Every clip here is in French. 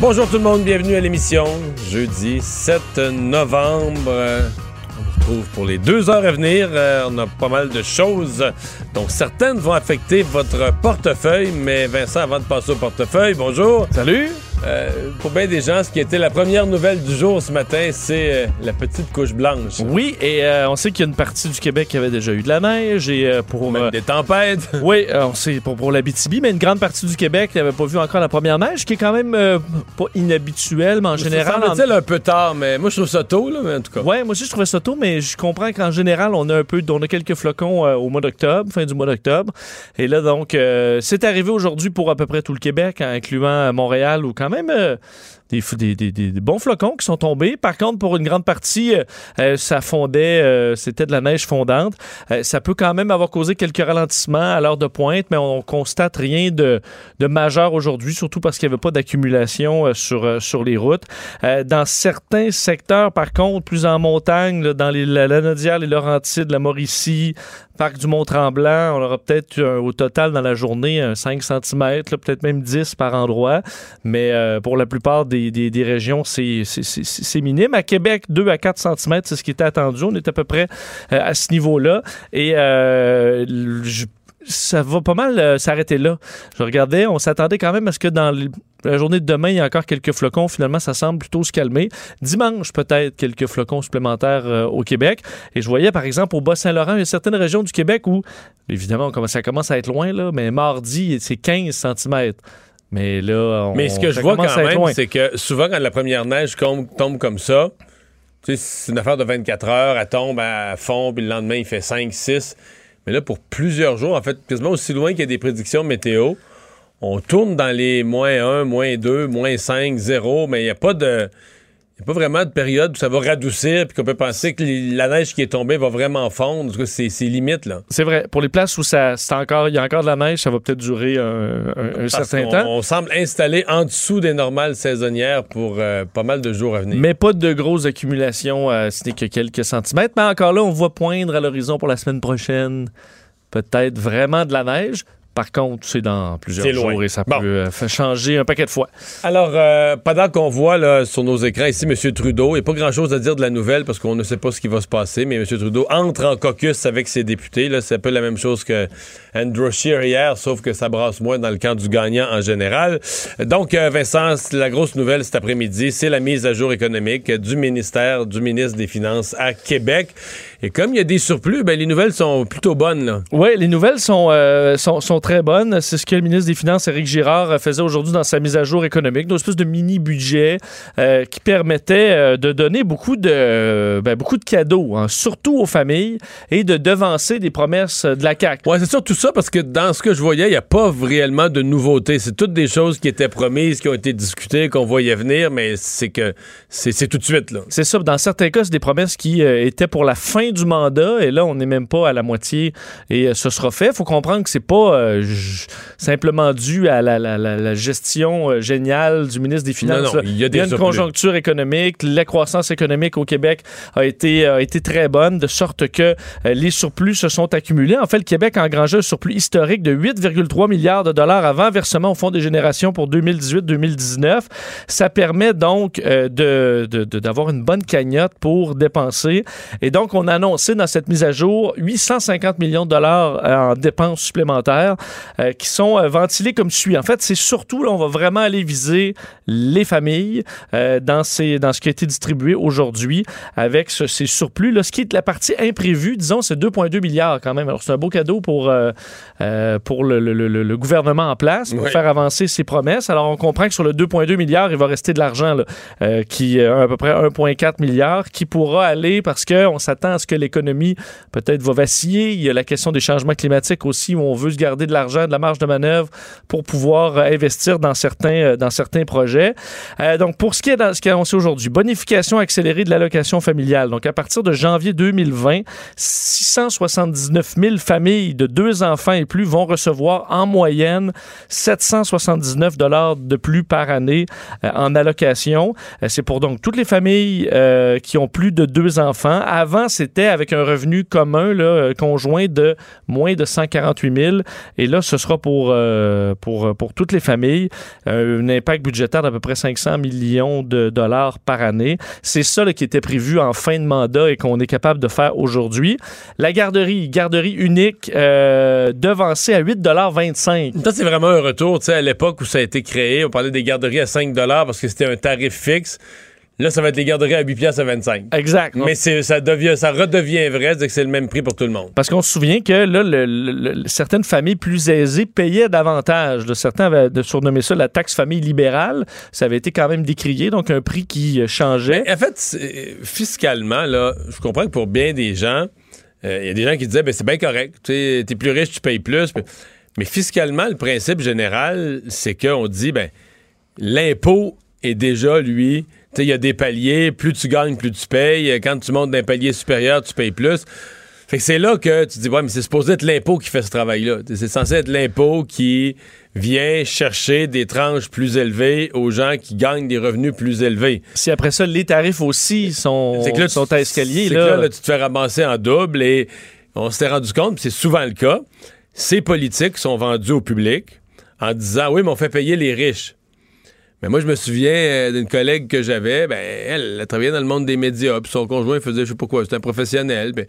Bonjour tout le monde, bienvenue à l'émission. Jeudi 7 novembre. On se retrouve pour les deux heures à venir. Euh, on a pas mal de choses. Donc certaines vont affecter votre portefeuille. Mais Vincent, avant de passer au portefeuille, bonjour. Salut! Euh, pour bien des gens, ce qui était la première nouvelle du jour ce matin, c'est euh, la petite couche blanche. Oui, et euh, on sait qu'il y a une partie du Québec qui avait déjà eu de la neige et pour Même des tempêtes. oui, on sait pour, pour la BTB, mais une grande partie du Québec n'avait pas vu encore la première neige, qui est quand même pas inhabituel, mais en général. en- C'est un peu tard, mais moi je trouve ça tôt, là, mais en tout cas. Ouais, moi aussi je trouvais ça tôt, mais je comprends qu'en général on a un peu, on a quelques flocons au mois d'octobre, fin du mois d'octobre, et là donc c'est arrivé aujourd'hui pour à peu près tout le Québec, hein, incluant Montréal, où quand même euh, des, bons flocons qui sont tombés. Par contre, pour une grande partie, euh, euh, ça fondait, c'était de la neige fondante. Ça peut quand même avoir causé quelques ralentissements à l'heure de pointe, mais on constate rien de, majeur aujourd'hui, surtout parce qu'il n'y avait pas d'accumulation sur, les routes. Dans certains secteurs, par contre, plus en montagne, dans les, la, les Laurentides, la Mauricie, Parc du Mont-Tremblant, on aura peut-être euh, au total dans la journée un 5 cm, peut-être même 10 par endroit. Mais euh, pour la plupart des, des- des régions, c'est minime. À Québec, 2 à 4 cm, c'est ce qui était attendu. On est à peu près euh, à ce niveau-là. Et euh, ça va pas mal euh, s'arrêter là. Je regardais, on s'attendait quand même à ce que dans la journée de demain, il y a encore quelques flocons. Finalement, ça semble plutôt se calmer. Dimanche, peut-être quelques flocons supplémentaires euh, au Québec. Et je voyais, par exemple, au Bas-Saint-Laurent, il y a certaines régions du Québec où, évidemment, on commence- ça commence à être loin, là, mais mardi, c'est 15 cm. Mais là, on, Mais ce que je vois quand même, c'est que souvent, quand la première neige tombe comme ça, c'est une affaire de 24 heures, elle tombe à fond, puis le lendemain, il fait 5, 6. Mais là, pour plusieurs jours, en fait, quasiment aussi loin qu'il y a des prédictions météo, on tourne dans les moins 1, moins 2, moins 5, 0, mais il n'y a pas de. Il n'y a pas vraiment de période où ça va radoucir puis qu'on peut penser que la neige qui est tombée va vraiment fondre. C'est limite, là. C'est vrai. Pour les places où ça, c'est encore, il y a encore de la neige, ça va peut-être durer un, un- un Parce certain temps. On semble installé en dessous des normales saisonnières pour euh, pas mal de jours à venir. Mais pas de grosses accumulations, euh, ce n'est que quelques centimètres. Mais encore là, on voit poindre à l'horizon pour la semaine prochaine peut-être vraiment de la neige. Par contre, c'est dans plusieurs loin. jours et ça Bon. peut euh, changer un paquet de fois. Alors, euh, pendant qu'on voit là, sur nos écrans ici M. Trudeau, il n'y a pas grand-chose à dire de la nouvelle parce qu'on ne sait pas ce qui va se passer, mais M. Trudeau entre en caucus avec ses députés. C'est un peu la même chose que Andrew Scheer hier, sauf que ça brasse moins dans le camp du gagnant en général. Donc, euh, Vincent, la grosse nouvelle cet après-midi, c'est la mise à jour économique du ministère du ministre des Finances à Québec. Et comme il y a des surplus, ben, les nouvelles sont plutôt bonnes. Là. Oui, les nouvelles sont, euh, sont, sont très bonnes. C'est ce que le ministre des Finances, Éric Girard, faisait aujourd'hui dans sa mise à jour économique, une espèce de mini-budget euh, qui permettait euh, de donner beaucoup de, ben, beaucoup de cadeaux, hein, surtout aux familles, et de devancer des promesses de la CAQ. Ouais, c'est surtout ça parce que dans ce que je voyais, il n'y a pas réellement de nouveautés. C'est toutes des choses qui étaient promises, qui ont été discutées, qu'on voyait venir, mais c'est que c'est c'est tout de suite, là. C'est ça. Dans certains cas, c'est des promesses qui euh, étaient pour la fin du mandat et là, on n'est même pas à la moitié et euh, ce sera fait. Il faut comprendre que c'est pas euh, simplement dû à la, la- la- la gestion euh, géniale du ministre des Finances. Non, non, là. il y a des une surplus. conjoncture économique. La croissance économique au Québec a été, a été très bonne, de sorte que euh, les surplus se sont accumulés. En fait, le Québec a engrangé un surplus historique de 8,3 milliards de dollars avant versement au Fonds des générations pour 2018-2019. Ça permet donc euh, de- de- de- d'avoir une bonne cagnotte pour dépenser. Et donc, on a annoncé dans cette mise à jour 850 millions de dollars euh, en dépenses supplémentaires euh, qui sont euh, ventilés comme suit. En fait, c'est surtout, là, on va vraiment aller viser les familles euh, dans, ces, dans ce qui a été distribué aujourd'hui avec ce- ces surplus. Là, ce qui est de la partie imprévue, disons, c'est 2,2 milliards quand même. Alors, c'est un beau cadeau pour, pour le, le- le- le gouvernement en place pour Oui. faire avancer ses promesses. Alors, on comprend que sur le 2,2 milliards, il va rester de l'argent, là, qui euh, à peu près 1,4 milliard, qui pourra aller parce qu'on s'attend à ce que l'économie peut-être va vaciller. Il y a la question des changements climatiques aussi, où on veut se garder de l'argent, de la marge de manœuvre pour pouvoir euh, investir dans certains, euh, dans certains projets. Euh, donc, pour ce qui est, dans, ce qui est annoncé aujourd'hui, bonification accélérée de l'allocation familiale. Donc, à partir de janvier 2020, 679 000 familles de deux enfants et plus vont recevoir en moyenne 779 dollars de plus par année en allocation. C'est pour donc toutes les familles qui ont plus de deux enfants. Avant, c'était avec un revenu commun euh, conjoint de moins de 148 000. Et là, ce sera pour, euh, pour, pour toutes les familles. Euh, un impact budgétaire d'à peu près 500 millions de dollars par année. C'est ça qui était prévu en fin de mandat et qu'on est capable de faire aujourd'hui. La garderie, garderie unique, euh, devancée à 8,25 Ça, c'est vraiment un retour. À l'époque où ça a été créé, on parlait des garderies à 5 parce que c'était un tarif fixe. Là, ça va être les garderies à 8 piastres à 25. Exact. Mais ça, devient, ça redevient vrai, c'est que c'est le même prix pour tout le monde. Parce qu'on se souvient que là, le- le- le- certaines familles plus aisées payaient davantage. Là, certains avaient surnommé ça la taxe famille libérale. Ça avait été quand même décrié, donc un prix qui euh, changeait. En fait, c'est- fiscalement, là, je comprends que pour bien des gens, euh, il y a des gens qui disaient, ben, c'est bien correct. Tu t'es plus riche, tu payes plus. Mais- fiscalement, le principe général, c'est qu'on dit, ben, l'impôt est déjà, lui, il y a des paliers. Plus tu gagnes, plus tu payes. Quand tu montes d'un palier supérieur, tu payes plus. Fait que c'est là que tu dis, ouais, mais c'est supposé être l'impôt qui fait ce travail-là. C'est censé être l'impôt qui vient chercher des tranches plus élevées aux gens qui gagnent des revenus plus élevés. Si après ça, les tarifs aussi sont, C'est que là, sont à escalier, c'est là, que là, là, tu te fais ramasser en double et on s'était rendu compte, puis c'est souvent le cas, ces politiques sont vendus au public en disant oui, mais on fait payer les riches. Mais moi, je me souviens euh, d'une collègue que j'avais, ben, elle, elle travaillait dans le monde des médias, puis son conjoint faisait, je sais pas quoi, c'était un professionnel, ben,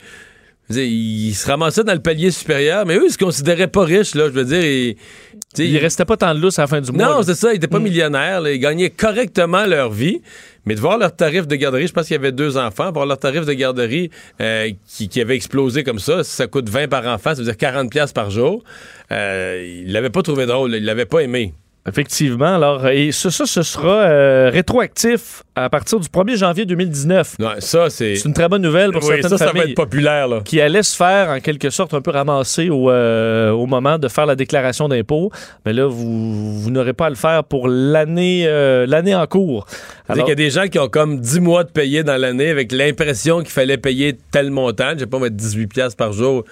je veux dire, il se ramassait dans le palier supérieur, mais eux, ils se considéraient pas riches, là, je veux dire, ils, tu sais, il restait pas tant de lousse à la fin du mois. non, c'est ça. Ils n'étaient pas Mm. millionnaires. là. Ils gagnaient correctement leur vie. Mais de voir leur tarif de garderie, je pense qu'il y avait deux enfants, voir leur tarif de garderie euh, qui, qui avait explosé comme ça, ça coûte 20 par enfant, ça veut dire 40 pièces par jour. Euh, ils l'avaient pas trouvé drôle, ils l'avaient pas aimé. Effectivement. Alors, et ça, ça, ce sera euh, rétroactif à partir du 1er janvier 2019. Non, ça, c'est... C'est une très bonne nouvelle pour Oui, certaines ça, ça va être populaire, là. qui allaient se faire en quelque sorte un peu ramasser au, euh, au moment de faire la déclaration d'impôt. Mais là, vous, vous n'aurez pas à le faire pour l'année euh, l'année en cours. Alors, qu'il y a des gens qui ont comme 10 mois de payer dans l'année avec l'impression qu'il fallait payer tel montant, je sais pas, mettre 18 pièces par jour.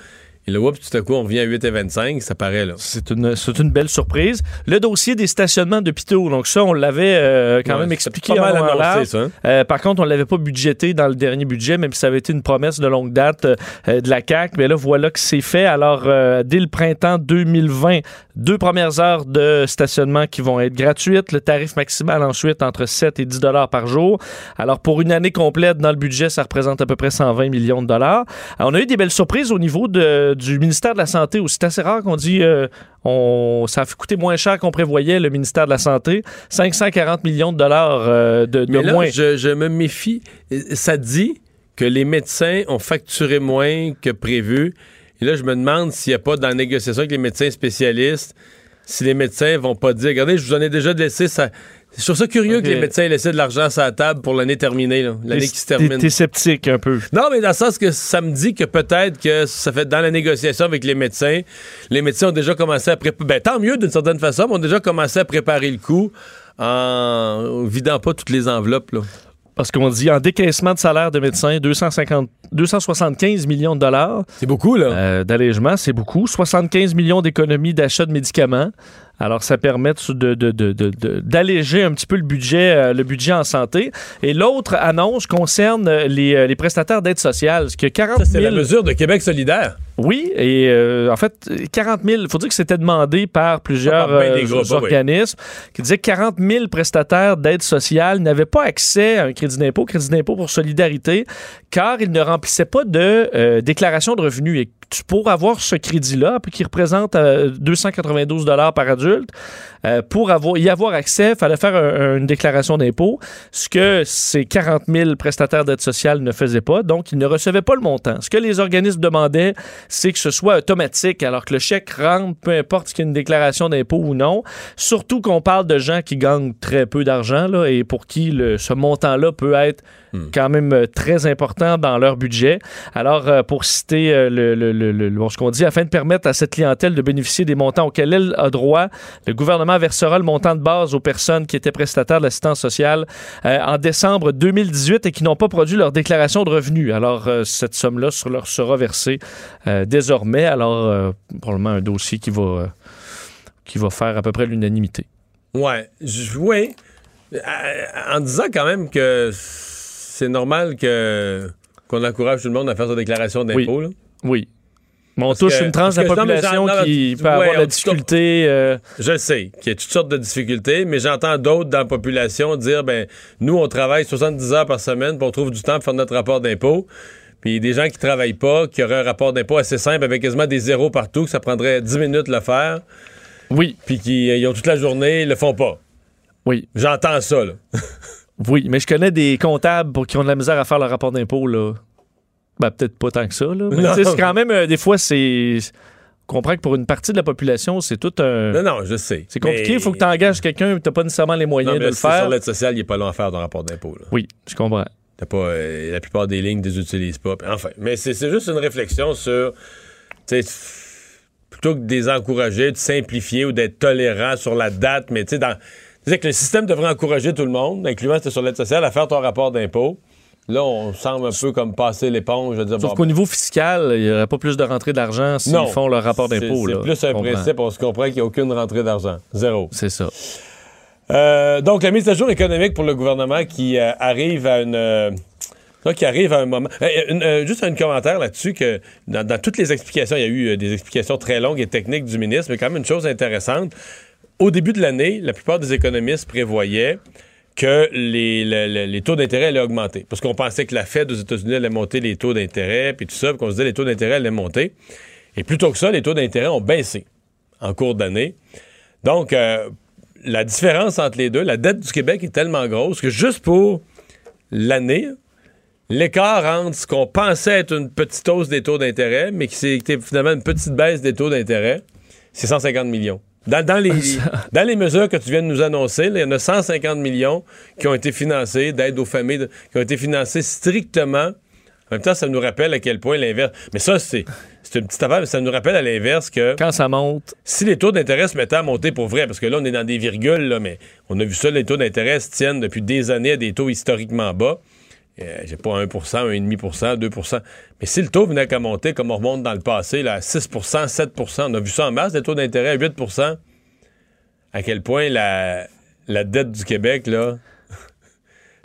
Et là, oups, tout à coup, on revient à 8,25, ça paraît, là. c'est une, c'est une belle surprise. Le dossier des stationnements d'hôpitaux, donc ça, on l'avait euh, quand Ouais, même expliqué pas mal annoncé, ça. hein? Euh, par contre, on ne l'avait pas budgété dans le dernier budget, même si ça avait été une promesse de longue date euh, de la CAQ. Mais là, voilà que c'est fait. Alors, euh, dès le printemps 2020, deux premières heures de stationnement qui vont être gratuites. Le tarif maximal ensuite entre 7 et 10 dollars par jour. Alors, pour une année complète dans le budget, ça représente à peu près 120 millions de dollars. Alors, on a eu des belles surprises au niveau de- du ministère de la Santé. aussi. C'est assez rare qu'on dit euh, on, ça a fait coûter moins cher qu'on prévoyait, le ministère de la Santé. 540 millions de dollars euh, de, de Mais là, moins. je, je me méfie. Ça dit que les médecins ont facturé moins que prévu. Et là, je me demande s'il n'y a pas dans la négociation avec les médecins spécialistes, si les médecins vont pas dire, regardez, je vous en ai déjà laissé ça. Je trouve ça curieux que les médecins aient laissé de l'argent sur la table pour l'année terminée, l'année qui se termine. T'es sceptique un peu. Non, mais dans le sens que ça me dit que peut-être que ça fait dans la négociation avec les médecins, les médecins ont déjà commencé à préparer. Ben, tant mieux d'une certaine façon, mais ont déjà commencé à préparer le coup en vidant pas toutes les enveloppes. Là. Parce qu'on dit en décaissement de salaire de médecins, 250, 275 millions de dollars C'est beaucoup, là. euh, d'allègement, c'est beaucoup. 75 millions d'économies d'achat de médicaments. Alors, ça permet de- de- d'alléger un petit peu le budget, euh, le budget en santé. Et l'autre annonce concerne euh, les, euh, les prestataires d'aide sociale. Ce que 40 Ça, c'est 000 la mesure de Québec solidaire. Oui, et euh, en fait, 40 000, il faut dire que c'était demandé par plusieurs ben euh, groupes, oui. organismes qui disaient que 40 000 prestataires d'aide sociale n'avaient pas accès à un crédit d'impôt, crédit d'impôt pour solidarité, car ils ne remplissaient pas de euh, déclaration de revenus. Et tu, pour avoir ce crédit-là, puis qui représente euh, 292 par adulte, pour avoir, y avoir accès, il fallait faire un- une déclaration d'impôt, ce que ces 40 000 prestataires d'aide sociale ne faisaient pas. Donc, ils ne recevaient pas le montant. Ce que les organismes demandaient, c'est que ce soit automatique, alors que le chèque rentre, peu importe qu'il y ait une déclaration d'impôt ou non. Surtout qu'on parle de gens qui gagnent très peu d'argent là, et pour qui le- ce montant-là peut être quand même euh, très important dans leur budget. Alors, euh, pour citer euh, le, le- le- le- bon, ce qu'on dit, afin de permettre à cette clientèle de bénéficier des montants auxquels elle a droit, le gouvernement versera le montant de base aux personnes qui étaient prestataires de l'assistance sociale euh, en décembre 2018 et qui n'ont pas produit leur déclaration de revenus. Alors, cette somme-là leur sera versée désormais. Alors, probablement un dossier qui va, qui va faire à peu près l'unanimité. Ouais, oui. En disant quand même que c'est normal que qu'on encourage tout le monde à faire sa déclaration d'impôt. là. Oui. Mais on Parce touche que- une tranche de la non, population non, qui peut ouais, avoir de la difficulté. euh, Je sais qu'il y a toutes sortes de difficultés, mais j'entends d'autres dans la population dire ben nous on travaille 70 heures par semaine, puis on trouve du temps pour faire notre rapport d'impôt. Puis des gens qui travaillent pas, qui auraient un rapport d'impôt assez simple avec quasiment des zéros partout, que ça prendrait 10 minutes de le faire, oui, puis qui ils ont toute la journée, ils le font pas. oui. J'entends ça là. Oui, mais je connais des comptables pour qui ont de la misère à faire leur rapport d'impôt, là. Ben, peut-être pas tant que ça, là. Mais Non. tu sais, c'est quand même, euh, des fois, c'est. On comprend que pour une partie de la population, c'est tout un. Non non, je sais. C'est compliqué, il Mais- faut que tu engages quelqu'un tu pas nécessairement les Non, moyens mais de le faire. Sur l'aide sociale, il est pas long à faire ton rapport d'impôt là. Oui, je comprends. T'as pas, euh, la plupart des lignes, tu les utilises pas. Enfin, mais c'est c'est juste une réflexion sur, plutôt que de les encourager, de simplifier ou d'être tolérant sur la date, mais tu sais, dans, c'est que le système devrait encourager tout le monde, incluant c'était sur l'aide sociale, à faire ton rapport d'impôt. Là, on semble un peu comme passer l'éponge, Sauf bon, qu'au niveau fiscal, il n'y aurait pas plus de rentrée d'argent s'ils font leur rapport d'impôt. C'est plus un comprends. principe, on se comprend qu'il n'y a aucune rentrée d'argent. Zéro. C'est ça. Euh, donc, la mise à jour économique pour le gouvernement qui euh, arrive à une. euh, qui arrive à un moment. Juste un commentaire là-dessus que dans, dans toutes les explications, il y a eu des explications très longues et techniques du ministre, mais quand même une chose intéressante. Au début de l'année, la plupart des économistes prévoyaient que les, le- le- les taux d'intérêt allaient augmenter. Parce qu'on pensait que la Fed aux États-Unis allait monter les taux d'intérêt, puis tout ça, qu'on se disait les taux d'intérêt allaient monter. Et plutôt que ça, les taux d'intérêt ont baissé en cours d'année. Donc, euh, la différence entre les deux, la dette du Québec est tellement grosse que juste pour l'année, l'écart entre ce qu'on pensait être une petite hausse des taux d'intérêt, mais qui c'était finalement une petite baisse des taux d'intérêt, c'est 150 millions. Dans, dans les, dans les mesures que tu viens de nous annoncer, là, il y en a 150 millions qui ont été financés d'aide aux familles, de- qui ont été financés strictement. En même temps, ça nous rappelle à quel point l'inverse. Mais ça, c'est c'est une petite affaire, mais ça nous rappelle à l'inverse que Quand ça monte, si les taux d'intérêt se mettaient à monter pour vrai, parce que là, on est dans des virgules, là, mais on a vu ça, les taux d'intérêt se tiennent depuis des années à des taux historiquement bas. Euh, J'ai pas 1% 1,5% 2% Mais si le taux venait qu'à monter, comme on remonte dans le passé, là, à 6% 7% on a vu ça en masse, des taux d'intérêt à 8% à quel point la, la dette du Québec, là.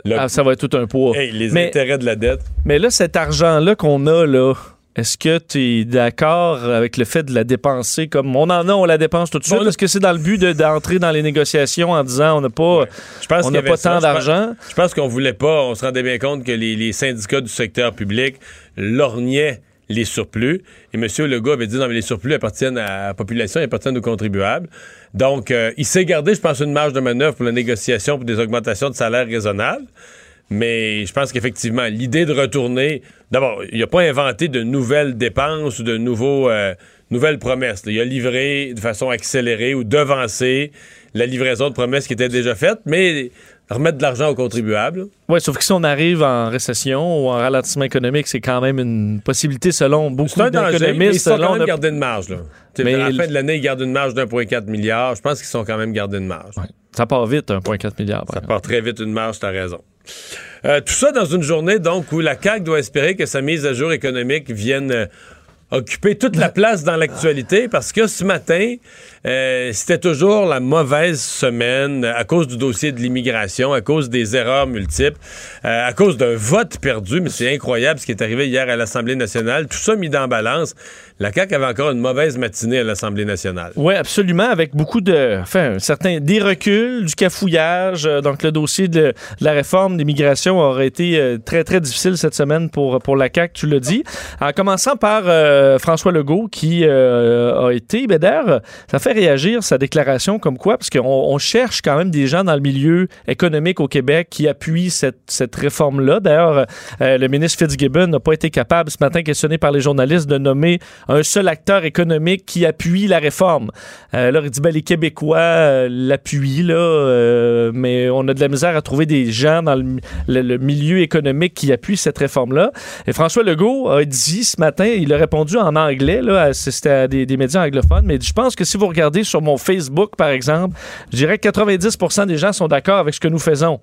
le- ah, ça va être tout un poids. Hey, les Mais- intérêts de la dette. Mais là, cet argent-là qu'on a, là, est-ce que tu es d'accord avec le fait de la dépenser comme on en a, on la dépense tout de suite? Est-ce que c'est dans le but de- d'entrer dans les négociations en disant on n'a pas, Je pense on n'a pas ça. tant Je pense- d'argent? Je pense qu'on voulait pas, on se rendait bien compte que les, les syndicats du secteur public lorgnaient les surplus. Et M. Legault avait dit, non, mais les surplus appartiennent à la population, ils appartiennent aux contribuables. Donc, euh, il s'est gardé, je pense, une marge de manœuvre pour la négociation pour des augmentations de salaire raisonnables. Mais je pense qu'effectivement, l'idée de retourner. D'abord, il n'a pas inventé de nouvelles dépenses ou de nouveaux, euh, nouvelles promesses. là. Il a livré de façon accélérée ou devancé la livraison de promesses qui étaient déjà faites, mais remettre de l'argent aux contribuables. Oui, sauf que si on arrive en récession ou en ralentissement économique, c'est quand même une possibilité selon beaucoup mais ils d'économistes. sont quand même a- gardé une marge. Là. Mais à la fin de l'année, ils gardent une marge d'1,4 milliard. Je pense qu'ils sont quand même gardés une marge. Ouais. Ça part vite, 1,4 milliard. Ça exemple. part très vite une marge, t'as raison. Euh, tout ça dans une journée donc où la CAQ doit espérer que sa mise à jour économique vienne euh, occuper toute la place dans l'actualité parce que ce matin, euh, c'était toujours la mauvaise semaine à cause du dossier de l'immigration, à cause des erreurs multiples, à cause d'un vote perdu, mais c'est incroyable ce qui est arrivé hier à l'Assemblée nationale. Tout ça mis dans balance. La CAQ avait encore une mauvaise matinée à l'Assemblée nationale. Oui, absolument, avec beaucoup de. Enfin, certains. Des reculs, du cafouillage. Euh, donc, le dossier de, la réforme d'immigration aurait été euh, très, très difficile cette semaine pour, pour la CAQ, tu l'as dit. En commençant par euh, François Legault qui a été, ben d'ailleurs, ça fait réagir sa déclaration comme quoi, parce qu'on on cherche quand même des gens dans le milieu économique au Québec qui appuient cette, cette réforme-là. D'ailleurs, le ministre Fitzgibbon n'a pas été capable ce matin, questionné par les journalistes, de nommer seul acteur économique qui appuie la réforme. Euh, là, il dit, ben, les Québécois euh, l'appuient, là, euh, mais on a de la misère à trouver des gens dans le, milieu économique qui appuient cette réforme-là. Et François Legault a dit ce matin, il a répondu en anglais, là, c'était à des, des médias anglophones, mais je pense que si vous regardez sur mon Facebook, par exemple, je dirais que 90% des gens sont d'accord avec ce que nous faisons.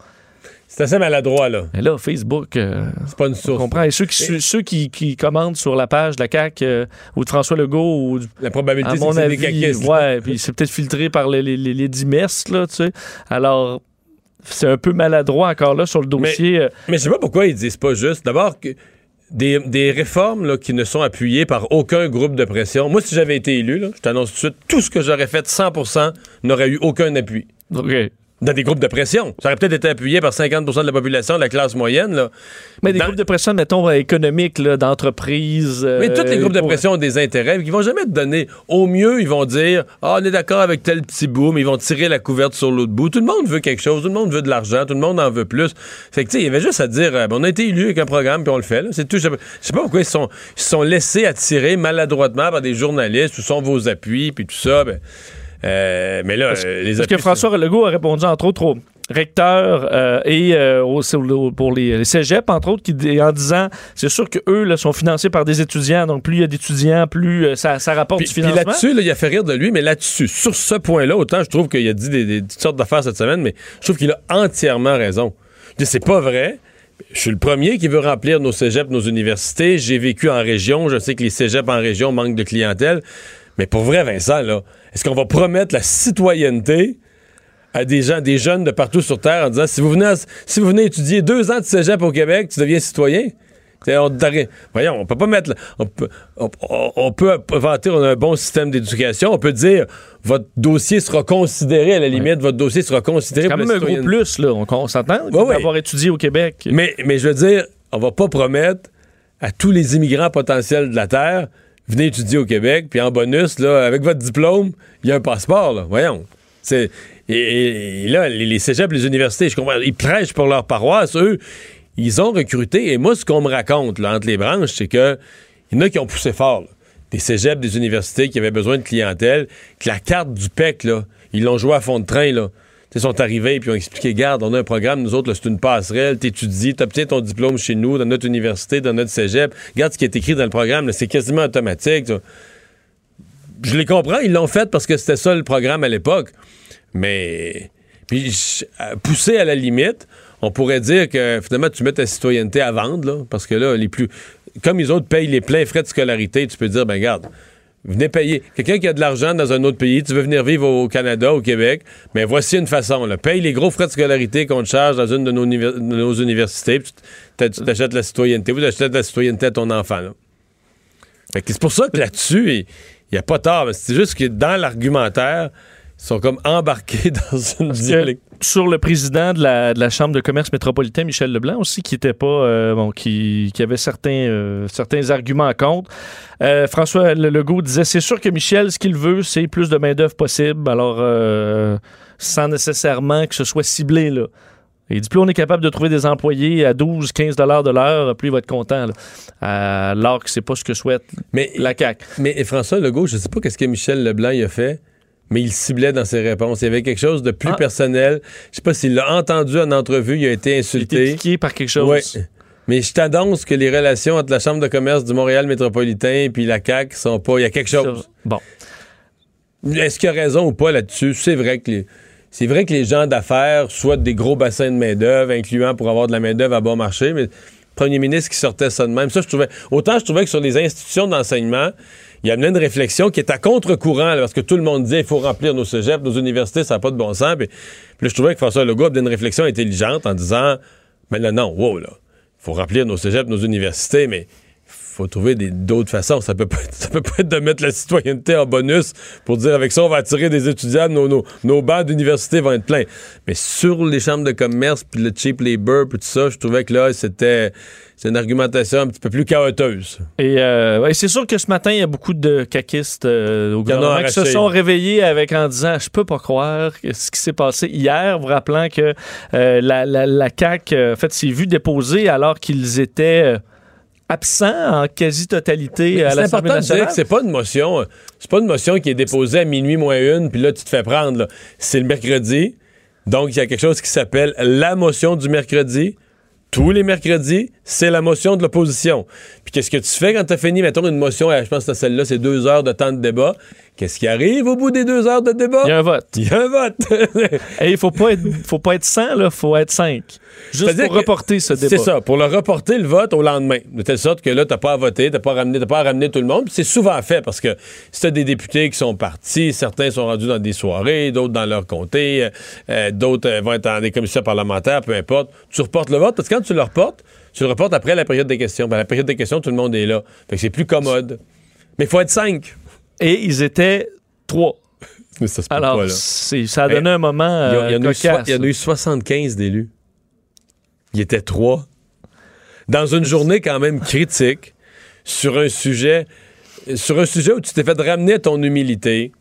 C'est assez maladroit, là. Et là, Facebook, euh, C'est pas une on source. comprend. Et ceux qui, ceux qui, qui commentent sur la page de la CAQ euh, ou de François Legault ou La probabilité, c'est mon que c'est avis, des caquistes. ouais, puis c'est peut-être filtré par les, les, les, les dix messes, là, tu sais. Alors, c'est un peu maladroit encore là sur le dossier. euh, Mais je sais pas pourquoi ils disent pas juste. D'abord, que des, des réformes là, qui ne sont appuyées par aucun groupe de pression. Moi, si j'avais été élu, là, je t'annonce tout de suite, tout ce que j'aurais fait 100% n'aurait eu aucun appui. OK. Dans des groupes de pression. Ça aurait peut-être été appuyé par 50% de la population de la classe moyenne. Là. Mais des groupes de pression, mettons, euh, économiques, d'entreprises. euh, Mais tous les groupes de pression ont des intérêts. Ils vont jamais te donner. Au mieux, ils vont dire Ah, on est d'accord avec tel petit bout, mais ils vont tirer la couverte sur l'autre bout. Tout le monde veut quelque chose, tout le monde veut de l'argent, tout le monde en veut plus. Fait que, tu sais, il y avait juste à dire euh, on a été élu avec un programme, puis on le fait. C'est tout. Je sais pas- je sais pas pourquoi ils se sont, ils sont laissés attirer maladroitement par des journalistes, où sont vos appuis, puis tout ça. Ben, euh, mais là, Parce- euh, les Parce que François Legault a répondu, entre autres, aux recteurs euh, et euh, au- pour les, les cégeps, entre autres, qui, en disant c'est sûr qu'eux là, sont financés par des étudiants, donc plus il y a d'étudiants, plus ça, ça rapporte Puis, du puis financement. là-dessus, là, il a fait rire de lui, mais là-dessus, sur ce point-là, autant je trouve qu'il a dit des, des- toutes sortes d'affaires cette semaine, mais je trouve qu'il a entièrement raison. C'est pas vrai. Je suis le premier qui veut remplir nos cégeps, nos universités. J'ai vécu en région. Je sais que les cégeps en région manquent de clientèle. Mais pour vrai, Vincent, là, est-ce qu'on va promettre la citoyenneté à des gens, des jeunes de partout sur Terre en disant si vous venez, à- si vous venez étudier deux ans de cégep au Québec, tu deviens citoyen? On, voyons, on peut pas mettre. On peut, on, on- on peut vanter on a un bon système d'éducation. On peut dire votre dossier sera considéré, à la limite, votre dossier sera considéré C'est quand même un gros plus, là. On, on s'entend Ouais, ouais. d'avoir étudié au Québec. Mais, mais je veux dire, on va pas promettre à tous les immigrants potentiels de la Terre, venez étudier au Québec, puis en bonus, avec votre diplôme, il y a un passeport, là. Voyons. C'est, et, là, les, cégeps, les universités, je comprends, ils prêchent pour leur paroisse, eux, ils ont recruté, et moi, ce qu'on me raconte, entre les branches, c'est que il y en a qui ont poussé fort. Des cégeps, des universités qui avaient besoin de clientèle, que la carte du PEC, ils l'ont joué à fond de train, là. Ils sont arrivés et ont expliqué, garde, on a un programme, nous autres, c'est une passerelle, t'étudies, t'obtiens ton diplôme chez nous, dans notre université, dans notre cégep. Regarde ce qui est écrit dans le programme, c'est quasiment automatique. Je les comprends, ils l'ont fait parce que c'était ça le programme à l'époque. Mais, puis, euh, poussé à la limite, on pourrait dire que finalement, tu mets ta citoyenneté à vendre, là, parce que là, les plus. Comme les autres payent les pleins frais de scolarité, tu peux dire, ben, garde, venez payer. Quelqu'un qui a de l'argent dans un autre pays, tu veux venir vivre au Canada, au Québec, mais voici une façon. Paye les gros frais de scolarité qu'on te charge dans une de nos, universités, puis tu t'a- tu t'achètes la citoyenneté. Vous achetez la citoyenneté à ton enfant, c'est pour ça que là-dessus, il n'y a pas mais C'est juste que dans l'argumentaire, sont comme embarqués dans une dialecte. sur le président de la, de la Chambre de commerce métropolitain, Michel Leblanc, aussi, qui était pas euh, bon, qui, qui avait certains, euh, certains arguments contre. Euh, François Le- Legault disait c'est sûr que Michel, ce qu'il veut, c'est plus de main-d'œuvre possible, alors sans nécessairement que ce soit ciblé. Là. Il dit plus on est capable de trouver des employés à 12, 15 dollars de l'heure, plus il va être content. Là. Alors que c'est pas ce que souhaite Mais, la CAQ. mais et François Legault, je sais pas qu'est-ce que Michel Leblanc il a fait, mais il ciblait dans ses réponses. Il y avait quelque chose de plus Ah. personnel. Je sais pas s'il l'a entendu en entrevue, il a été Il était insulté. piqué par quelque chose. Ouais. Mais je t'annonce que les relations entre la Chambre de commerce du Montréal métropolitain et la CAQ sont pas. Il y a quelque chose. Bon. Est-ce qu'il a raison ou pas là-dessus? C'est vrai que les. C'est vrai que les gens d'affaires souhaitent des gros bassins de main-d'œuvre, incluant pour avoir de la main-d'œuvre à bon marché, mais premier ministre qui sortait ça de même, ça, je trouvais. Autant je trouvais que sur les institutions d'enseignement, il y amenait une réflexion qui est à contre-courant, parce que tout le monde disait il faut remplir nos cégeps, nos universités, ça n'a pas de bon sens. Puis, puis je trouvais que François Legault avait une réflexion intelligente en disant Mais là, non, wow, là, il faut remplir nos cégeps, nos universités, mais faut trouver d'autres façons. Ça peut, pas être, ça peut pas être de mettre la citoyenneté en bonus pour dire avec ça, on va attirer des étudiants, nos, nos, nos bancs d'université vont être pleins. Mais sur les chambres de commerce, puis le cheap labor, puis tout ça, je trouvais que là, c'était c'est une argumentation un petit peu plus chaoteuse. Et euh, ouais, c'est sûr que ce matin, il y a beaucoup de caquistes euh, au gouvernement qui se sont réveillés avec en disant Je peux pas croire ce qui s'est passé hier, vous rappelant que euh, la, la, la CAQ, euh, en fait, s'est vue déposer alors qu'ils étaient absents en quasi-totalité à C'est l'Assemblée important de dire nationale? que c'est pas une motion, euh, c'est pas une motion qui est déposée à minuit moins une, puis là tu te fais prendre. C'est le mercredi, donc il y a quelque chose qui s'appelle la motion du mercredi. Tous les mercredis, c'est la motion de l'opposition. Puis qu'est-ce que tu fais quand tu as fini, mettons, une motion, euh, je pense que celle-là, c'est deux heures de temps de débat. Qu'est-ce qui arrive au bout des deux heures de débat? Il y a un vote. Il y a un vote. Et il faut pas être, faut pas être 100, là, faut être 5. Juste pour reporter ce débat. C'est ça, pour le reporter le vote au lendemain. De telle sorte que là, t'as pas à voter, t'as pas à ramener, t'as pas à ramener tout le monde. C'est souvent fait parce que si t'as des députés qui sont partis, certains sont rendus dans des soirées, d'autres dans leur comté, euh, euh, d'autres euh, vont être dans des commissions parlementaires, peu importe. Tu reportes le vote parce que quand tu le reportes, tu le reportes après la période des questions. Ben, la période des questions, tout le monde est là. Fait que c'est plus commode. Mais il faut être cinq. Et ils étaient 3. Mais ça se peut Alors, pas, là. c'est- ça a donné un moment Il y, a- euh, il y en a eu so- cocasse. il y en a eu 75 d'élus. Il était trois. Dans une journée quand même critique, sur un sujet, sur un sujet où tu t'es fait ramener à ton humilité,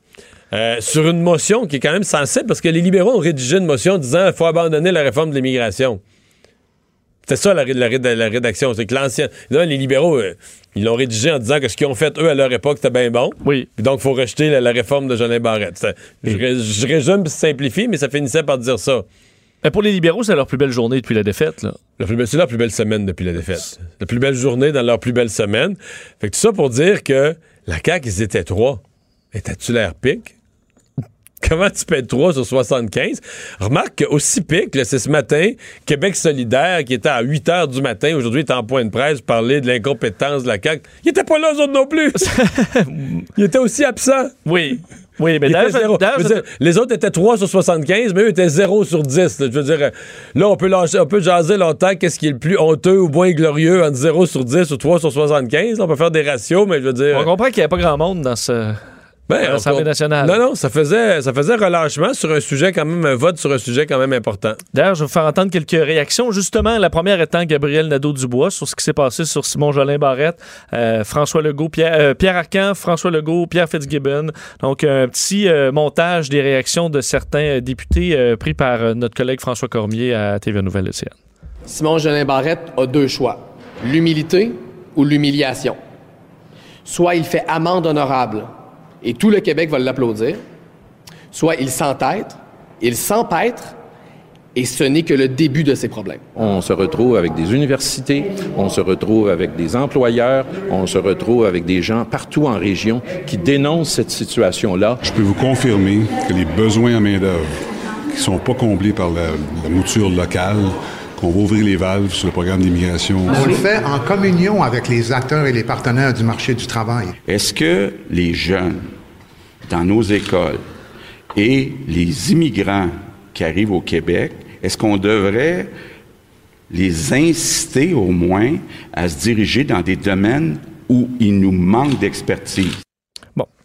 euh, sur une motion qui est quand même sensible, parce que les libéraux ont rédigé une motion disant qu'il faut abandonner la réforme de l'immigration. C'était ça la, ré- la ré- la rédaction. C'est que l'ancien. là, Les libéraux, euh, ils l'ont rédigé en disant que ce qu'ils ont fait, eux, à leur époque, c'était bien bon. Oui. Puis donc, il faut rejeter la, la réforme de Jolin Barrette. C'était- Je, ré- je résume et simplifie, mais ça finissait par dire ça. Mais pour les libéraux, c'est leur plus belle journée depuis la défaite. Là. La plus belle- C'est la plus belle semaine depuis la défaite. La plus belle journée dans leur plus belle semaine. Fait que tout ça pour dire que la CAQ, ils étaient trois. Étais-tu l'air pique? Comment tu peux être 3 sur 75? Remarque qu'aussi pique, là, c'est ce matin, Québec solidaire, qui était à 8 heures du matin, aujourd'hui, est en point de presse, parler de l'incompétence de la CAQ. Ils étaient pas là, eux autres non plus. Ils étaient aussi absents. Oui. Oui, mais d'ailleurs, les autres étaient 3 sur 75, mais eux étaient 0 sur 10. là. Je veux dire, euh, là, on peut, lâcher, on peut jaser longtemps qu'est-ce qui est le plus honteux ou moins glorieux entre 0 sur 10 ou 3 sur 75. Là, on peut faire des ratios, mais je veux dire... on comprend qu'il n'y avait pas grand monde dans ce. Ben, à l'Assemblée on- nationale. Non, non, ça faisait, ça faisait relâchement sur un sujet quand même, un vote sur un sujet quand même important. D'ailleurs, je vais vous faire entendre quelques réactions. Justement, la première étant Gabriel Nadeau-Dubois sur ce qui s'est passé sur Simon Jolin Barrette, euh, François Legault, Pierre, euh, Pierre Arcan, François Legault, Pierre Fitzgibbon. Donc, un petit euh, montage des réactions de certains euh, députés euh, pris par euh, notre collègue François Cormier à TV Nouvelle Océane. Simon Jolin Barrette a deux choix l'humilité ou l'humiliation. Soit il fait amende honorable et tout le Québec va l'applaudir, soit il s'entête, il s'empêtre et ce n'est que le début de ses problèmes. On se retrouve avec des universités, on se retrouve avec des employeurs, on se retrouve avec des gens partout en région qui dénoncent cette situation-là. Je peux vous confirmer que les besoins en main-d'œuvre qui ne sont pas comblés par la, la mouture locale, qu'on va ouvrir les valves sur le programme d'immigration. On le fait en communion avec les acteurs et les partenaires du marché du travail. Est-ce que les jeunes dans nos écoles et les immigrants qui arrivent au Québec, est-ce qu'on devrait les inciter au moins à se diriger dans des domaines où il nous manque d'expertise?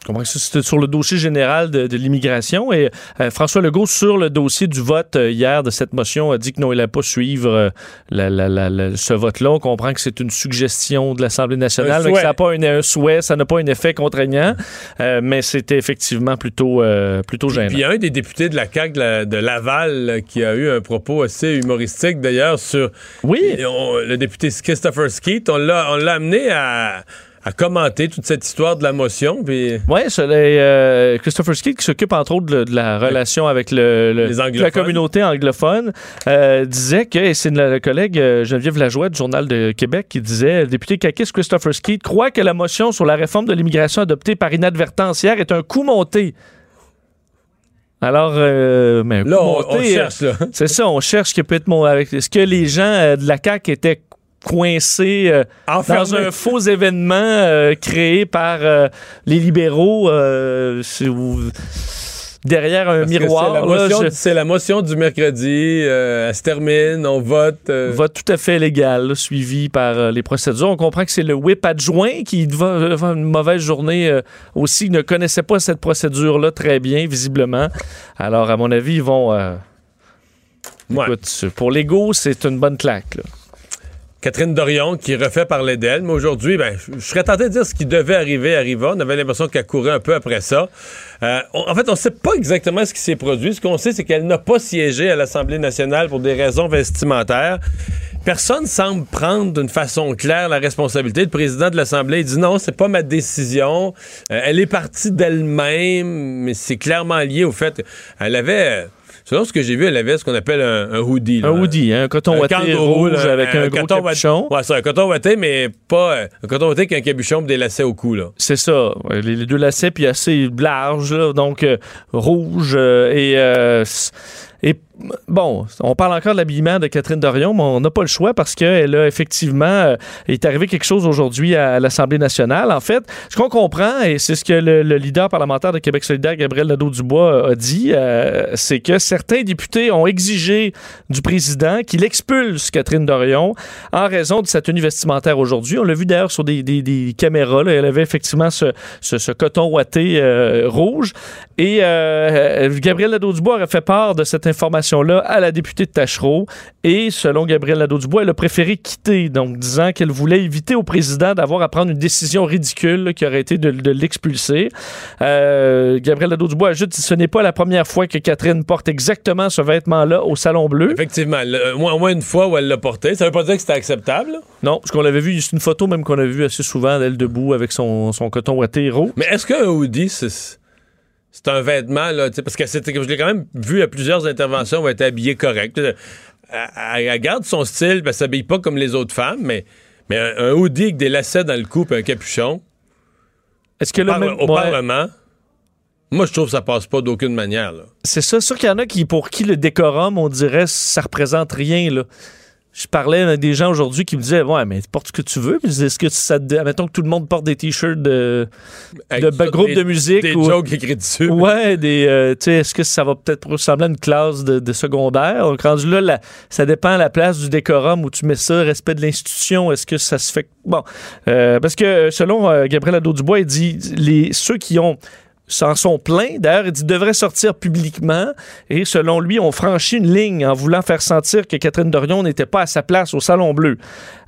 Je comprends que c'était sur le dossier général de, de l'immigration. Et euh, François Legault, sur le dossier du vote euh, hier de cette motion, a dit que non, il n'allait pas suivre euh, la- la- la- la- ce vote-là. On comprend que c'est une suggestion de l'Assemblée nationale, mais que ça n'a pas un, un souhait, ça n'a pas un effet contraignant. Euh, mais c'était effectivement plutôt, euh, plutôt gênant. Puis il y a un des députés de la CAQ de, la- de Laval là, qui a eu un propos assez humoristique d'ailleurs sur Oui. On- le député Christopher Skeet. On l'a on l'a amené à, à commenter toute cette histoire de la motion. Puis Oui, Christopher Skeet, qui s'occupe entre autres de, de la relation avec le, la communauté anglophone, euh, disait que, et c'est le, collègue euh, Geneviève Lajoie du Journal de Québec qui disait, le député caquiste Christopher Skeet croit que la motion sur la réforme de l'immigration adoptée par inadvertance hier est un coup monté. Alors, euh, mais là, on, monté, on euh, cherche. Là. c'est ça, on cherche ce qui peut être mon. avec- Est-ce que les gens euh, de la CAQ étaient coincés euh, dans un faux événement euh, créé par euh, les libéraux? derrière un Parce miroir. c'est la motion- je- C'est la motion du mercredi. elle se termine, on vote. vote tout à fait légal, là, suivi par les procédures. On comprend que c'est le whip adjoint qui va avoir une mauvaise journée aussi, ne connaissait pas cette procédure-là très bien, visiblement. Alors, à mon avis, ils vont... Ouais. écoute, pour l'ego, c'est une bonne claque. là. Catherine Dorion qui refait parler d'elle, mais aujourd'hui, ben, je serais tenté de dire ce qui devait arriver arriva. On avait l'impression qu'elle courait un peu après ça. Euh, en fait, on ne sait pas exactement ce qui s'est produit. Ce qu'on sait, c'est qu'elle n'a pas siégé à l'Assemblée nationale pour des raisons vestimentaires. Personne semble prendre d'une façon claire la responsabilité. Le président de l'Assemblée dit non, c'est pas ma décision. Euh, elle est partie d'elle-même, mais c'est clairement lié au fait qu'elle avait, selon ce que j'ai vu, elle avait ce qu'on appelle un, un hoodie. là. Un hoodie, hein, un coton kangourou, rouge là, avec un, gros capuchon. Ouais, c'est un coton ouaté, mais pas euh, un coton ouaté avec un capuchon et des lacets au cou, là. C'est ça. Les, les deux lacets, puis assez large, là, donc euh, rouge. euh, et, euh, et bon, on parle encore de l'habillement de Catherine Dorion, mais on n'a pas le choix parce qu'elle a effectivement. euh, est arrivé quelque chose aujourd'hui à l'Assemblée nationale. En fait, ce qu'on comprend, et c'est ce que le, le leader parlementaire de Québec solidaire, Gabriel Nadeau-Dubois, a dit, euh, c'est que certains députés ont exigé du président qu'il expulse Catherine Dorion en raison de sa tenue vestimentaire aujourd'hui. On l'a vu d'ailleurs sur des, caméras. Elle avait effectivement ce, coton ouaté euh, rouge. Et euh, Gabriel Nadeau-Dubois aurait fait part de cette information-là à la députée de Tachereau. Et selon Gabriel Nadeau-Dubois, elle a préféré quitter, donc disant qu'elle voulait éviter au président d'avoir à prendre une décision ridicule là, qui aurait été de, de l'expulser. Euh, Gabriel Nadeau-Dubois ajoute que ce n'est pas la première fois que Catherine porte exactement ce vêtement-là au Salon Bleu. Effectivement, le- au moins, une fois où elle l'a porté. Ça veut pas dire que c'était acceptable, là. Non, parce qu'on l'avait vu, c'est une photo même qu'on a vue assez souvent d'elle debout avec son, son coton rouge. Mais est-ce qu'un hoodie, c'est. C'est un vêtement, là, parce que c'était, je l'ai quand même vu à plusieurs interventions où elle était habillée correct. Elle, elle- elle garde son style, elle s'habille pas comme les autres femmes, mais, mais un, un hoodie avec des lacets dans le cou et un capuchon, Est-ce que même- au ouais, Parlement, moi, je trouve que ça passe pas d'aucune manière, c'est ça, sûr qu'il y en a qui, pour qui le décorum, on dirait, ça représente rien, là. Je parlais avec des gens aujourd'hui qui me disaient Ouais, mais porte ce que tu veux. Est-ce que ça te. Mettons que tout le monde porte des t-shirts de, de ça, groupe des- de musique. Des ou- jokes écrits dessus. Ouais, des. euh, tu sais, est-ce que ça va peut-être ressembler à une classe de, de secondaire? Donc, rendu là, la- ça dépend de la place du décorum où tu mets ça, respect de l'institution. Est-ce que ça se fait. Bon. Euh, parce que selon euh, Gabriel Adot-Dubois, il dit les, ceux qui ont s'en sont pleins. D'ailleurs, il dit devraient sortir publiquement. Et selon lui, on franchit une ligne en voulant faire sentir que Catherine Dorion n'était pas à sa place au Salon Bleu.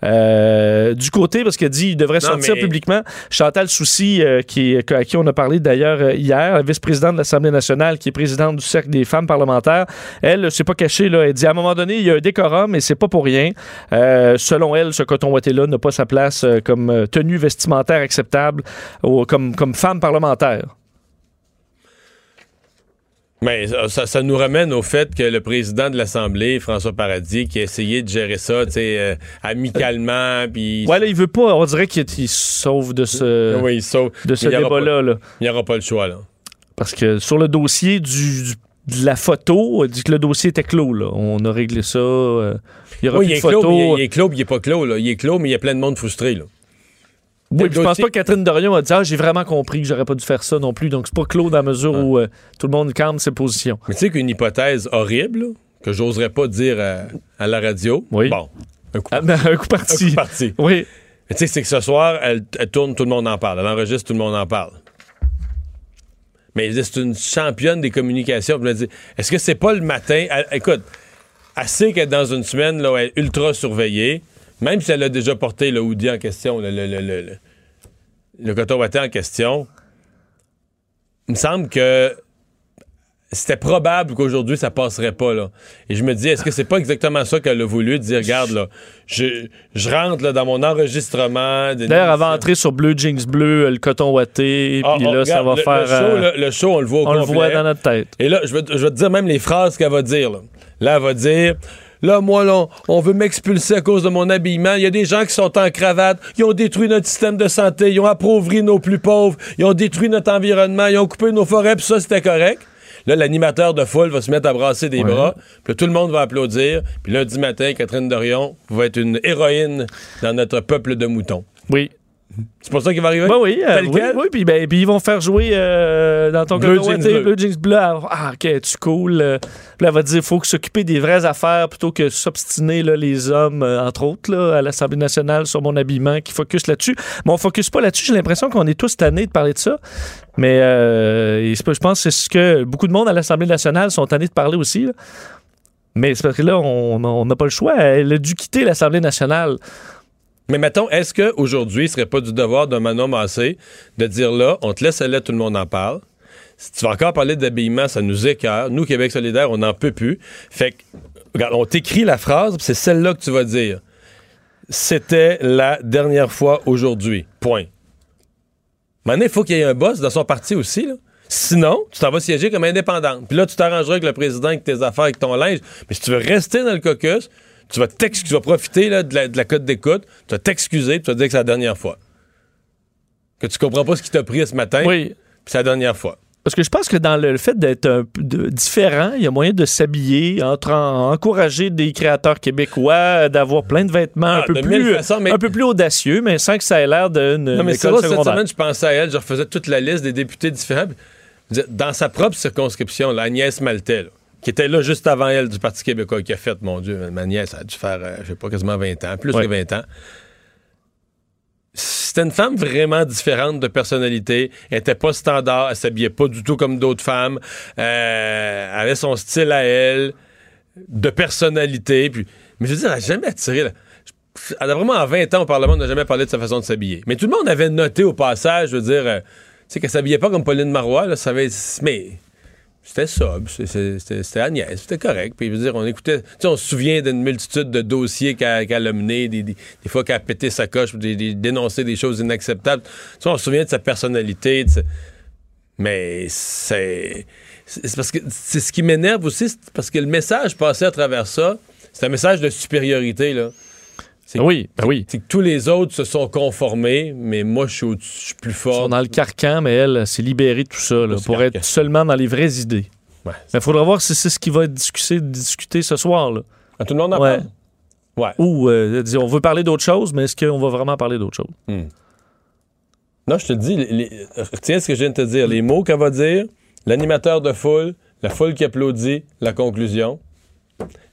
Euh, du côté, parce qu'il dit il devrait Non, sortir mais- publiquement. Chantal Soucy, euh, qui, à qui on a parlé d'ailleurs euh, hier, la vice-présidente de l'Assemblée nationale, qui est présidente du Cercle des femmes parlementaires, elle ne s'est pas cachée. Là, elle dit à un moment donné, il y a un décorum et c'est pas pour rien. Euh, selon elle, ce coton ouaté-là n'a pas sa place euh, comme euh, tenue vestimentaire acceptable ou comme, comme femme parlementaire. Mais ça, ça- nous ramène au fait que le président de l'Assemblée, François Paradis, qui a essayé de gérer ça, tu sais, euh, amicalement, puis... Ouais, là, il veut pas. On dirait qu'il il se sauve de ce, Oui, sauf- de ce il débat-là. là. Il n'y aura pas le choix, là. Parce que sur le dossier du, du- de la photo, on dit que le dossier était clos. Là. On a réglé ça. euh, il y aura Oui, plus il est de clos, photos. mais il est- il est clos, puis il est pas clos, là. Il est clos, mais il y a plein de monde frustré, là. Oui, je pense pas que Catherine Dorion a dit Ah, j'ai vraiment compris que j'aurais pas dû faire ça non plus. Donc, c'est pas clos dans la mesure où euh, tout le monde calme ses positions. Mais tu sais qu'une hypothèse horrible, là, que j'oserais pas dire à, à la radio. Oui. Bon, un coup, Ah, ben, un coup parti. un coup parti. Oui. Mais tu sais, c'est que ce soir, elle, elle tourne, tout le monde en parle. Elle enregistre, tout le monde en parle. Mais c'est une championne des communications. Je me dis, est-ce que c'est pas le matin? Elle- écoute, elle sait qu'elle est dans une semaine là, où elle est ultra surveillée, même si elle a déjà porté le hoodie en question, le, le, le, le, coton ouaté en question. Il me semble que c'était probable qu'aujourd'hui, ça passerait pas, là. Et je me dis, est-ce que c'est pas exactement ça qu'elle a voulu, dire, regarde, là, je, je rentre là, dans mon enregistrement. D'ailleurs, elle va émission. entrer sur Bleu Jeans Bleu, le coton ouaté. Ah, Puis ah, là, ça va le- faire. Le show, euh, le, le show, on le voit au on le voit dans notre tête. Et là, je vais, te- je vais te dire même les phrases qu'elle va dire. Là, Là, elle va dire Là, moi, là, on- on veut m'expulser à cause de mon habillement. Il y a des gens qui sont en cravate. Ils ont détruit notre système de santé. Ils ont appauvri nos plus pauvres. Ils ont détruit notre environnement. Ils ont coupé nos forêts. Puis ça, c'était correct. Là, l'animateur de foule va se mettre à brasser des bras. Puis là, tout le monde va applaudir. Puis lundi matin, Catherine Dorion va être une héroïne dans notre peuple de moutons. Oui. C'est pour ça qu'il va arriver? Ben oui, euh, oui, oui, puis, ben, puis ils vont faire jouer euh, dans ton Bleu jeans bleu. bleu jeans bleu. Ah, ok, tu cool. euh, puis elle va dire faut s'occuper des vraies affaires plutôt que s'obstiner les hommes, euh, entre autres, là, à l'Assemblée nationale sur mon habillement, qui focus là-dessus. Mais on focus pas là-dessus. J'ai l'impression qu'on est tous tannés de parler de ça. Mais pas- je pense que c'est ce que beaucoup de monde à l'Assemblée nationale sont tannés de parler aussi. là. Mais c'est parce que là, on n'a pas le choix. Elle a dû quitter l'Assemblée nationale. Mais mettons, est-ce qu'aujourd'hui, ce serait pas du devoir d'un Manon Massé de dire là, on te laisse aller, tout le monde en parle. Si tu vas encore parler d'habillement, ça nous écœure. Nous, Québec solidaire, on n'en peut plus. Fait que, regarde, on t'écrit la phrase, c'est celle-là que tu vas dire. C'était la dernière fois aujourd'hui. Point. Maintenant, il faut qu'il y ait un boss dans son parti aussi, là. Sinon, tu t'en vas siéger comme indépendante. Puis là, tu t'arrangeras avec le président, avec tes affaires, avec ton linge. Mais si tu veux rester dans le caucus, tu vas, tu vas profiter là, de, la, de la cote d'écoute, tu vas t'excuser, tu vas dire que c'est la dernière fois. Que tu comprends pas ce qui t'a pris ce matin, Oui. puis c'est la dernière fois. Parce que je pense que dans le, fait d'être un peu de- différent, il y a moyen de s'habiller, entre en- encourager des créateurs québécois, d'avoir plein de vêtements un, Ah, peu de mille plus, façons, mais- un peu plus audacieux, mais sans que ça ait l'air d'une Non, mais vrai, cette semaine, je pensais à elle, je refaisais toute la liste des députés différents. Dans sa propre circonscription, là, Agnès Maltais, là, qui était là juste avant elle du Parti québécois, qui a fait, mon Dieu, ma nièce a dû faire, euh, je sais pas, quasiment 20 ans, plus Ouais. que 20 ans. C'était une femme vraiment différente de personnalité. Elle était pas standard. Elle s'habillait pas du tout comme d'autres femmes. Euh, elle avait son style à elle, de personnalité. Puis, mais je veux dire, elle n'a jamais attiré. là. Elle a vraiment, en 20 ans au Parlement, on n'a jamais parlé de sa façon de s'habiller. Mais tout le monde avait noté au passage, je veux dire, euh, tu sais, qu'elle s'habillait pas comme Pauline Marois. Là, ça avait, mais c'était ça. C'était Agnès, c'était correct. Puis, je veux dire, on écoutait. On se souvient d'une multitude de dossiers qu'elle a menés, des, des- fois qu'elle a pété sa coche, des, des- dénoncé des choses inacceptables. On se souvient de sa personnalité. Mais c'est. C'est parce que c'est ce qui m'énerve aussi, parce que le message passé à travers ça, c'est un message de supériorité, là. C'est Oui, ben oui. c'est que tous les autres se sont conformés, mais moi, je suis, au- je suis plus Ils fort. sont dans le carcan, mais elle s'est libérée de tout ça là, pour carcan. être seulement dans les vraies idées. Ouais. Mais il faudra voir si c'est ce qui va être discuté, discuté ce soir. Là. Tout le monde en Ouais. parle? Ouais. Ou, euh, on veut parler d'autre chose, mais est-ce qu'on va vraiment parler d'autre chose? Non, je te dis, les- les- retiens ce que je viens de te dire. Les mots qu'elle va dire, l'animateur de foule, la foule qui applaudit, la conclusion.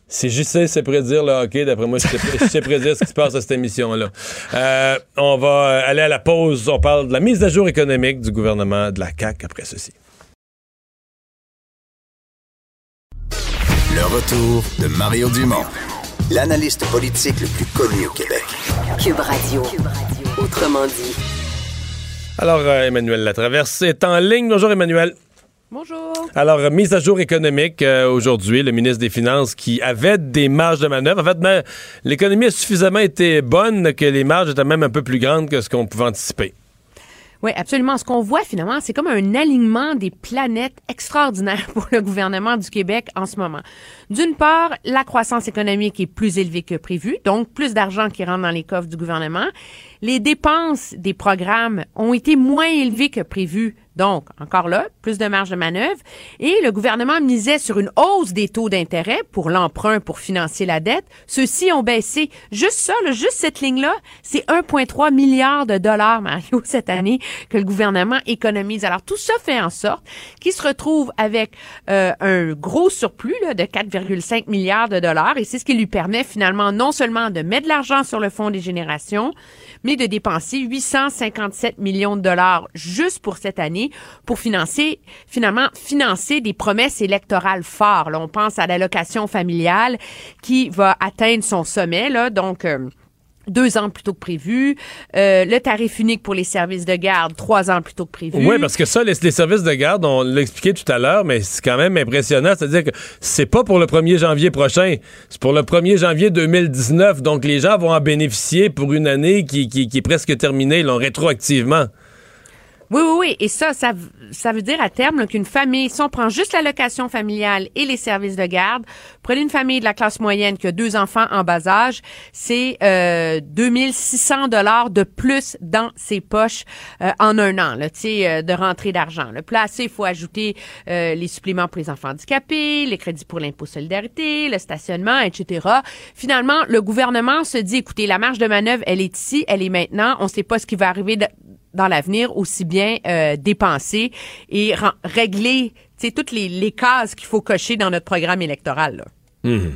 Si JC sait prédire le hockey, d'après moi, je sais, je sais prédire ce qui se passe à cette émission-là. Euh, on va aller à la pause. On parle de la mise à jour économique du gouvernement de la CAQ après ceci. Le retour de Mario Dumont, l'analyste politique le plus connu au Québec. Cube Radio. Autrement dit. Alors, euh, Emmanuel Latraverse est en ligne. Bonjour, Emmanuel. Bonjour. Alors, euh, mise à jour économique euh, aujourd'hui, le ministre des Finances qui avait des marges de manœuvre. En fait, ben, l'économie a suffisamment été bonne que les marges étaient même un peu plus grandes que ce qu'on pouvait anticiper. Oui, absolument. Ce qu'on voit finalement, c'est comme un alignement des planètes extraordinaire pour le gouvernement du Québec en ce moment. D'une part, la croissance économique est plus élevée que prévu, donc plus d'argent qui rentre dans les coffres du gouvernement. Les dépenses des programmes ont été moins élevées que prévu. Donc, encore là, plus de marge de manœuvre. Et le gouvernement misait sur une hausse des taux d'intérêt pour l'emprunt pour financer la dette. Ceux-ci ont baissé. Juste ça, là, juste cette ligne-là, c'est 1,3 milliard de dollars, Mario, cette année, que le gouvernement économise. Alors, tout ça fait en sorte qu'il se retrouve avec euh, un gros surplus là, de 4,5 milliards de dollars. Et c'est ce qui lui permet finalement non seulement de mettre de l'argent sur le fonds des générations, mais de dépenser 857 millions de dollars juste pour cette année pour financer, finalement, financer des promesses électorales fortes. Là, on pense à l'allocation familiale qui va atteindre son sommet, là, donc... euh, deux ans plus tôt que prévu. Euh, le tarif unique pour les services de garde, trois ans plus tôt que prévu. Oui, parce que ça, les, services de garde, on l'a expliqué tout à l'heure, mais c'est quand même impressionnant. C'est-à-dire que c'est pas pour le 1er janvier prochain, c'est pour le 1er janvier 2019. Donc, les gens vont en bénéficier pour une année qui est presque terminée, là, rétroactivement. Oui, oui, oui. Et ça, ça, ça veut dire à terme qu'une famille, si on prend juste l'allocation familiale et les services de garde, prenez une famille de la classe moyenne qui a deux enfants en bas âge, c'est euh, 2600 dollars de plus dans ses poches euh, en un an, là, euh, de rentrée d'argent. Le placé, il faut ajouter euh, les suppléments pour les enfants handicapés, les crédits pour l'impôt solidarité, le stationnement, etc. Finalement, le gouvernement se dit, écoutez, la marge de manœuvre, elle est ici, elle est maintenant. On ne sait pas ce qui va arriver dans l'avenir, aussi bien euh, dépenser et régler toutes les, cases qu'il faut cocher dans notre programme électoral. Mhm.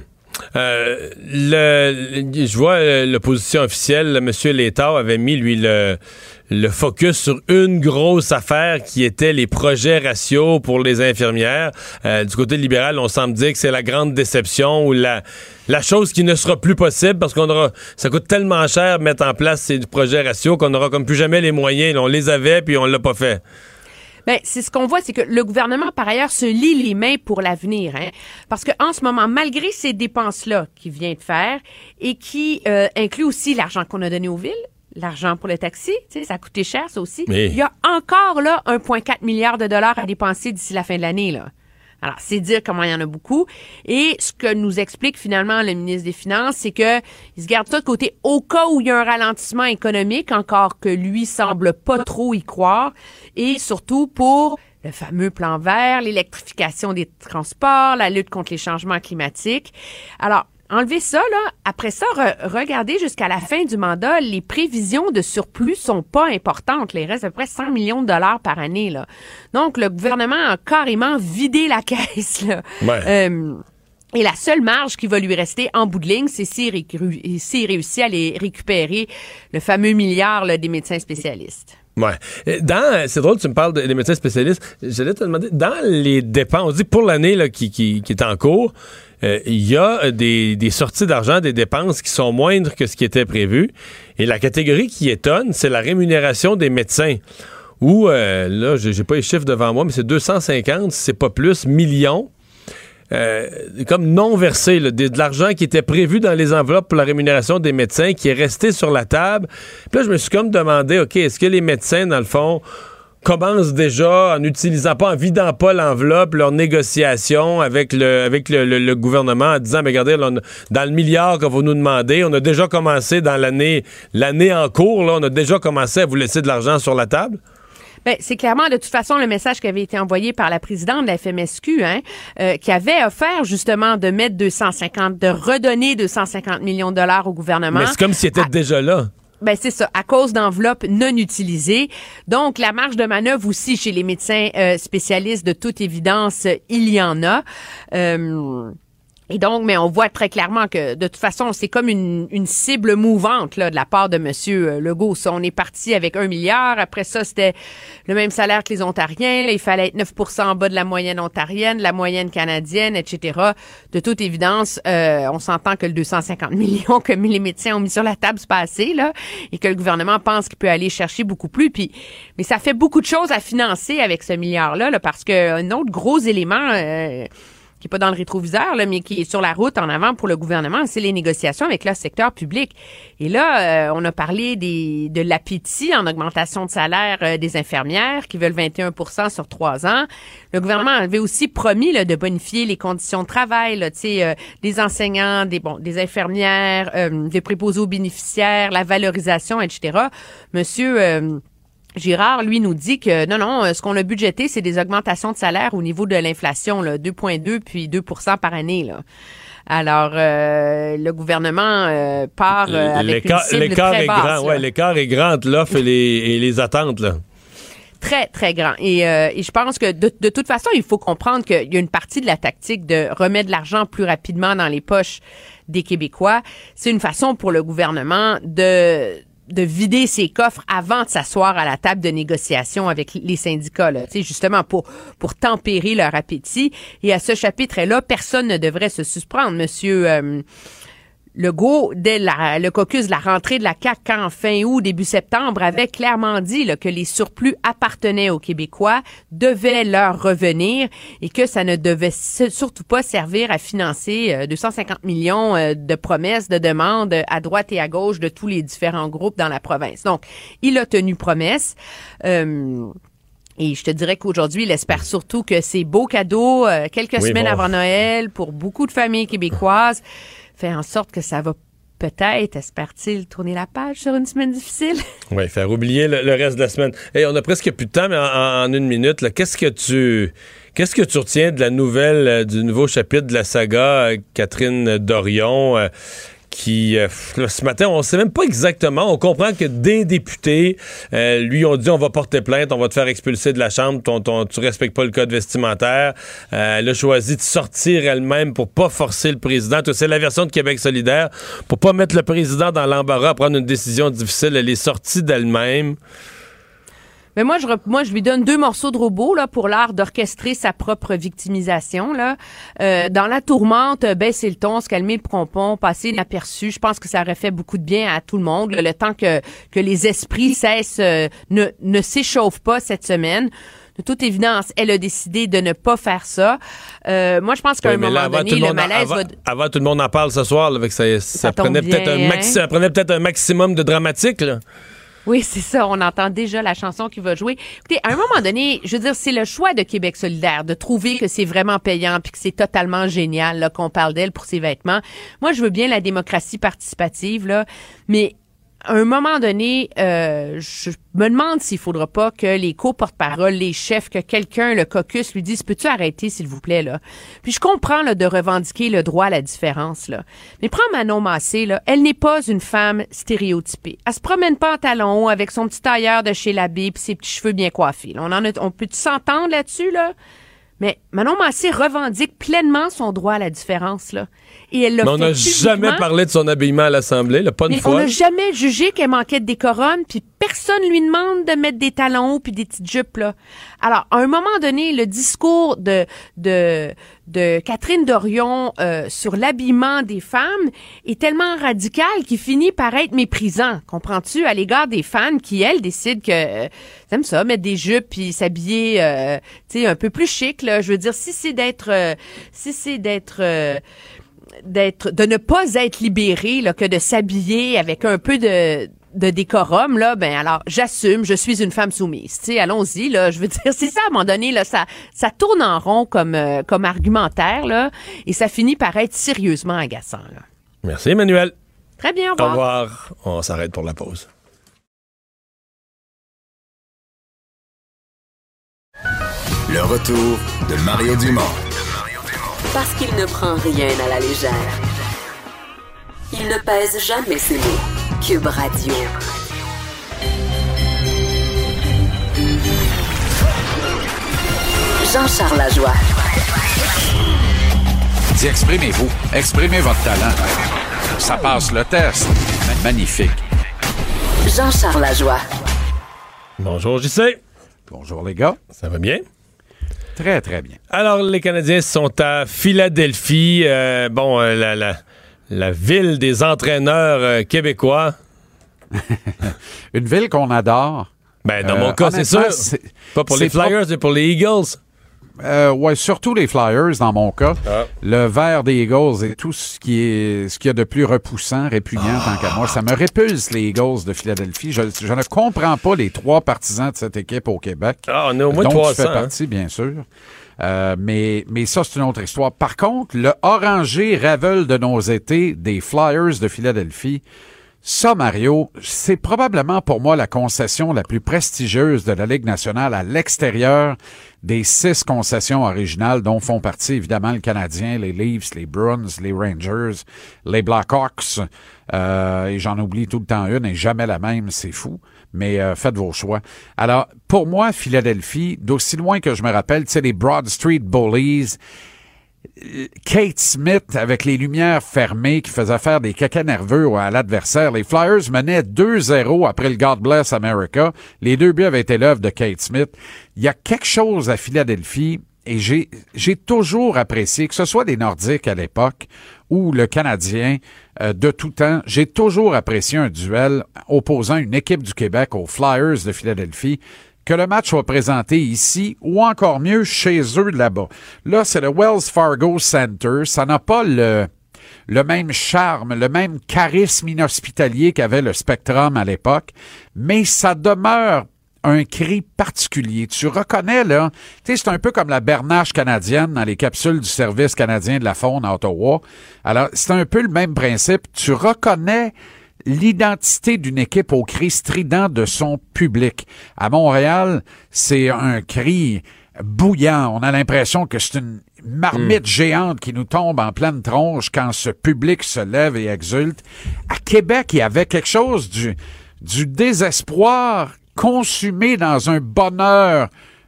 Euh, je vois euh, l'opposition officielle, M. Létard avait mis, lui, le, le focus sur une grosse affaire qui était les projets ratios pour les infirmières. Euh, du côté libéral, on semble dire que c'est la grande déception ou la, la chose qui ne sera plus possible parce qu'on aura, ça coûte tellement cher de mettre en place ces projets ratios qu'on aura comme plus jamais les moyens. On les avait puis on l'a pas fait. Ben, c'est ce qu'on voit, c'est que le gouvernement, par ailleurs, se lie les mains pour l'avenir. Hein? Parce qu'en ce moment, malgré ces dépenses-là qu'il vient de faire et qui euh, inclut aussi l'argent qu'on a donné aux villes, l'argent pour le taxi, tu sais, ça a coûté cher, ça aussi. Oui. Il y a encore là 1,4 milliard de dollars à dépenser d'ici la fin de l'année. là. Alors, c'est dire comment il y en a beaucoup. Et ce que nous explique finalement le ministre des Finances, c'est que il se garde ça de côté au cas où il y a un ralentissement économique, encore que lui semble pas trop y croire, et surtout pour le fameux plan vert, l'électrification des transports, la lutte contre les changements climatiques. Alors, enlevez ça, là. Après ça, re- regardez jusqu'à la fin du mandat, les prévisions de surplus sont pas importantes. Les restent à peu près 100 millions de dollars par année, là. Donc, le gouvernement a carrément vidé la caisse, là. Ouais. Euh, et la seule marge qui va lui rester en bout de ligne, c'est s'il réussit à les récupérer le fameux milliard là, des médecins spécialistes. Ouais. Dans, c'est drôle, tu me parles de- des médecins spécialistes. J'allais te demander, dans les dépenses, on dit pour l'année là, qui, qui, qui est en cours, euh, il y a euh, des, sorties d'argent, des dépenses qui sont moindres que ce qui était prévu. Et la catégorie qui étonne, c'est la rémunération des médecins. Où, euh, là, j'ai pas les chiffres devant moi, mais c'est 250, si c'est pas plus, millions. euh, comme non versé, de l'argent qui était prévu dans les enveloppes pour la rémunération des médecins, qui est resté sur la table. Puis là, je me suis comme demandé, OK, est-ce que les médecins, dans le fond, commencent déjà en utilisant pas, en vidant pas l'enveloppe, leur négociation avec le, avec le, le- le gouvernement en disant, mais regardez, là, on a- dans le milliard que vous nous demandez, on a déjà commencé dans l'année, l'année en cours, là, on a déjà commencé à vous laisser de l'argent sur la table? Ben, c'est clairement de toute façon le message qui avait été envoyé par la présidente de la FMSQ, hein, euh, qui avait offert justement de mettre 250, de redonner 250 millions de dollars au gouvernement. Mais c'est comme s'il était déjà là. Ben c'est ça, à cause d'enveloppes non utilisées. Donc la marge de manœuvre aussi chez les médecins euh, spécialistes, de toute évidence, euh, il y en a. Euh, et donc, mais on voit très clairement que de toute façon, c'est comme une, cible mouvante là, de la part de Monsieur euh, Legault. Ça, on est parti avec un milliard. Après ça, c'était le même salaire que les Ontariens. Il fallait être 9% en bas de la moyenne ontarienne, la moyenne canadienne, etc. De toute évidence, euh, on s'entend que le 250 millions que les médecins ont mis sur la table, c'est pas assez, là, et que le gouvernement pense qu'il peut aller chercher beaucoup plus. Puis, mais ça fait beaucoup de choses à financer avec ce milliard-là, là, parce que un autre gros élément. euh, qui est pas dans le rétroviseur, là, mais qui est sur la route en avant pour le gouvernement, c'est les négociations avec le secteur public. Et là, euh, on a parlé des, de l'appétit en augmentation de salaire euh, des infirmières qui veulent 21% sur trois ans. Le gouvernement avait aussi promis là, de bonifier les conditions de travail, là, euh, des enseignants, des bon, des infirmières, euh, des préposés aux bénéficiaires, la valorisation, etc. Monsieur euh, Girard, lui, nous dit que non, non, euh, ce qu'on a budgété, c'est des augmentations de salaire au niveau de l'inflation, là, 2,2 puis 2% par année. Là. Alors, euh, le gouvernement euh, part euh, avec une L'écart cible l'écart très est basse. grand, ouais, l'écart est grand entre l'offre et les, et les attentes, là. Très, très grand. Et, euh, et je pense que de, de toute façon, il faut comprendre qu'il y a une partie de la tactique de remettre de l'argent plus rapidement dans les poches des Québécois. C'est une façon pour le gouvernement de de vider ses coffres avant de s'asseoir à la table de négociation avec les syndicats, là, justement pour pour tempérer leur appétit. Et à ce chapitre-là, personne ne devrait se surprendre. Monsieur euh, Legault, dès la- le caucus de la rentrée de la CAQ en fin août, début septembre, avait clairement dit là, que les surplus appartenaient aux Québécois, devaient leur revenir et que ça ne devait surtout pas servir à financer euh, 250 millions euh, de promesses, de demandes euh, à droite et à gauche de tous les différents groupes dans la province. Donc, il a tenu promesse. Euh, et je te dirais qu'aujourd'hui, il espère surtout que ces beaux cadeaux, euh, quelques Oui, semaines bon. avant Noël, pour beaucoup de familles québécoises, fait en sorte que ça va peut-être, espère-t-il, tourner la page sur une semaine difficile? Oui, faire oublier le, reste de la semaine. On a presque plus de temps, mais en, une minute, qu'est-ce que tu qu'est-ce retiens de la nouvelle, euh, du nouveau chapitre de la saga euh, Catherine Dorion? Qui, euh, ce matin, on sait même pas exactement. On comprend que des députés euh, lui ont dit on va porter plainte, on va te faire expulser de la Chambre, ton, ton- tu respectes pas le code vestimentaire. Euh, elle a choisi de sortir elle-même pour pas forcer le président. C'est la version de Québec solidaire. Pour pas mettre le président dans l'embarras à prendre une décision difficile, elle est sortie d'elle-même. Mais moi, je, moi, je lui donne deux morceaux de robot là pour l'art d'orchestrer sa propre victimisation. Là. Euh, dans la tourmente, euh, baisser le ton, se calmer le pompon, passer inaperçu. Je pense que ça aurait fait beaucoup de bien à tout le monde. là, le temps que, que les esprits cessent, euh, ne, ne s'échauffent pas cette semaine. De toute évidence, elle a décidé de ne pas faire ça. Euh, moi, je pense qu'à Oui, un moment là, donné, le le monde, en- malaise avant, va... avant, tout le monde en parle ce soir, là, que ça, ça, prenait maxi- hein? ça prenait peut-être un maximum de dramatique. Là. Oui, c'est ça. On entend déjà la chanson qui va jouer. Écoutez, à un moment donné, je veux dire, c'est le choix de Québec solidaire de trouver que c'est vraiment payant puis que c'est totalement génial qu'on parle d'elle pour ses vêtements. Moi, je veux bien la démocratie participative, là, mais à un moment donné, euh, je me demande s'il faudra pas que les co-porte-parole, les chefs, que quelqu'un, le caucus, lui dise Peux-tu arrêter, s'il vous plaît, là? Puis je comprends là, de revendiquer le droit à la différence, là. Mais prends Manon Massé, là, elle n'est pas une femme stéréotypée. Elle se promène pas en avec son petit tailleur de chez l'abbé puis ses petits cheveux bien coiffés. là. On en a, on peut s'entendre là-dessus, là? Mais Manon Massé revendique pleinement son droit à la différence, là. Et elle l'a Mais on n'a jamais parlé de son habillement à l'Assemblée, là, pas une Mais on fois. n'a jamais jugé qu'elle manquait de décorum, puis personne lui demande de mettre des talons hauts puis des petites jupes là. Alors, à un moment donné, le discours de de de Catherine Dorion euh, sur l'habillement des femmes est tellement radical qu'il finit par être méprisant. Comprends-tu? À l'égard des fans qui elles décident que euh, aiment ça mettre des jupes puis s'habiller euh, tu sais un peu plus chic là. Je veux dire si c'est d'être euh, si c'est d'être euh, d'être de ne pas être libéré là, que de s'habiller avec un peu de de décorum là ben alors j'assume je suis une femme soumise tu sais allons-y là je veux dire c'est ça à un moment donné là ça ça tourne en rond comme euh, comme argumentaire là et ça finit par être sérieusement agaçant là. Merci, Emmanuel. très bien au Au revoir. revoir. On s'arrête pour la pause. Le retour de Mario Dumont. Parce qu'il ne prend rien à la légère. Il ne pèse jamais ses mots. Cube Radio. Jean-Charles Lajoie. Dis, exprimez-vous. Exprimez votre talent. Ça passe le test. Magnifique. Jean-Charles Lajoie. Bonjour, JC. Bonjour, les gars. Ça va bien? Très, très bien. Alors, les Canadiens sont à Philadelphie. Euh, bon, euh, la, la, la ville des entraîneurs euh, québécois. Une ville qu'on adore. Ben, dans Euh, mon cas, c'est sûr. Pas pour les Flyers, mais pour les Eagles. Euh, ouais, surtout les Flyers dans mon cas. Ah. Le vert des Eagles et tout ce qui est ce qu'il y a de plus repoussant, répugnant tant qu'à moi. Ça me répulse les Eagles de Philadelphie. Je, je ne comprends pas les trois partisans de cette équipe au Québec. Ah, on est au moins dont 300. tu fais hein. partie, bien sûr. Euh, mais, mais ça, c'est une autre histoire. Par contre, le orangé ravel de nos étés des Flyers de Philadelphie, ça, Mario, c'est probablement pour moi la concession la plus prestigieuse de la Ligue nationale à l'extérieur des six concessions originales dont font partie évidemment le Canadien, les Leafs, les Bruins, les Rangers, les Blackhawks, euh, et j'en oublie tout le temps une et jamais la même, c'est fou. Mais euh, faites vos choix. Alors, pour moi, Philadelphie, d'aussi loin que je me rappelle, tu sais, les Broad Street Bullies, Kate Smith avec les lumières fermées qui faisait faire des caca nerveux à l'adversaire. Les Flyers menaient 2-0 après le God Bless America. Les deux buts avaient été l'œuvre de Kate Smith. Il y a quelque chose à Philadelphie et j'ai, toujours apprécié, que ce soit des Nordiques à l'époque ou le Canadien euh, de tout temps, j'ai toujours apprécié un duel opposant une équipe du Québec aux Flyers de Philadelphie que le match soit présenté ici ou encore mieux chez eux là-bas. Là, c'est le Wells Fargo Center. Ça n'a pas le, le même charme, le même charisme inhospitalier qu'avait le Spectrum à l'époque, mais ça demeure un cri particulier. Tu reconnais, là, tu sais, c'est un peu comme la bernache canadienne dans les capsules du Service canadien de la faune à Ottawa. Alors, c'est un peu le même principe. Tu reconnais l'identité d'une équipe au cri strident de son public. À Montréal, c'est un cri bouillant. On a l'impression que c'est une marmite géante qui nous tombe en pleine tronche quand ce public se lève et exulte. À Québec, il y avait quelque chose du, du désespoir consumé dans un bonheur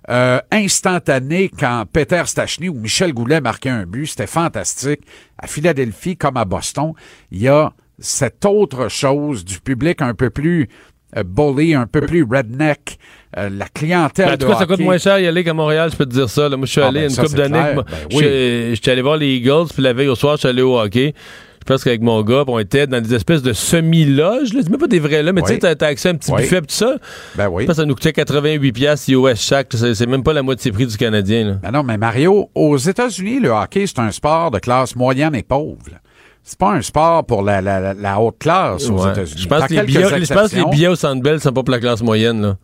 euh, instantané quand Peter Stachny ou Michel Goulet marquaient un but. C'était fantastique. À Philadelphie comme à Boston, il y a cette autre chose du public un peu plus euh, bully, un peu plus redneck. Euh, la clientèle Ben, en tout cas, ça coûte moins cher y aller qu'à Montréal, je peux te dire ça. là. Moi, je suis Ah, allé ben, une ça, couple d'années. Ben je oui. J'étais allé voir les Eagles, puis la veille au soir, je suis allé au hockey. Je pense qu'avec mon gars, on était dans des espèces de semi-loges. là. Même pas des vrais là, mais tu Oui. sais, t'as accès à un petit Oui. buffet, tout ça. Ben oui. Je pense que ça nous coûtait 88$ piastres US chaque. C'est même pas la moitié prix du Canadien. Là. Ben non, mais Mario, aux États-Unis, le hockey, c'est un sport de classe moyenne et pauvre. là. C'est pas un sport pour la, la, la- la haute classe aux Ouais. États-Unis. Je pense que les billets, je pense que les exceptions. billets au Centre Bell sont pas pour la classe moyenne. Là.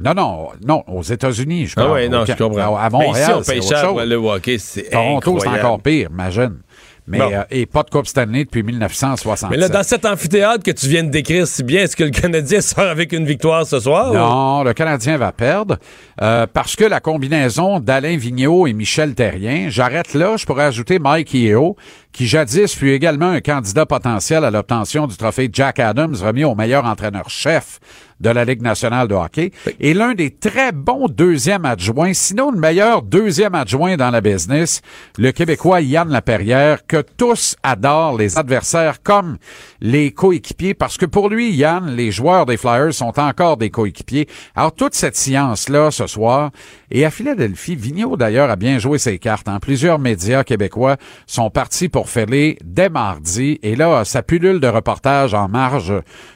Non, non, non, aux États-unis, je Ah parle. ouais, non, Au je comprends. À Mais Montréal, ici, on paye cher pour aller au hockey. C'est Toronto, c'est encore pire, imagine. Mais, Bon. euh, et pas de Coupe Stanley depuis 1967. Mais là, dans cet amphithéâtre que tu viens de décrire si bien, est-ce que le Canadien sort avec une victoire ce soir? ou- Non, le Canadien va perdre euh, parce que la combinaison d'Alain Vigneault et Michel Terrien, j'arrête là, je pourrais ajouter Mike Yeo, qui jadis fut également un candidat potentiel à l'obtention du trophée Jack Adams remis au meilleur entraîneur-chef de la Ligue nationale de hockey, et l'un des très bons deuxièmes adjoints, sinon le meilleur deuxième adjoint dans la business, le Québécois Yann Laperrière, que tous adorent les adversaires comme les coéquipiers, parce que pour lui, Yann, les joueurs des Flyers sont encore des coéquipiers. Alors, toute cette science-là, ce soir, et à Philadelphie, Vigneault, d'ailleurs, a bien joué ses cartes. En plusieurs médias québécois sont partis pour fêler dès mardi, et là, ça pullule de reportages en marge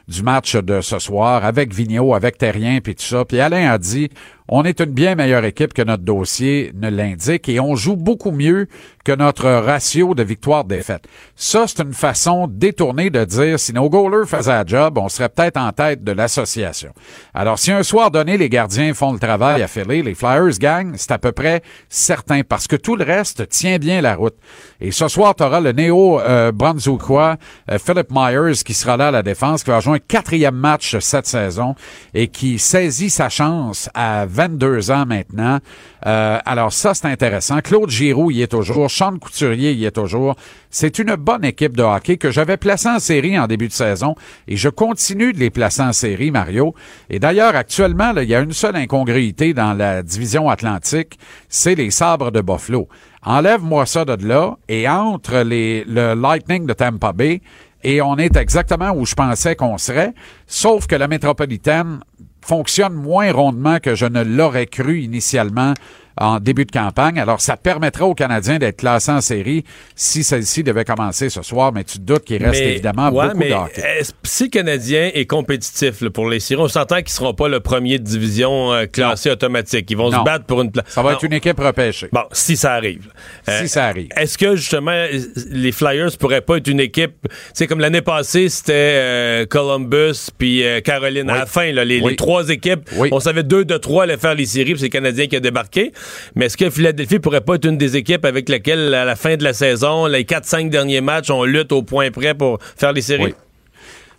du match de ce soir, avec Vigneault, avec Terrien, puis tout ça. Puis Alain a dit, on est une bien meilleure équipe que notre dossier ne l'indique et on joue beaucoup mieux que notre ratio de victoire-défaite. Ça, c'est une façon détournée de dire si nos goalers faisaient la job, on serait peut-être en tête de l'association. Alors, si un soir donné, les gardiens font le travail à Philly, les Flyers gagnent, c'est à peu près certain parce que tout le reste tient bien la route. Et ce soir, tu auras le néo-brunswickois euh, Philip Myers qui sera là à la défense, qui va jouer un quatrième match cette saison et qui saisit sa chance à 22 ans maintenant. Euh, alors ça, c'est intéressant. Claude Giroux y est toujours. Sean Couturier y est toujours. C'est une bonne équipe de hockey que j'avais placée en série en début de saison et je continue de les placer en série, Mario. Et d'ailleurs, actuellement, il y a une seule incongruité dans la division atlantique, c'est les sabres de Buffalo. Enlève-moi ça de là et entre les, le Lightning de Tampa Bay et on est exactement où je pensais qu'on serait, sauf que la métropolitaine fonctionne moins rondement que je ne l'aurais cru initialement en début de campagne. Alors, ça permettra aux Canadiens d'être classés en série si celle-ci devait commencer ce soir, mais tu te doutes qu'il reste Mais- évidemment ouais, beaucoup mais est-ce- si le Canadien est compétitif là, pour les séries, on s'entend qu'ils ne seront pas le premier de division euh, classé automatique. Ils vont Non. se battre pour une place. Ça va être une équipe repêchée. Bon, si ça arrive. Euh, Si ça arrive. Est-ce que justement les Flyers pourraient pas être une équipe, sais comme l'année passée c'était euh, Columbus puis euh, Caroline à la fin là, les, Oui. les trois équipes, Oui. on savait deux de trois allaient faire les séries, puis c'est le Canadien qui a débarqué. Mais est-ce que Philadelphie pourrait pas être une des équipes avec lesquelles à la fin de la saison, les 4-5 derniers matchs, on lutte au point près pour faire les séries? Oui.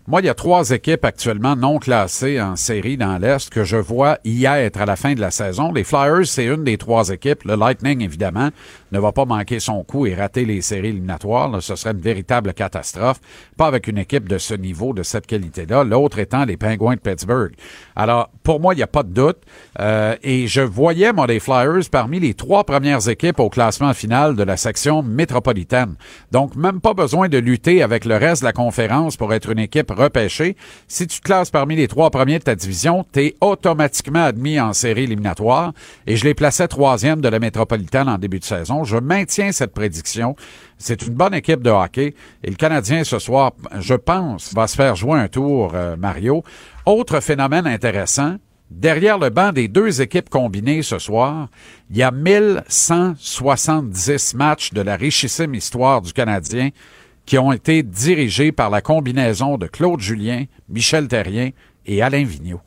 Moi, il y a trois équipes actuellement non classées en série dans l'Est que je vois y être à la fin de la saison. Les Flyers, c'est une des trois équipes. Le Lightning, évidemment, ne va pas manquer son coup et rater les séries éliminatoires. Ce serait une véritable catastrophe. Pas avec une équipe de ce niveau, de cette qualité-là. L'autre étant les Penguins de Pittsburgh. Alors, pour moi, il n'y a pas de doute. Euh, et je voyais, moi, les Flyers parmi les trois premières équipes au classement final de la section métropolitaine. Donc, même pas besoin de lutter avec le reste de la conférence pour être une équipe repêché. Si tu te classes parmi les trois premiers de ta division, tu es automatiquement admis en série éliminatoire. Et je les plaçais troisième de la métropolitaine en début de saison. Je maintiens cette prédiction. C'est une bonne équipe de hockey. Et le Canadien, ce soir, je pense, va se faire jouer un tour, euh, Mario. Autre phénomène intéressant, derrière le banc des deux équipes combinées ce soir, il y a 1170 matchs de la richissime histoire du Canadien qui ont été dirigés par la combinaison de Claude Julien, Michel Terrien et Alain Vigneault.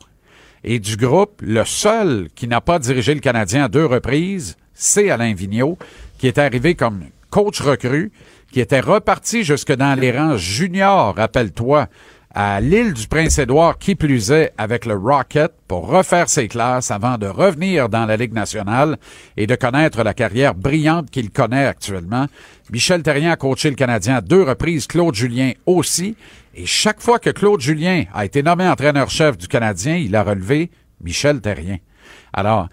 Et du groupe, le seul qui n'a pas dirigé le Canadien à deux reprises, c'est Alain Vigneault, qui est arrivé comme coach recru, qui était reparti jusque dans les rangs juniors, rappelle-toi, à l'île du Prince-Édouard, qui plus est, avec le Rocket, pour refaire ses classes avant de revenir dans la Ligue nationale et de connaître la carrière brillante qu'il connaît actuellement. Michel Terrien a coaché le Canadien à deux reprises, Claude Julien aussi, et chaque fois que Claude Julien a été nommé entraîneur-chef du Canadien, il a relevé Michel Terrien. Alors,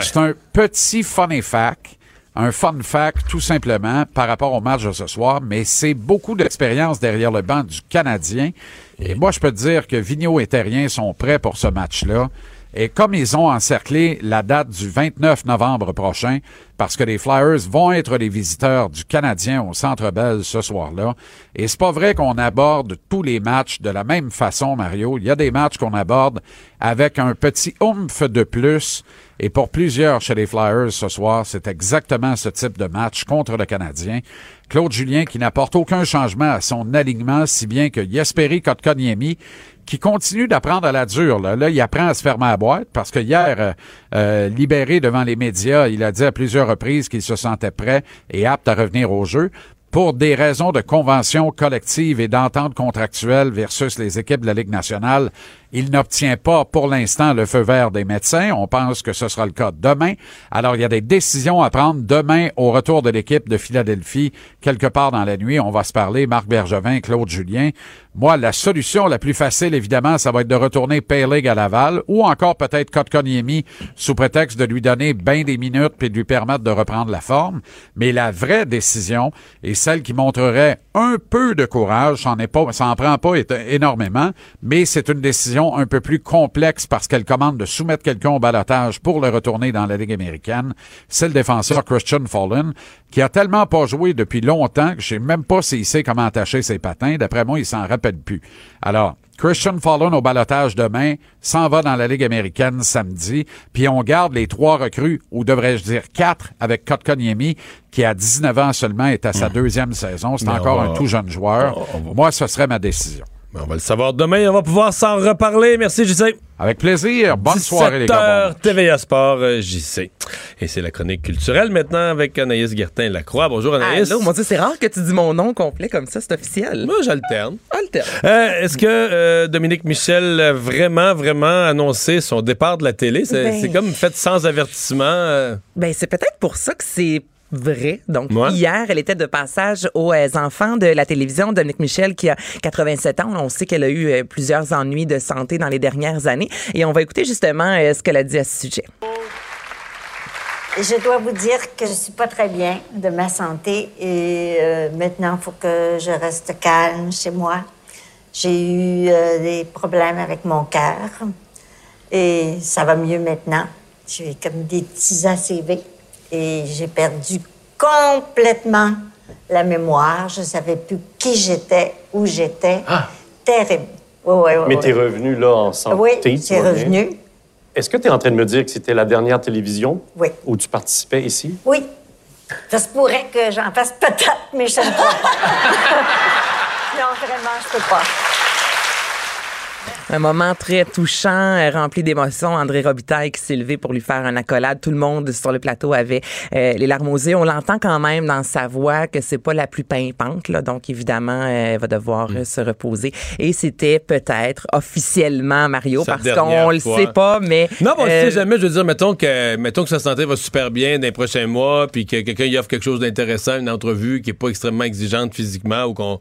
c'est un petit funny fact un fun fact tout simplement par rapport au match de ce soir, mais c'est beaucoup d'expérience derrière le banc du Canadien. Et moi, je peux dire que Vigneault et Terrien sont prêts pour ce match-là. Et comme ils ont encerclé la date du 29 novembre prochain, parce que les Flyers vont être les visiteurs du Canadien au Centre Bell ce soir-là, et c'est pas vrai qu'on aborde tous les matchs de la même façon, Mario. Il y a des matchs qu'on aborde avec un petit oomph de plus. Et pour plusieurs chez les Flyers ce soir, c'est exactement ce type de match contre le Canadien. Claude Julien qui n'apporte aucun changement à son alignement, si bien que Jesperi Kotkaniemi, qui continue d'apprendre à la dure. Là. il apprend à se fermer à boîte parce que hier, euh, euh, libéré devant les médias, il a dit à plusieurs reprises qu'il se sentait prêt et apte à revenir au jeu pour des raisons de convention collective et d'entente contractuelle versus les équipes de la Ligue nationale, il n'obtient pas pour l'instant le feu vert des médecins. On pense que ce sera le cas demain. Alors, il y a des décisions à prendre demain au retour de l'équipe de Philadelphie, quelque part dans la nuit. On va se parler, Marc Bergevin, Claude Julien. Moi, la solution la plus facile, évidemment, ça va être de retourner Payleg à Laval ou encore peut-être Kotkaniemi sous prétexte de lui donner bien des minutes puis de lui permettre de reprendre la forme. Mais la vraie décision est celle qui montrerait un peu de courage. Ça est pas, ça en prend pas énormément, mais c'est une décision un peu plus complexe parce qu'elle commande de soumettre quelqu'un au balotage pour le retourner dans la Ligue américaine. C'est le défenseur Christian Fallen qui a tellement pas joué depuis longtemps que je sais même pas s'il sait comment attacher ses patins. D'après moi, il s'en rappelle plus. Alors, Christian Fallon au balotage demain, s'en va dans la Ligue américaine samedi, puis on garde les trois recrues, ou devrais-je dire quatre, avec Kotkaniemi, qui a 19 ans seulement, est à sa deuxième saison. C'est encore un tout jeune joueur. Moi, ce serait ma décision. On va le savoir demain, on va pouvoir s'en reparler. Merci, JC. Avec plaisir. Bonne soirée, les gars. TVA Sport, euh, JC. Et c'est la chronique culturelle maintenant avec Anaïs Gertin-Lacroix. Bonjour, Anaïs. Allô, mon Dieu, c'est rare que tu dis mon nom complet comme ça, c'est officiel. Moi, j'alterne. Alterne. Euh, Est-ce que euh, Dominique Michel a vraiment, vraiment annoncé son départ de la télé? C'est Ben- comme fait sans avertissement. euh. Ben, c'est peut-être pour ça que c'est vrai. Donc, hier, elle était de passage aux euh, enfants de la télévision. Dominique Michel, qui a 87 ans. On sait qu'elle a eu euh, plusieurs ennuis de santé dans les dernières années. Et on va écouter justement euh, ce qu'elle a dit à ce sujet. Et je dois vous dire que je suis pas très bien de ma santé et euh, maintenant il faut que je reste calme chez moi. J'ai eu euh, des problèmes avec mon cœur et ça va mieux maintenant. J'ai comme des petits ACV et j'ai perdu complètement la mémoire. Je savais plus qui j'étais, où j'étais. Terrible. Ouais, ouais, ouais, Mais t'es revenu là en santé. Oui, c'est bien. revenu. Est-ce que tu es en train de me dire que c'était la dernière télévision Oui. où tu participais ici? Oui. Ça se pourrait que j'en fasse peut-être, mais je ne pas. non, vraiment, je peux pas. Un moment très touchant, euh, rempli d'émotions. André Robitaille qui s'est levé pour lui faire un accolade. Tout le monde sur le plateau avait euh, les larmes aux yeux. On l'entend quand même dans sa voix que c'est pas la plus pimpante, là. Donc, évidemment, euh, elle va devoir euh, se reposer. Et c'était peut-être officiellement Mario, parce qu'on le sait pas, mais... Non, on le sait jamais. Je veux dire, mettons que, mettons que sa santé va super bien dans les prochains mois, puis que quelqu'un y offre quelque chose d'intéressant, une entrevue qui est pas extrêmement exigeante physiquement ou qu'on.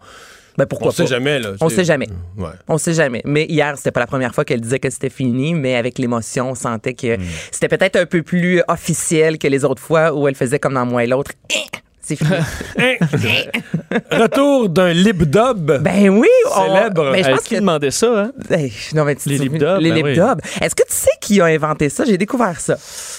Ben pourquoi on sait pas? jamais, là. On sait jamais. Ouais. On sait jamais. Mais hier, c'était pas la première fois qu'elle disait que c'était fini, mais avec l'émotion, on sentait que Hmm. c'était peut-être un peu plus officiel que les autres fois où elle faisait comme dans moi et l'autre. Eh, démystifier. Retour d'un lip-dub. Ben oui, on- Célèbre. Ben, je pense qui que demandait ça, hein? Hey, non, mais tu Les lip Les ben lip oui. dubs. Est-ce que tu sais qui a inventé ça? J'ai découvert ça.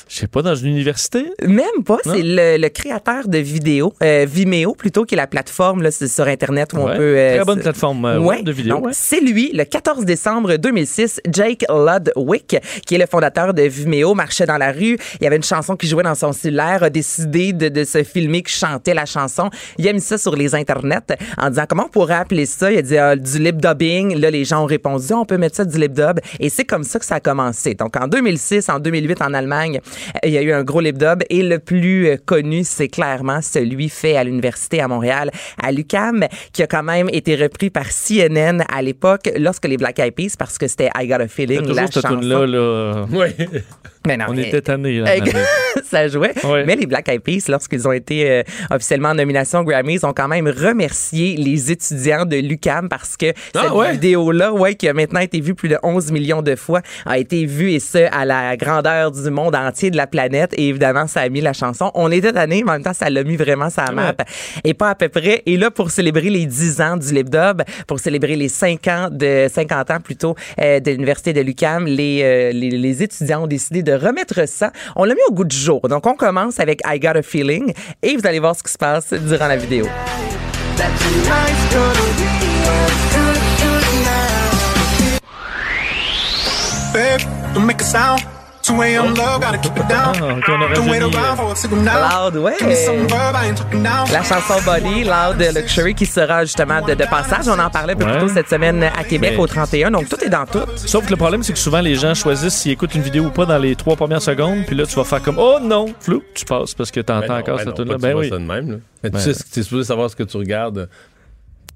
Je sais pas, dans une université? Même pas. C'est le, le créateur de vidéos, euh, Vimeo plutôt, qui est la plateforme là, c'est sur Internet où on peut. euh, Très bonne plateforme euh, Ouais. de vidéo. Donc, ouais. C'est lui, le 14 décembre 2006, Jake Ludwig, qui est le fondateur de Vimeo, marchait dans la rue. Il y avait une chanson qui jouait dans son cellulaire, a décidé de, de se filmer qui chantait la chanson. Il a mis ça sur les internets en disant comment on pourrait appeler ça? Il a dit ah, du lip dubbing. Là, les gens ont répondu on peut mettre ça du lip dub. Et c'est comme ça que ça a commencé. Donc en 2006, en 2008 en Allemagne, il y a eu un gros lip dub et le plus euh, connu, c'est clairement celui fait à l'université à Montréal, à l'UCAM, qui a quand même été repris par CNN à l'époque lorsque les Black Eyed Peas, parce que c'était I Got a Feeling, la cette chanson. là. Oui. Mais non, On mais- était tannés, là. Ça jouait. Ouais. Mais les Black Eyed Peas, lorsqu'ils ont été euh, officiellement en nomination aux Grammys, ont quand même remercié les étudiants de l'UCAM parce que Ah, cette ouais? vidéo-là, ouais, qui a maintenant été vue plus de 11 millions de fois, a été vue et ce, à la grandeur du monde entier de la planète. Et évidemment, ça a mis la chanson. On était tannés, mais en même temps, ça l'a mis vraiment sa map. Et pas à peu près. Et là, pour célébrer les 10 ans du lip dub, pour célébrer les 5 ans de 50 ans plutôt euh, de l'université de l'UCAM, les, euh, les, les étudiants ont décidé de remettre ça. On l'a mis au goût du jour. Donc, on commence avec I Got a Feeling et vous allez voir ce qui se passe durant la vidéo. Don't make a sound. 2 a.m. love, gotta keep it down. Ok, on aurait Don't wait jeuni, around for a signal now. Loud, ouais. Give me some verb, I ain't talking now. La chanson Body, Loud Luxury, qui sera justement de, de passage. On en parlait un peu Ouais. plus tôt cette semaine à Québec Mais- au 31. Donc, tout est dans tout. Sauf que le problème, c'est que souvent, les gens choisissent s'ils écoutent une vidéo ou pas dans les trois premières secondes. Puis là, tu vas faire comme Oh non, flou, tu passes parce que t'entends Ben encore ben cette non, tune-là. Ben oui. ça de même, là. Mais Ben- tu sais, tu es supposé savoir ce que tu regardes.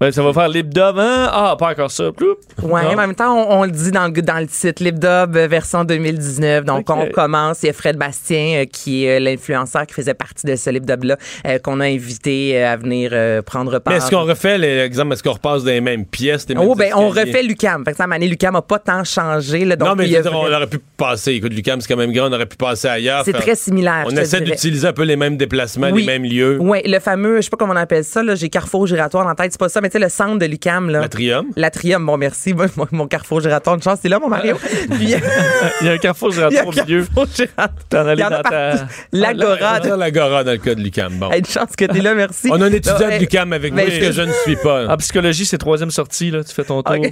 Ben, ça va faire lip dub, hein? Ah, pas encore ça. Ploup. Ouais, mais en même temps, on, on le dit dans le, dans le titre, Lip Dub euh, version 2019. Donc, on commence. Il y a Fred Bastien, euh, qui est euh, l'influenceur qui faisait partie de ce Lip Dub-là, euh, qu'on a invité à venir euh, prendre part. Mais est-ce qu'on refait l'exemple, est-ce qu'on repasse dans les mêmes pièces? mêmes Oh, ben, on refait Lucam. Fait que ça, année, Lucam a pas tant changé. Là, donc, non, mais je veux dire, on aurait pu passer. Écoute, Lucam, c'est quand même grand, on aurait pu passer ailleurs. C'est très similaire. On essaie d'utiliser un peu les mêmes déplacements, Oui. les mêmes lieux. Oui, le fameux, je sais pas comment on appelle ça, j'ai carrefour giratoire la tête, c'est pas ça, mais tu sais, le centre de l'UCAM, là. L'atrium. L'atrium, bon, merci. Moi, mon, mon carrefour giratoire, une chance, c'est là, mon Mario. Puis, Il y a un carrefour un au milieu. T'en allais dans ta. L'agora. Dans l'agora dans le cas de Lucam. Bon. Hey, Une chance que t'es là, merci. On a un étudiant de Lucam avec nous je- que je ne suis pas. En psychologie, c'est troisième sortie, là. Tu fais ton tour.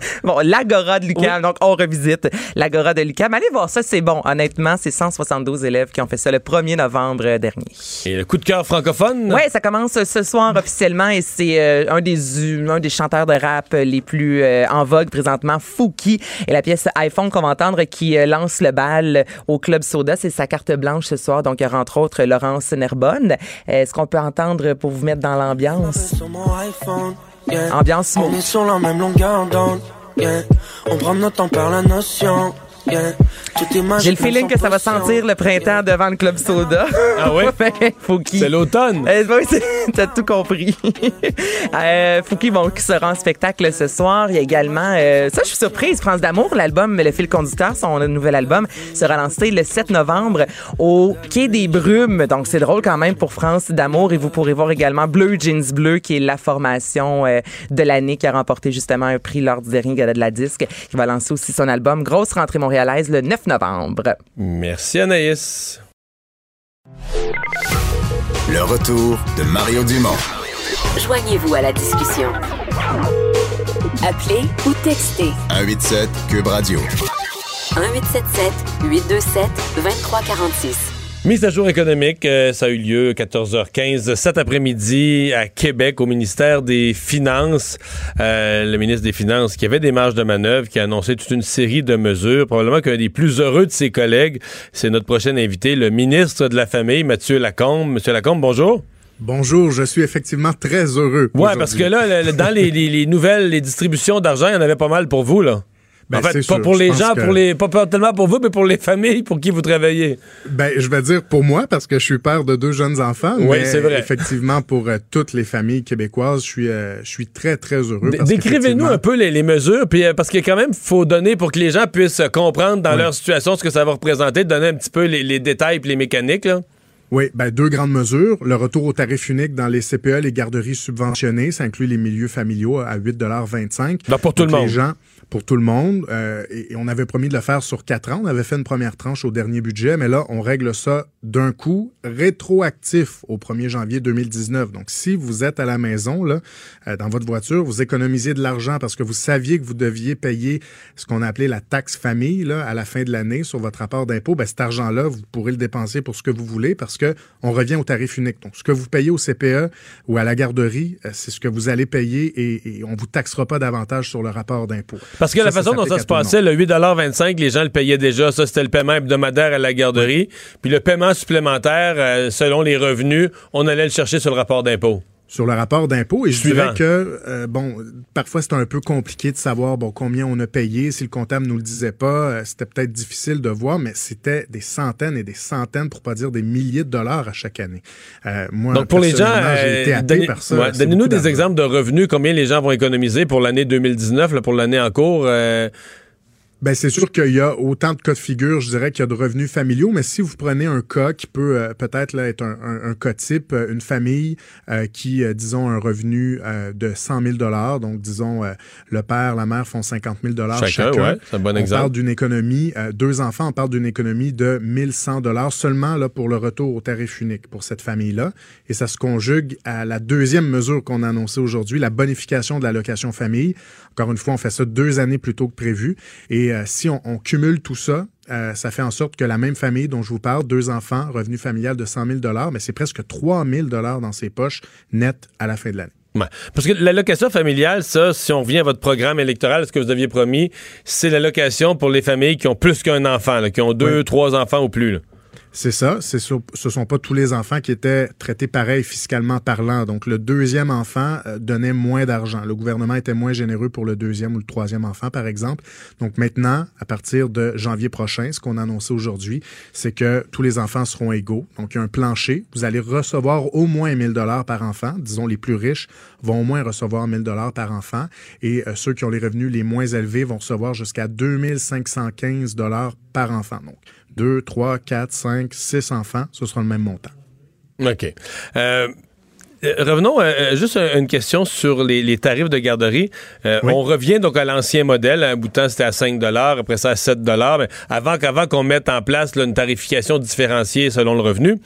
Bon, l'Agora de l'UQAM, donc on revisite l'Agora de l'UQAM. Allez voir ça, c'est bon. Honnêtement, c'est 172 élèves qui ont fait ça le 1er novembre euh, dernier. Et le coup de cœur francophone? Ouais, ça commence ce soir officiellement et c'est euh, un des un des chanteurs de rap les plus euh, en vogue présentement, Fouki. Et la pièce iPhone qu'on va entendre qui euh, lance le bal au Club Soda, c'est sa carte blanche ce soir. Donc il y aura entre autres Laurence Nerbonne. Euh, Est-ce qu'on peut entendre pour vous mettre dans l'ambiance? Yeah. Ambiance On est sur la même longueur d'onde, yeah. On prend notre temps par la notion, J'ai le feeling que ça va sentir le printemps devant le Club Soda. Ah ouais? Fouki. C'est l'automne. Euh, oui, T'as tout compris. euh, Fouki, bon, qui sera en spectacle ce soir. Il y a également, euh, ça, je suis surprise, France d'amour, l'album Le fil conducteur, son nouvel album, sera lancé le 7 novembre au Quai des Brumes. Donc, c'est drôle quand même pour France d'amour. Et vous pourrez voir également Bleu Jeans Bleu, qui est la formation euh, de l'année qui a remporté justement un prix lors du dernier gala de la disque, qui va lancer aussi son album Grosse rentrée montréalaise le 9 novembre. Merci Anaïs. Le retour de Mario Dumont. Joignez-vous à la discussion. Appelez ou textez 187 Cube Radio. 1877 827 2346. Mise à jour économique, euh, ça a eu lieu 14h15 cet après-midi à Québec au ministère des Finances. Euh, le ministre des Finances qui avait des marges de manœuvre, qui a annoncé toute une série de mesures. Probablement qu'un des plus heureux de ses collègues, c'est notre prochain invité, le ministre de la Famille, Mathieu Lacombe. Monsieur Lacombe, bonjour. Bonjour, je suis effectivement très heureux. Ouais, parce que là, le- dans les, les- les nouvelles, les distributions d'argent, il y en avait pas mal pour vous, là. Ben, en fait, pas sûr. pour les gens, que- pour les, pas, tellement pour vous, mais pour les familles pour qui vous travaillez. Ben, je vais dire pour moi parce que je suis père de deux jeunes enfants. Oui, c'est vrai. Effectivement, pour euh, toutes les familles québécoises, je suis, euh, je suis très très heureux. Décrivez-nous un peu les, les mesures, puis euh, parce a quand même faut donner pour que les gens puissent comprendre dans Oui. leur situation ce que ça va représenter, donner un petit peu les, les détails et les mécaniques. Là. Oui, ben deux grandes mesures. Le retour au tarif unique dans les CPE, les garderies subventionnées, ça inclut les milieux familiaux à 8,25 Ben, pour tout Donc, le monde. Les gens, pour tout le monde. euh, et, on avait promis de le faire sur quatre ans. On avait fait une première tranche au dernier budget, mais là, on règle ça d'un coup rétroactif au 1er janvier 2019. Donc, si vous êtes à la maison, là, euh, dans votre voiture, vous économisez de l'argent parce que vous saviez que vous deviez payer ce qu'on a appelé la taxe famille là, à la fin de l'année sur votre rapport d'impôt. Ben, cet argent-là, vous pourrez le dépenser pour ce que vous voulez parce que on revient au tarif unique. Donc, ce que vous payez au CPE ou à la garderie, euh, c'est ce que vous allez payer et, et on vous taxera pas davantage sur le rapport d'impôt. Parce que la façon dont ça se passait, le 8,25 les gens le payaient déjà. Ça, c'était le paiement hebdomadaire à la garderie. Puis le paiement supplémentaire, euh, selon les revenus, on allait le chercher sur le rapport d'impôt. Sur le rapport d'impôt. Et je Suivant. dirais que, euh, bon, parfois c'est un peu compliqué de savoir bon combien on a payé. Si le comptable nous le disait pas, euh, c'était peut-être difficile de voir, mais c'était des centaines et des centaines, pour pas dire des milliers de dollars à chaque année. Euh, moi, Donc, pour les gens, donnez- ouais, donnez-nous des exemples de revenus, combien les gens vont économiser pour l'année 2019, là, pour l'année en cours. Ben, c'est sûr qu'il y a autant de cas de figure, je dirais, qu'il y a de revenus familiaux, mais si vous prenez un cas qui peut euh, peut-être là, être un, un- un cas type, euh, une famille euh, qui, euh, disons, a un revenu euh, de 100 000 donc disons, euh, le père, la mère font 50 000 Chacun, chacun. ouais, c'est un bon on exemple. parle d'une économie, euh, deux enfants, on parle d'une économie de 1100 seulement là, pour le retour au tarif unique pour cette famille-là. Et ça se conjugue à la deuxième mesure qu'on a annoncée aujourd'hui, la bonification de l'allocation famille. Encore une fois, on fait ça deux années plus tôt que prévu. Et euh, si on, on cumule tout ça, euh, ça fait en sorte que la même famille dont je vous parle, deux enfants, revenu familial de 100 000 mais c'est presque 3 000 dans ses poches net à la fin de l'année. Ouais. Parce que l'allocation familiale, ça, si on revient à votre programme électoral, ce que vous aviez promis, c'est l'allocation pour les familles qui ont plus qu'un enfant, là, qui ont deux, trois enfants ou plus. là. C'est ça. C'est sûr- ce sont pas tous les enfants qui étaient traités pareil fiscalement parlant. Donc, le deuxième enfant euh, donnait moins d'argent. Le gouvernement était moins généreux pour le deuxième ou le troisième enfant, par exemple. Donc, maintenant, à partir de janvier prochain, ce qu'on a annoncé aujourd'hui, c'est que tous les enfants seront égaux. Donc, il y a un plancher. Vous allez recevoir au moins 1000 dollars par enfant. Disons, les plus riches vont au moins recevoir 1000 dollars par enfant. Et euh, ceux qui ont les revenus les moins élevés vont recevoir jusqu'à 2515 dollars par enfant. 2, 3, 4, 5, 6 enfants, ce sera le même montant. OK. Euh, revenons euh, juste un- une question sur les, les tarifs de garderie. Euh, On revient donc à l'ancien modèle. Un bout de temps, c'était à 5 après ça à 7 Mais avant qu'avant qu'on mette en place là, une tarification différenciée selon le revenu.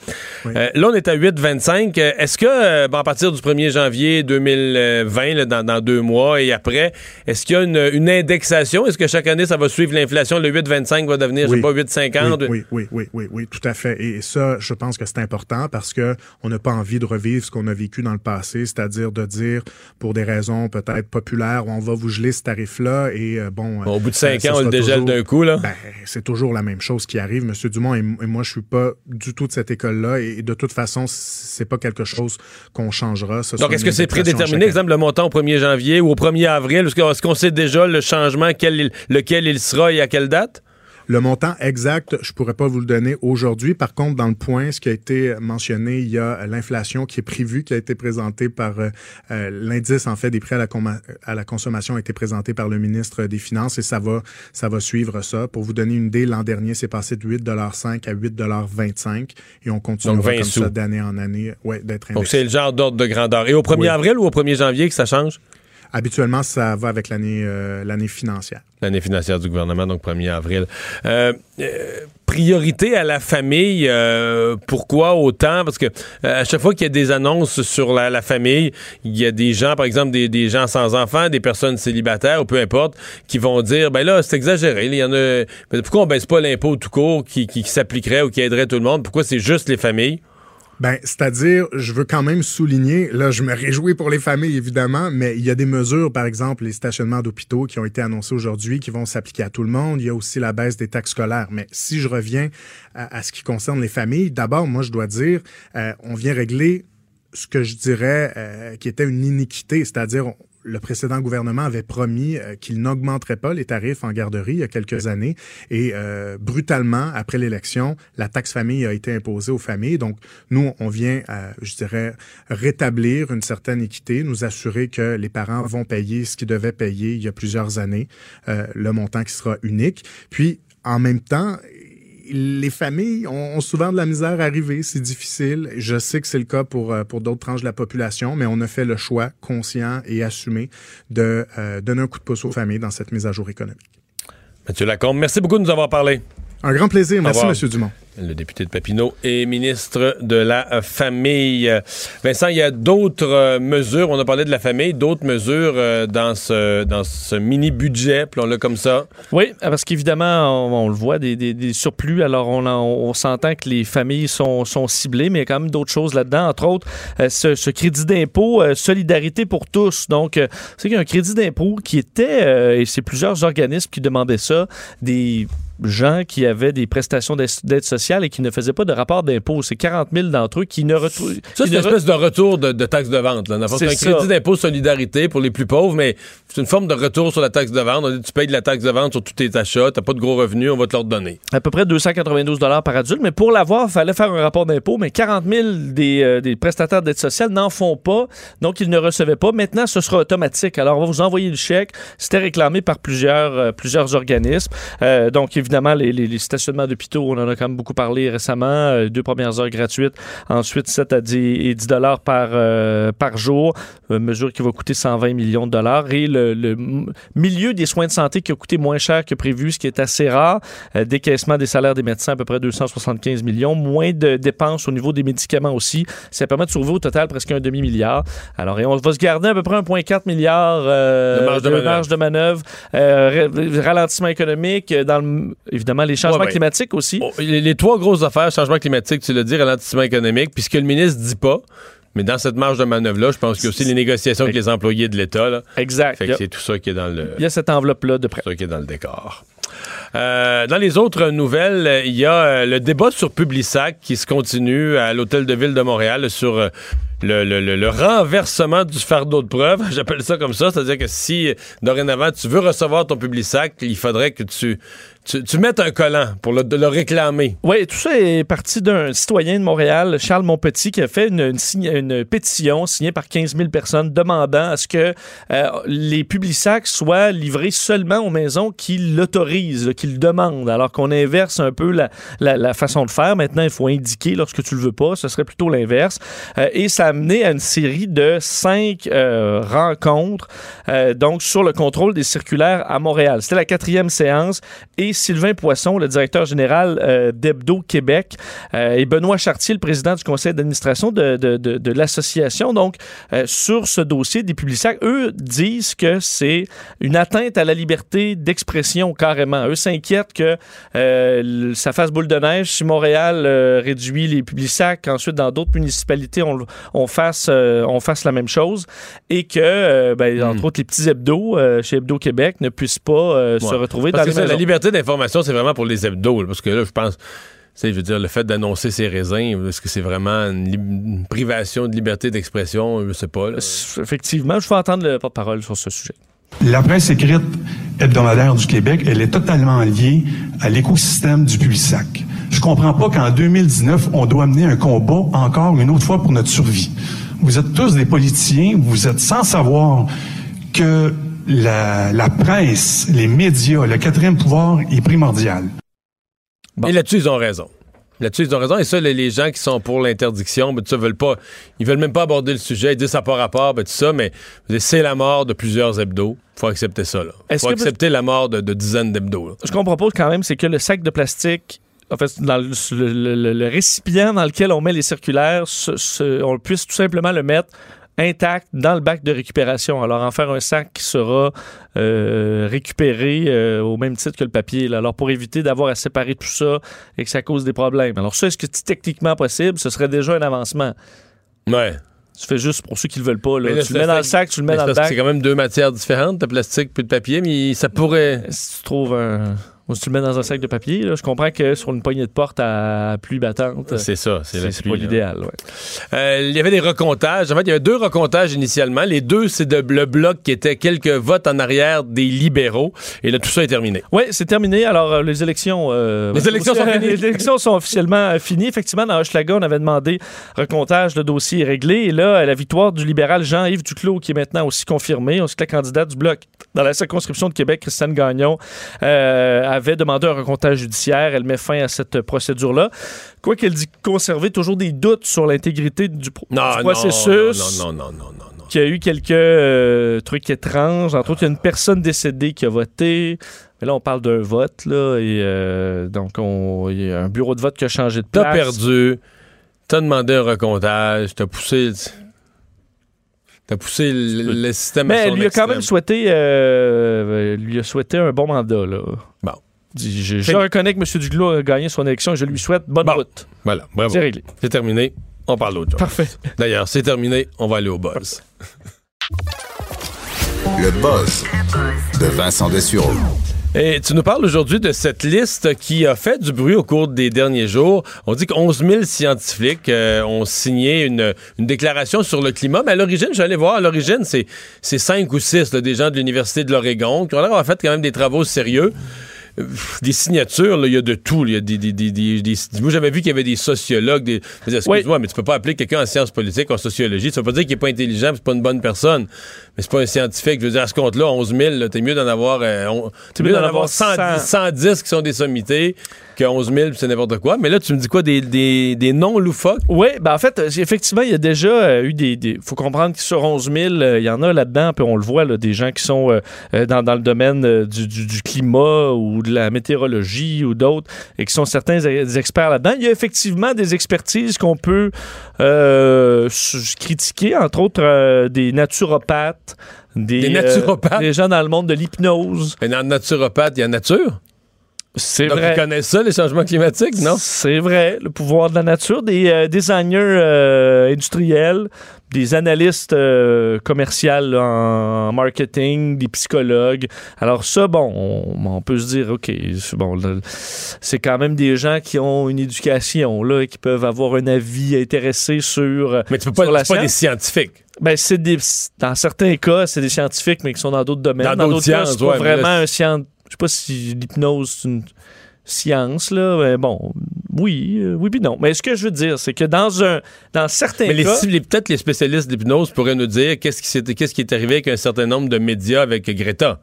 Euh, là, on est à 8,25. Euh, Est-ce que, euh, bon, à partir du 1er janvier 2020, là, dans, dans deux mois et après, est-ce qu'il y a une, une indexation? Est-ce que chaque année, ça va suivre l'inflation? Le 8,25 va devenir, je sais pas, 8,50? Oui, oui, oui, oui, oui, tout à fait. Et ça, je pense que c'est important parce que on n'a pas envie de revivre ce qu'on a vécu dans le passé, c'est-à-dire de dire, pour des raisons peut-être populaires, on va vous geler ce tarif-là et euh, bon. Bon, au bout de cinq ans, on le dégèle d'un coup, là. Ben, c'est toujours la même chose qui arrive, Monsieur Dumont. Et, et moi, je suis pas du tout de cette école-là. Et, de toute façon, c'est pas quelque chose qu'on changera. Ce Donc, est-ce que c'est prédéterminé, exemple, le montant au 1er janvier ou au 1er avril? Est-ce qu'on sait déjà le changement, quel lequel il sera et à quelle date? Le montant exact, je pourrais pas vous le donner aujourd'hui. Par contre, dans le point, ce qui a été mentionné, il y a l'inflation qui est prévue, qui a été présentée par euh, euh, l'indice en fait des prix à la, comma- à la consommation a été présenté par le ministre des Finances et ça va ça va suivre ça. Pour vous donner une idée, l'an dernier, c'est passé de 8,5 à 8,25 et on continue Donc, 20 comme sous. ça d'année en année, ouais, d'être Donc, c'est le genre d'ordre de grandeur. Et au 1er Oui. avril ou au 1er janvier que ça change? Habituellement, ça va avec l'année euh, l'année financière. L'année financière du gouvernement, donc 1er avril. Euh, euh, priorité à la famille, pourquoi autant? Parce que à chaque fois qu'il y a des annonces sur la, la famille, il y a des gens, par exemple, des, des gens sans enfants, des personnes célibataires, ou peu importe, qui vont dire, ben là, c'est exagéré. Il y en a, pourquoi on baisse pas l'impôt tout court qui, qui s'appliquerait ou qui aiderait tout le monde? Pourquoi c'est juste les familles? Ben, c'est-à-dire, je veux quand même souligner, là, je me réjouis pour les familles, évidemment, mais il y a des mesures, par exemple, les stationnements d'hôpitaux qui ont été annoncés aujourd'hui, qui vont s'appliquer à tout le monde. Il y a aussi la baisse des taxes scolaires. Mais si je reviens à, ce qui concerne les familles, d'abord, moi, je dois dire, euh, on vient régler ce que je dirais euh, qui était une iniquité, c'est-à-dire le précédent gouvernement avait promis euh, qu'il n'augmenterait pas les tarifs en garderie il y a quelques années et euh, brutalement après l'élection, la taxe famille a été imposée aux familles. Donc nous, on vient, euh, je dirais, rétablir une certaine équité, nous assurer que les parents vont payer ce qu'ils devaient payer il y a plusieurs années, euh, le montant qui sera unique. Puis en même temps, les familles ont, souvent de la misère à arriver, c'est difficile. Je sais que c'est le cas pour, euh, pour d'autres tranches de la population, mais on a fait le choix conscient et assumé de euh, donner un coup de pouce aux familles dans cette mise à jour économique. Mathieu Lacombe, merci beaucoup de nous avoir parlé. Un grand plaisir. Merci. M. Dumont. Le député de Papineau et ministre de la Famille. Vincent, il y a d'autres euh, mesures, on a parlé de la famille, d'autres mesures euh, dans ce, dans ce mini-budget, puis on l'a comme ça? Oui, parce qu'évidemment, on, on le voit, des, des- des surplus. Alors, on, en- on s'entend que les familles sont, sont ciblées, mais il y a quand même d'autres choses là-dedans. Entre autres, euh, ce, ce crédit d'impôt, solidarité pour tous. Donc, c'est qu'il y a un crédit d'impôt qui était, et c'est plusieurs organismes qui demandaient ça, des gens qui avaient des prestations d'aide sociale et qui ne faisaient pas de rapport d'impôt. C'est 40 000 d'entre eux qui ne retrouvent... Ça, c'est une espèce de retour de, de taxe de vente. C'est un crédit d'impôt solidarité pour les plus pauvres, mais c'est une forme de retour sur la taxe de vente. On dit, tu payes de la taxe de vente sur tous tes achats, t'as pas de gros revenus, on va te le redonner. à peu près 292 par adulte, mais pour l'avoir, il fallait faire un rapport d'impôt, mais 40 000 des, euh, des prestataires d'aide sociale n'en font pas, donc ils ne recevaient pas. Maintenant, ce sera automatique. Alors, on va vous envoyer le chèque. C'était réclamé par plusieurs, euh, plusieurs organismes. Euh, donc, évidemment, les, les- les stationnements d'hôpitaux, on en a quand même beaucoup parlé récemment. Euh, deux premières heures gratuites, ensuite 7 à 10, et 10 dollars par, euh, par jour, Euh, mesure qui va coûter 120 millions de dollars. Et le, milieu des soins de santé qui a coûté moins cher que prévu, ce qui est assez rare. Euh, décaissement des salaires des médecins, à peu près 275 millions. Moins de dépenses au niveau des médicaments aussi. Ça permet de sauver au total presque un demi-milliard. Alors, et on va se garder à peu près 1,4 milliard euh, De marge de manœuvre. de manœuvre. Euh, ra- ralentissement économique, dans le- évidemment les changements Ouais, ouais. climatiques aussi. Oh, les, les trois grosses affaires, changement climatique, tu l'as dit, ralentissement économique, puis ce que le ministre dit pas, mais dans cette marge de manœuvre-là, je pense qu'il y a aussi les négociations avec les employés de l'État. Exact. Fait Il y que a- c'est tout ça qui est dans le. Il y a cette enveloppe-là de près. ça qui est dans le décor. Euh, dans les autres nouvelles, il y a euh, le débat sur Publisac qui se continue à l'Hôtel de Ville de Montréal sur euh, le, le- le- le renversement du fardeau de preuve. J'appelle ça comme ça. C'est-à-dire que si, dorénavant, tu veux recevoir ton Publisac, il faudrait que tu, tu, mettes un collant pour le, réclamer. Oui, tout ça est parti d'un citoyen de Montréal, Charles Monpetit, qui a fait une, pétition signée par 15 000 personnes demandant à ce que euh, les publisacs soient livrés seulement aux maisons qui l'autorisent, qui le demandent, alors qu'on inverse un peu la, façon de faire. Maintenant, il faut indiquer lorsque tu le veux pas. Ce serait plutôt l'inverse. Euh, et ça a amené à une série de cinq euh, rencontres donc sur le contrôle des circulaires à Montréal. C'était la quatrième séance et Sylvain Poisson, le directeur général euh, d'Hebdo Québec, euh, et Benoît Chartier, le président du conseil d'administration de, de, de- de l'association. Donc, euh, sur ce dossier des publicitaires, eux disent que c'est une atteinte à la liberté d'expression carrément. Eux s'inquiètent que euh, ça fasse boule de neige si Montréal réduit les publicitaires, qu'ensuite dans d'autres municipalités on, on fasse on fasse la même chose. Et que ben, entre autres les petits hebdos chez Hebdo Québec ne puissent pas se retrouver Parce dans que les La liberté d'information, c'est vraiment pour les hebdos. là, parce que là, je pense. tu sais, je veux dire, le fait d'annoncer ses raisins, est-ce que c'est vraiment une, privation de liberté d'expression? Je sais pas. là. Effectivement, je vais entendre le porte-parole sur ce sujet. La presse écrite hebdomadaire du Québec, elle est totalement liée à l'écosystème du Publisac. Je comprends pas qu'en 2019, on doit mener un combat encore une autre fois pour notre survie. Vous êtes tous des politiciens, vous êtes sans savoir que la, la presse, les médias, le quatrième pouvoir est primordial. Et là-dessus, ils ont raison. Là-dessus, ils ont raison. Et ça, les, les gens qui sont pour l'interdiction, ben, tout ça, veulent pas. Ils veulent même pas aborder le sujet. Ils disent ça n'a pas rapport, ben, tout ça, mais c'est la mort de plusieurs hebdos. faut accepter ça, là. Est-ce faut que- accepter la mort de, de dizaines d'hebdos. Ce qu'on propose quand même, c'est que le sac de plastique, en fait, dans le, le- le- le récipient dans lequel on met les circulaires, on puisse tout simplement le mettre intact dans le bac de récupération. Alors, en faire un sac qui sera euh, récupéré euh, au même titre que le papier. là. Alors, pour éviter d'avoir à séparer tout ça et que ça cause des problèmes. Alors, ça, est-ce que c'est techniquement possible? Ce serait déjà un avancement. Ouais. Tu fais juste pour ceux qui le veulent pas. là. Tu le mets dans le sac, tu le mets dans le bac. C'est quand même deux matières différentes, de plastique puis de papier, mais ça pourrait. Si tu trouves un. Ou si tu le mets dans un sac de papier, là, je comprends que sur une poignée de porte à pluie battante, C'est ça, c'est la c'est pluie, pas l'idéal. ouais. Euh, il y avait des recomptages. En fait, il y avait deux recomptages initialement. Les deux, c'est de, le bloc qui était quelques votes en arrière des libéraux. Et là, tout ça est terminé. Oui, c'est terminé. Alors, euh, les élections... euh, Les élections sont finies. Les élections sont officiellement finies. Effectivement, dans Hochelaga, on avait demandé recomptage, le dossier est réglé. Et là, la victoire du libéral Jean-Yves Duclos, qui est maintenant aussi confirmé, aussi que la candidate du Bloc dans la circonscription de Québec, Christiane Gagnon, euh, avait demandé un recomptage judiciaire. Elle met fin à cette procédure-là. Quoi qu'elle dit conserver toujours des doutes sur l'intégrité du, pro- Non, du non, processus. non, non, non, non, non, non. Qu'il y a eu quelques euh, trucs étranges. Entre autres, il y a une personne décédée qui a voté. Mais là, on parle d'un vote, là. Et euh, donc, on- il y a un bureau de vote qui a changé de place. T'as perdu, t'as demandé un recomptage, t'as poussé... T'as poussé le, le système à Mais elle son lui a quand même souhaité, euh, lui a souhaité un bon mandat. Là. Bon. Je, je reconnais que M. Duclos a gagné son élection et je lui souhaite bonne route. Voilà, bravo. C'est réglé. C'est terminé. On parle d'autre chose. Parfait. D'ailleurs, c'est terminé. On va aller au buzz. Le buzz de Vincent Dessureau. Et tu nous parles aujourd'hui de cette liste qui a fait du bruit au cours des derniers jours. On dit que 11 000 scientifiques euh, ont signé une, une déclaration sur le climat. Mais à l'origine, j'allais voir, à l'origine, c'est, c'est 5 ou 6 des gens de l'Université de l'Oregon qui ont l'air d'avoir fait quand même des travaux sérieux. Des signatures, là, il y a de tout. Il y a des, des, des, des- des- Moi, j'avais vu qu'il y avait des sociologues. Des... Excuse-moi, mais tu peux pas appeler quelqu'un en sciences politiques, en sociologie. Ça veut pas dire qu'il est pas intelligent, c'est pas une bonne personne. Mais c'est pas un scientifique. Je veux dire, à ce compte-là, 11 000, là, t'es mieux d'en avoir, euh, on- mieux d'en avoir 110, 110 qui sont des sommités que 11 000, puis c'est n'importe quoi. Mais là, tu me dis quoi? Des, des, des noms loufoques? Oui, ben en fait, euh, effectivement, il y a déjà euh, eu des. Il faut comprendre que sur 11 000, euh, il y en a là-dedans, puis on le voit, là, des gens qui sont dans, dans le domaine du, du- du climat ou de la météorologie ou d'autres, et qui sont certains des experts là-dedans. Il y a effectivement des expertises qu'on peut euh, critiquer, entre autres euh, des naturopathes. Des, Des euh, naturopathes? des gens dans le monde de l'hypnose. Et dans le naturopathe, il y a nature? C'est vrai. ça, les changements climatiques, non? C'est vrai, le pouvoir de la nature. Des euh, designers euh, industriels, des analystes euh, commerciaux en marketing, des psychologues. Alors ça, bon, on, on peut se dire, OK, c'est bon, c'est quand même des gens qui ont une éducation, là, et qui peuvent avoir un avis intéressé sur Mais tu peux pas, sur la pas des scientifiques. Ben, c'est des, dans certains cas, c'est des scientifiques, mais qui sont dans d'autres domaines. Dans Dans d'autres cas, c'est ouais, là, vraiment un science. Je sais pas si l'hypnose, c'est une science, là. Mais bon, oui, euh, oui puis non. Mais ce que je veux dire, c'est que dans un, dans certains Mais les, cas... les- peut-être les spécialistes d'hypnose pourraient nous dire qu'est-ce qui, s'est- qu'est-ce qui est arrivé avec un certain nombre de médias avec Greta.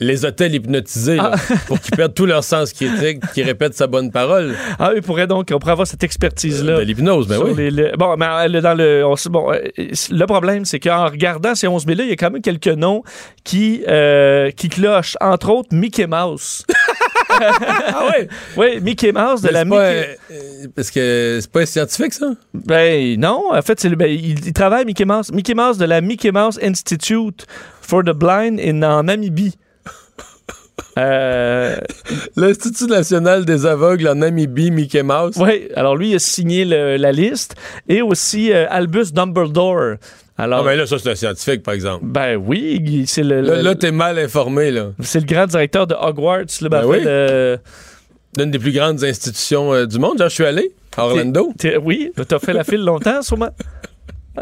Les hôtels hypnotisés, là, pour qu'ils perdent tout leur sens critique, qu'ils répètent sa bonne parole. Ah, il pourrait donc, on pourrait avoir cette expertise-là. De l'hypnose, ben oui. les- les- bon, mais euh, le- dans le, on bon, euh, le problème, c'est qu'en regardant ces 11 000-là, il y a quand même quelques noms qui, euh, qui clochent. Entre autres, Mickey Mouse. ah oui? Oui, Mickey Mouse de Mais la pas, Mickey... euh, parce que c'est pas un scientifique, ça? Ben non, en fait, c'est ben, il, il travaille Mickey Mouse. Mickey Mouse de la Mickey Mouse Institute for the Blind in, en Namibie. Euh, L'Institut national des aveugles en Namibie, Mickey Mouse. oui, alors lui il a signé le- la liste et aussi euh, Albus Dumbledore. Alors, Ah ben là, ça, c'est un scientifique, par exemple. ben oui, c'est le, Là, t'es mal informé, là. c'est le grand directeur de Hogwarts. Là, ben, Ben oui. le- L'une des plus grandes institutions euh, du monde. Genre, je suis allé à Orlando. t'es- oui, t'as fait la file longtemps, sûrement.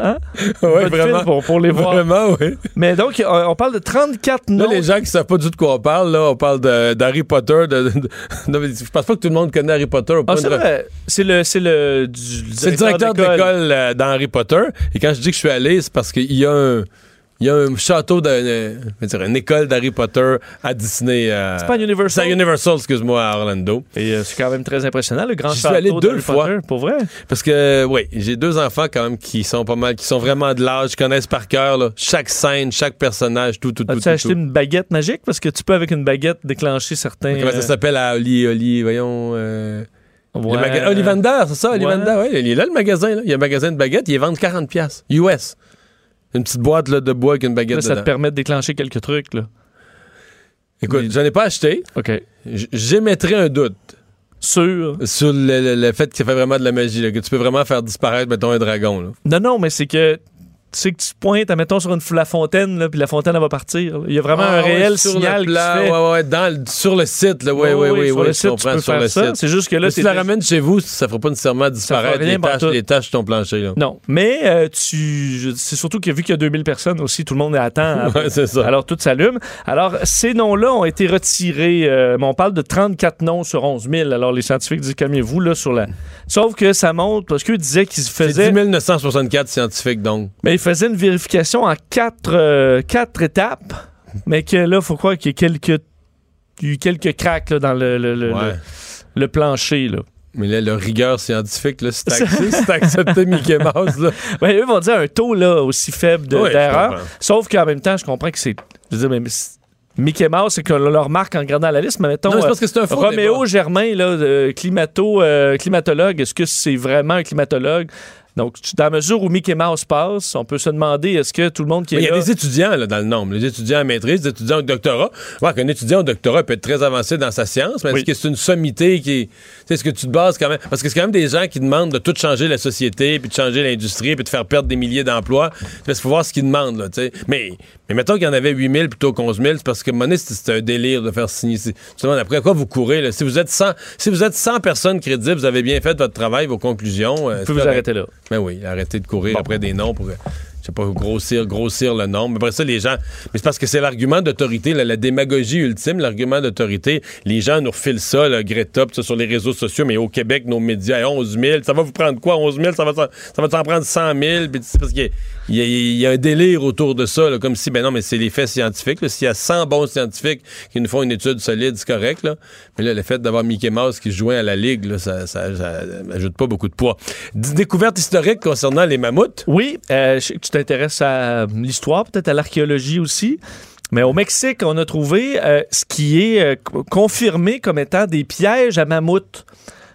Hein? Vraiment. Pour, pour les voir. Vraiment, oui. Mais donc, euh, on parle de 34 Là, noms. les gens qui savent pas du tout de quoi on parle, là, on parle d'Harry Potter. De, de- non, mais je pense pas que tout le monde connaît Harry Potter. Ah, c'est vrai. C'est le, c'est le, du- C'est le directeur de l'école euh, dans Harry Potter. Et quand je dis que je suis allé, c'est parce qu'il y a un. Il y a un château, euh, je veux dire, une école d'Harry Potter à Disney. euh, C'est pas Universal? C'est à Universal, excuse-moi, à Orlando. Et euh, c'est quand même très impressionnant, le grand J'y suis château allé deux fois. Potter, pour vrai? Parce que, oui, j'ai deux enfants quand même qui sont pas mal, qui sont vraiment de l'âge, qui connaissent par cœur là, chaque scène, chaque personnage, tout, tout, tout. As-tu tout, acheté tout. une baguette magique? Parce que tu peux, avec une baguette, déclencher certains... Comment euh, ça s'appelle? À Oli, Oli, voyons. euh, ouais. c'est ça, Ouais. Ollivander, oui. Il est là le magasin, là. Il y a un magasin de baguettes, ils vendent 40$ piastres, US. Une petite boîte là, de bois avec une baguette Là, ça te permet de déclencher quelques trucs, là. Écoute, j'en ai pas acheté. OK. J'émettrais un doute. Sur? Sur le, le- le fait que ça fait vraiment de la magie, là, que tu peux vraiment faire disparaître, mettons, un dragon. Là. Non, non, mais c'est que... Tu sais que tu pointes, mettons, sur une, la fontaine, là, puis la fontaine, elle va partir. là. Il y a vraiment Ah, un ouais, réel sur signal le qui se fait. ouais, ouais, dans le- sur le site, là, ouais, ouais, ouais, sur le site, tu peux sur faire le ça. C'est juste que là, si tu la ramènes chez vous, ça fera pas nécessairement disparaître les tout. les taches sur ton plancher. Là. Non, mais euh, tu, c'est surtout que vu qu'il y a 2000 personnes aussi, tout le monde attend. Ouais, c'est ça. Alors tout s'allume. Alors ces noms-là ont été retirés. euh, mais on parle de 34 noms sur 11 000. Alors les scientifiques disent calmez-vous là sur la. Sauf que ça montre parce qu'eux disaient qu'ils C'est faisaient. 10 964 scientifiques, donc. Mais ils faisaient une vérification en quatre, euh, quatre étapes. Mais que là, il faut croire qu'il y a quelques eu quelques cracks là, dans le, le, le, Ouais. le- le plancher. Là. Mais là, le rigueur scientifique, là, c'est accepté, c'est accepté Mickey Mouse, là. Ben, eux vont dire un taux là, aussi faible de- d'erreur. Sauf qu'en même temps, je comprends que c'est. Je veux dire, mais Mickey Mouse, c'est qu'on le remarque en regardant la liste, mais mettons. Non, c'est parce que c'est un euh, faux Roméo débat. Germain, là, climato, euh, climatologue, est-ce que c'est vraiment un climatologue? Donc, dans la mesure où Mickey Mouse passe, on peut se demander est-ce que tout le monde qui est Il y a là. des étudiants là, dans le nombre. Les étudiants en maîtrise, des étudiants au doctorat. Ouais, qu'un étudiant au doctorat peut être très avancé dans sa science, mais est-ce que c'est une sommité qui est. Tu sais, est-ce que tu te bases quand même? Parce que c'est quand même des gens qui demandent de tout changer la société, puis de changer l'industrie, puis de faire perdre des milliers d'emplois. Il faut voir ce qu'ils demandent, là. Mais, mais mettons qu'il y en avait 8 000 plutôt qu'onze 000, c'est parce que, donné, c'est un délire de faire signer. demandes après quoi vous courez, là? Si vous êtes 100, si vous êtes 100 personnes crédibles, vous avez bien fait votre travail, vos conclusions. euh, Vous pouvez vous arrêter là. Ben oui, arrêtez de courir après des noms pour, sais pas, grossir, grossir le nombre. Après ça, les gens. Mais c'est parce que c'est l'argument d'autorité, la démagogie ultime, l'argument d'autorité. Les gens nous refilent ça, là, Greta, sur les réseaux sociaux, mais au Québec, nos médias, hey, 11 000. Ça va vous prendre quoi, 11 000? Ça va, ça va prendre 100 000. Puis, tu sais, parce qu'il y y, a- un délire autour de ça, comme si, ben non, mais c'est les faits scientifiques. S'il y a 100 bons scientifiques qui nous font une étude solide, c'est correct. Mais là, le fait d'avoir Mickey Mouse qui se joint à la Ligue, ça, ça, ça ajoute pas beaucoup de poids. Découverte historique concernant les mammouths? Oui, euh, je tu t'intéresses à l'histoire, peut-être à l'archéologie aussi. Mais au Mexique, on a trouvé euh, ce qui est euh, co- confirmé comme étant des pièges à mammouths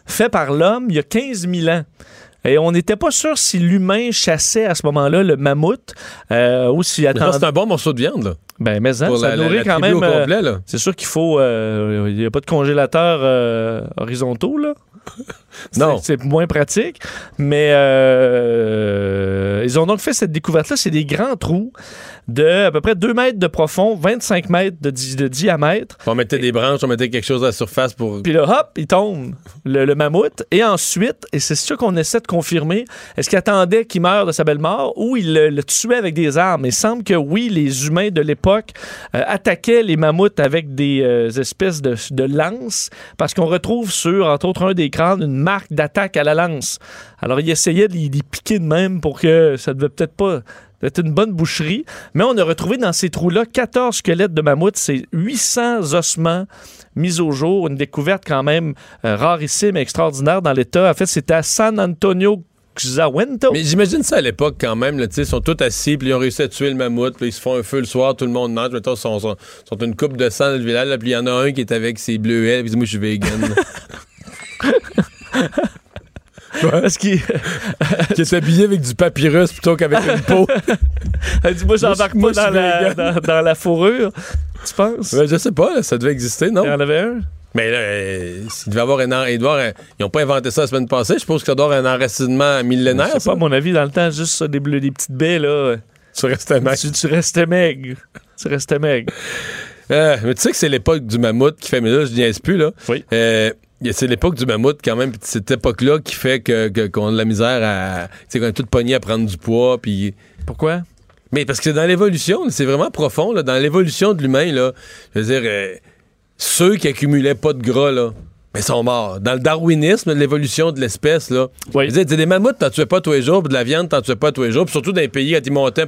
faits par l'homme il y a 15 000 ans. Et on n'était pas sûr si l'humain chassait à ce moment-là le mammouth euh, ou s'il Mais attendait. C'est un bon morceau de viande, là. Ben, mais hein, ça la- la- nourrit la quand même. euh, c'est sûr qu'il faut. euh, Il n'y a pas de congélateur euh, horizontaux, là. Non. C'est moins pratique. Mais euh, ils ont donc fait cette découverte-là. C'est des grands trous de à peu près 2 mètres de profond, 25 mètres de, di- de diamètre. On mettait des branches, on mettait quelque chose à la surface pour. Puis là, hop, il tombe, le, le mammouth. Et ensuite, et c'est ça qu'on essaie de confirmer, est-ce qu'il attendait qu'il meure de sa belle mort ou il le, le tuait avec des armes? Il semble que oui, les humains de l'époque euh, attaquaient les mammouths avec des euh, espèces de, de lances parce qu'on retrouve sur, entre autres, un des crânes, une marque d'attaque à la lance. Alors, il essayait de les piquer de même pour que ça devait peut-être pas être une bonne boucherie. Mais on a retrouvé dans ces trous-là 14 squelettes de mammouth. C'est 800 ossements mis au jour. Une découverte quand même euh, rarissime et extraordinaire dans l'État. En fait, c'était à San Antonio. Mais j'imagine ça à l'époque quand même, là, ils sont tous assis, puis ils ont réussi à tuer le mammouth, puis ils se font un feu le soir, tout le monde mange, mettons, ils sont, sont, sont une coupe de sang dans le village, puis il y en a un qui est avec ses bleuets, puis moi je suis vegan. Parce qu'il qui est habillé avec du papyrus plutôt qu'avec une peau. Dis-moi, j'embarque Moi, pas je dans la, vegan. dans, dans la fourrure. Tu penses? Ben, je sais pas, ça devait exister, non? Il y en avait un? Mais là, euh, s'il devait avoir un, il doit un- ils n'ont pas inventé ça la semaine passée. Je suppose que ça doit avoir un enracinement millénaire. C'est pas, à mon avis, dans le temps, juste ça, des, des petites baies, là. Tu restais maigre. Tu, tu restais maigre. Tu restais maigre. Euh, mais tu sais que c'est l'époque du mammouth qui fait, mais là, je niaise plus, là. Oui. Euh, c'est l'époque du mammouth, quand même, cette époque-là qui fait que, que- qu'on a de la misère à. Tu qu'on est tout pogné à prendre du poids, puis. Pourquoi? Mais parce que dans l'évolution, c'est vraiment profond, là. Dans l'évolution de l'humain, là, je veux dire, euh, ceux qui accumulaient pas de gras, là. Mais sont morts. Dans le darwinisme, l'évolution de l'espèce, là. Veux dire, des mammouths, t'en tuais pas tous les jours, puis de la viande, t'en tuais pas tous les jours. Puis surtout dans les pays, quand ils montaient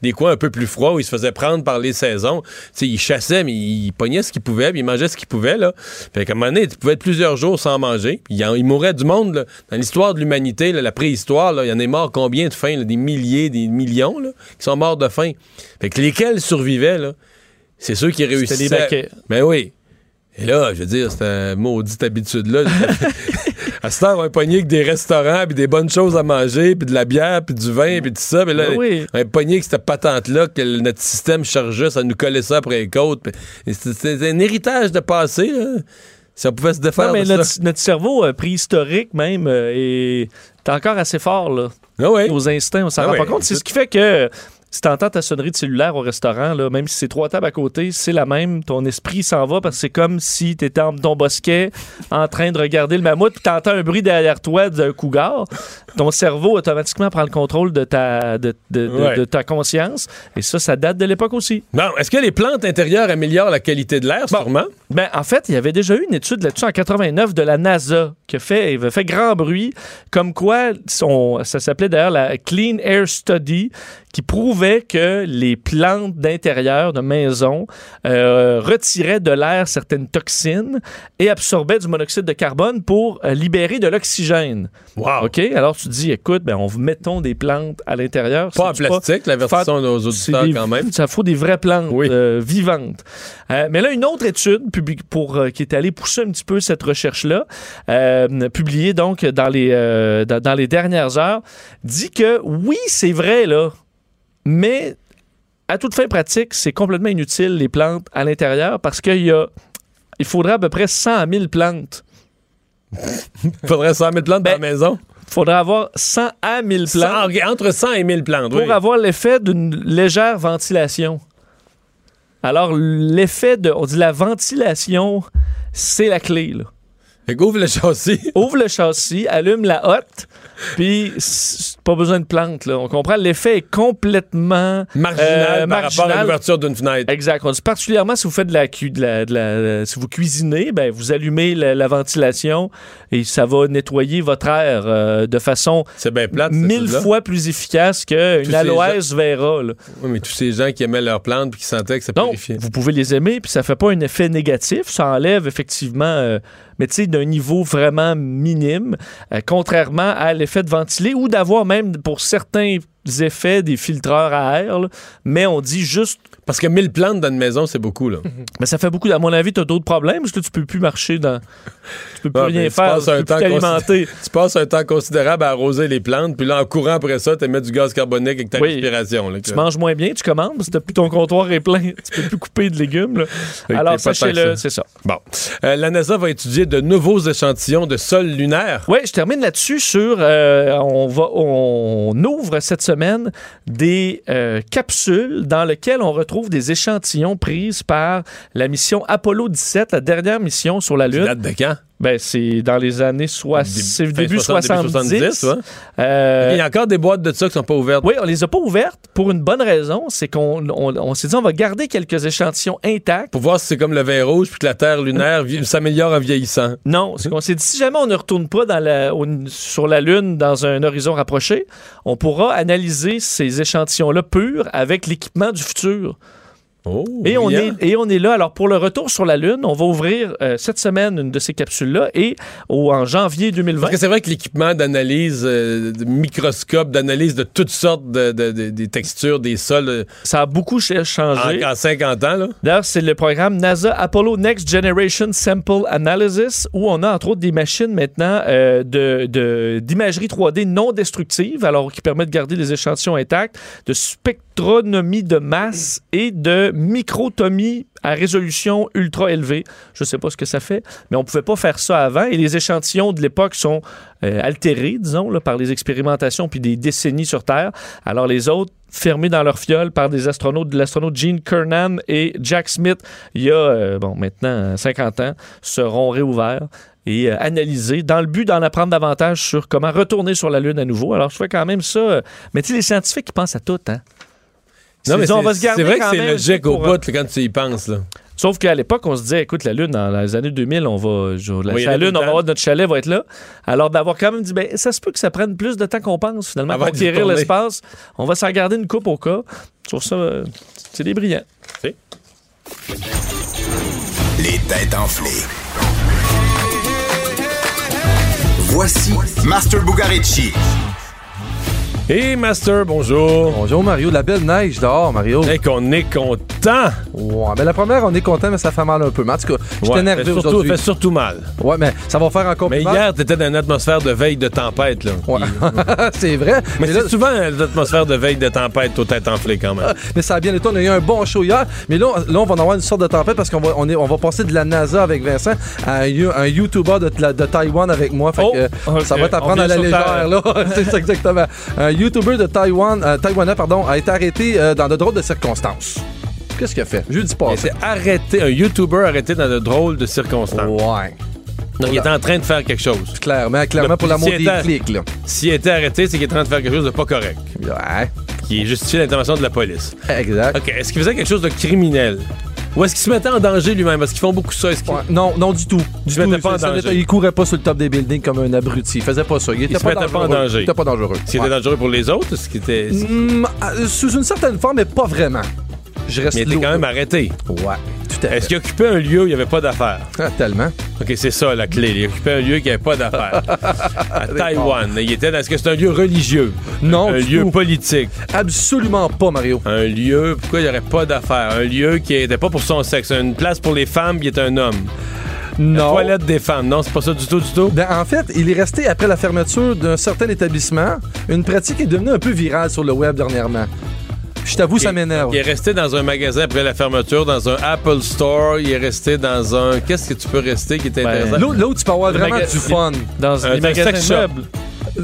des coins un peu plus froids où ils se faisaient prendre par les saisons, tu sais, ils chassaient, mais ils pognaient ce qu'ils pouvaient, puis ils mangeaient ce qu'ils pouvaient, là. Fait qu'à un moment donné, tu pouvais être plusieurs jours sans manger. Puis il y en- il mourait du monde, là. Dans l'histoire de l'humanité, la préhistoire, là, il y en est mort combien de faim, là? Des milliers, des millions, là, qui sont morts de faim. Fait que lesquels survivaient, là? C'est ceux qui réussissaient. les baquets. Ben oui. Et là, je veux dire, cette maudite habitude-là. à ce temps, on va pogner avec des restaurants, puis des bonnes choses à manger, puis de la bière, puis du vin, puis tout ça. Mais là, Ben oui. on va pogner avec cette patente-là que le- notre système chargeait, ça nous collait ça après les côtes. C'est un héritage de passé, là. Si on pouvait se défaire Non, mais de notre, ça. notre cerveau euh, préhistorique même euh, est est encore assez fort là. Ah ouais. Nos instincts, on s'en Ah rend ouais. pas compte. C'est ce qui fait que si t'entends ta sonnerie de cellulaire au restaurant, là, même si c'est trois tables à côté, c'est la même. Ton esprit s'en va parce que c'est comme si t'étais en ton bosquet en train de regarder le mammouth puis t'entends un bruit derrière toi d'un cougar. Ton cerveau automatiquement prend le contrôle de ta, de, de- de- Ouais. de ta conscience. Et ça, ça date de l'époque aussi. Bon, est-ce que les plantes intérieures améliorent la qualité de l'air, sûrement? Ben, en fait, il y avait déjà eu une étude là-dessus en 89 de la NASA qui a fait, fait grand bruit, comme quoi son, ça s'appelait d'ailleurs la Clean Air Study, qui prouvait que les plantes d'intérieur de maison euh, retiraient de l'air certaines toxines et absorbaient du monoxyde de carbone pour euh, libérer de l'oxygène. Wow. OK? Alors tu dis, écoute, ben, on mettons des plantes à l'intérieur. Pas en plastique, Faire- de nos auditeurs des- quand même. Ça faut des vraies plantes euh, vivantes. Mais là, une autre étude publique pour, qui est allée pousser un petit peu cette recherche-là, publiée donc dans les, dans, dans les dernières heures, dit que oui, c'est vrai, là, mais à toute fin pratique, c'est complètement inutile, les plantes à l'intérieur, parce qu'il y a, il faudrait à peu près 100 000 plantes. Il faudrait 100 000 plantes dans la maison? Il faudrait avoir 100 à 1000 plantes. 100, ok, entre 100 et 1000 plantes, Pour oui. avoir l'effet d'une légère ventilation. Alors, l'effet de. On dit la ventilation, c'est la clé, là. ouvre le châssis. Ouvre le châssis, allume la hotte, puis pas besoin de plantes, là. On comprend, l'effet est complètement. Marginal euh, par rapport à l'ouverture d'une fenêtre. Exact. On dit particulièrement si vous faites de la, cu- de la- de la- si vous cuisinez, ben vous allumez la, la ventilation et ça va nettoyer votre air euh, de façon mille fois plus efficace qu'une aloès vera. là. Oui, mais tous ces gens qui aimaient leurs plantes puis qui sentaient que ça purifiait. vous pouvez les aimer, puis ça fait pas un effet négatif. Ça enlève effectivement, euh, mais tu sais, d'un niveau vraiment minime, euh, contrairement à l'effet de ventiler ou d'avoir même pour certains effets des filtreurs à air. mais on dit juste. Parce que 1000 plantes dans une maison, c'est beaucoup, là. Mais ça fait beaucoup. À mon avis, tu as d'autres problèmes parce que là, tu peux plus marcher dans. Tu peux plus Ah, rien ben, tu faire. Tu un peux temps considé- Tu passes un temps considérable à arroser les plantes, puis là, en courant après ça, tu mets du gaz carbonique avec ta Oui. respiration. là, Tu que- manges moins bien, tu commandes parce que ton comptoir est plein. Tu peux plus couper de légumes. là. Alors, sachez-le, ça. c'est ça. Bon. Euh, la NASA va étudier de nouveaux échantillons de sol lunaire. Oui, je termine là-dessus sur. euh, on, va, on ouvre cette semaine des euh, capsules dans lesquelles on retrouve des échantillons prises par la mission Apollo 17, la dernière mission sur la Lune. date de quand? Ben, c'est dans les années soix- c'est fin début 60, 70. début 70, ouais. Euh, Il y a encore des boîtes de ça qui sont pas ouvertes. oui, on les a pas ouvertes pour une bonne raison, c'est qu'on on, on s'est dit on va garder quelques échantillons intacts. Pour voir si c'est comme le vin rouge puis que la Terre lunaire s'améliore en vieillissant. Non, c'est qu'on s'est dit si jamais on ne retourne pas dans la- au- sur la Lune dans un horizon rapproché, on pourra analyser ces échantillons-là purs avec l'équipement du futur. Et, on est, et on est là. Alors, pour le retour sur la Lune, on va ouvrir euh, cette semaine une de ces capsules-là et au- en janvier 2020. Parce que c'est vrai que l'équipement d'analyse, euh, de microscope, d'analyse de toutes sortes de, de- de- des textures, des sols. euh, Ça a beaucoup ch- changé. En, en 50 ans, là. D'ailleurs, c'est le programme NASA Apollo Next Generation Sample Analysis où on a entre autres des machines maintenant de- de- d'imagerie 3D non destructive, alors qui permet de garder les échantillons intacts, de spectronomie de masse et de microtomie à résolution ultra élevée. Je ne sais pas ce que ça fait, mais on ne pouvait pas faire ça avant et les échantillons de l'époque sont euh, altérés, disons, par les expérimentations puis des décennies sur Terre. Alors les autres fermés dans leur fiole par des astronautes, l'astronaute Gene Kernan et Jack Smith, il y a, euh, bon, maintenant 50 ans, seront réouverts et euh, analysés dans le but d'en apprendre davantage sur comment retourner sur la Lune à nouveau. Alors, je fais quand même ça. euh, mais tu sais, les scientifiques, ils pensent à tout, hein? Non, mais on c'est- va se garder c'est vrai que c'est logique au pour, euh, bout là, quand tu y penses. Là. Sauf qu'à l'époque, on se disait, écoute, la Lune, dans les années 2000, on va, je- la, Oui, la Lune, on va avoir notre chalet, va être là. Alors d'avoir quand même dit, ben, ça se peut que ça prenne plus de temps qu'on pense, finalement, Avant conquérir retourner. l'espace. On va s'en garder une coupe au cas. Je trouve ça, euh, c'est des brillants. Les têtes enflées. Voici Master Bugarici. Et Master, bonjour. Bonjour Mario, de la belle neige dehors, Mario. Et qu'on est content. Ouais, mais la première, on est content, mais ça fait mal un peu. Mais en tout cas, je Ouais, énervé fait surtout, aujourd'hui. fait surtout mal. Ouais, mais ça va faire encore Mais plus mal. hier, t'étais dans une atmosphère de veille de tempête. Là. Ouais. c'est vrai. Mais, Mais c'est là- souvent l'atmosphère de veille de tempête aux têtes enflées quand même. Mais ça a bien été. On a eu un bon show hier. Mais là, là on va en avoir une sorte de tempête parce qu'on va, on est, on va passer de la NASA avec Vincent à un, You- un YouTuber de, de Taïwan avec moi. Fait que, ok. Ça va t'apprendre à la légère. Là. c'est ça, exactement. Un YouTuber de Taïwan, euh, Taïwanais pardon, a été arrêté euh, dans de drôles de circonstances. Qu'est-ce qu'il a fait? Jeudi passé. c'est arrêté, un YouTuber arrêté dans de drôles de circonstances. Ouais. Donc, il est en train de faire quelque chose. Clairement, clairement pour l'amour S'il des était- clics. Là. S'il était arrêté, c'est qu'il est en train de faire quelque chose de pas correct. Ouais. Qui justifie l'intervention de la police. Exact. OK. Est-ce qu'il faisait quelque chose de criminel? Ou est-ce qu'il se mettait en danger lui-même? Parce qu'ils font beaucoup ça. Non, non, du tout. Il Du pas en danger. n'était- Il courait pas sur le top des buildings comme un abruti. Il faisait pas ça. Il était Il se pas, mettait pas en danger. Il était pas dangereux. Qu'il Ouais. était dangereux pour les autres? Est-ce qu'il était... Mm, euh, sous une certaine forme, mais pas vraiment. Je reste Mais il était quand même arrêté. Ouais, tout à fait. Est-ce qu'il occupait un lieu où il n'y avait pas d'affaires? Ah, tellement. OK, c'est ça la clé. Il occupait un lieu qui n'avait pas d'affaires. à Taïwan. Il était. Est-ce que c'est un lieu religieux? Non, Un lieu tout. politique? Absolument pas, Mario. Un lieu... Pourquoi il n'y aurait pas d'affaires? Un lieu qui n'était pas pour son sexe. Une place pour les femmes qui est un homme. Non. La toilette des femmes. Non, c'est pas ça du tout, du tout? Ben, en fait, il est resté après la fermeture d'un certain établissement, une pratique qui est devenue un peu virale sur le web dernièrement. Je t'avoue, ça m'énerve. Il est resté dans un magasin après la fermeture, dans un Apple Store. Il est resté dans un. Qu'est-ce que tu peux rester qui est intéressant? L'autre, l'autre, tu peux avoir Le vraiment du fun. Dans Un sex shop.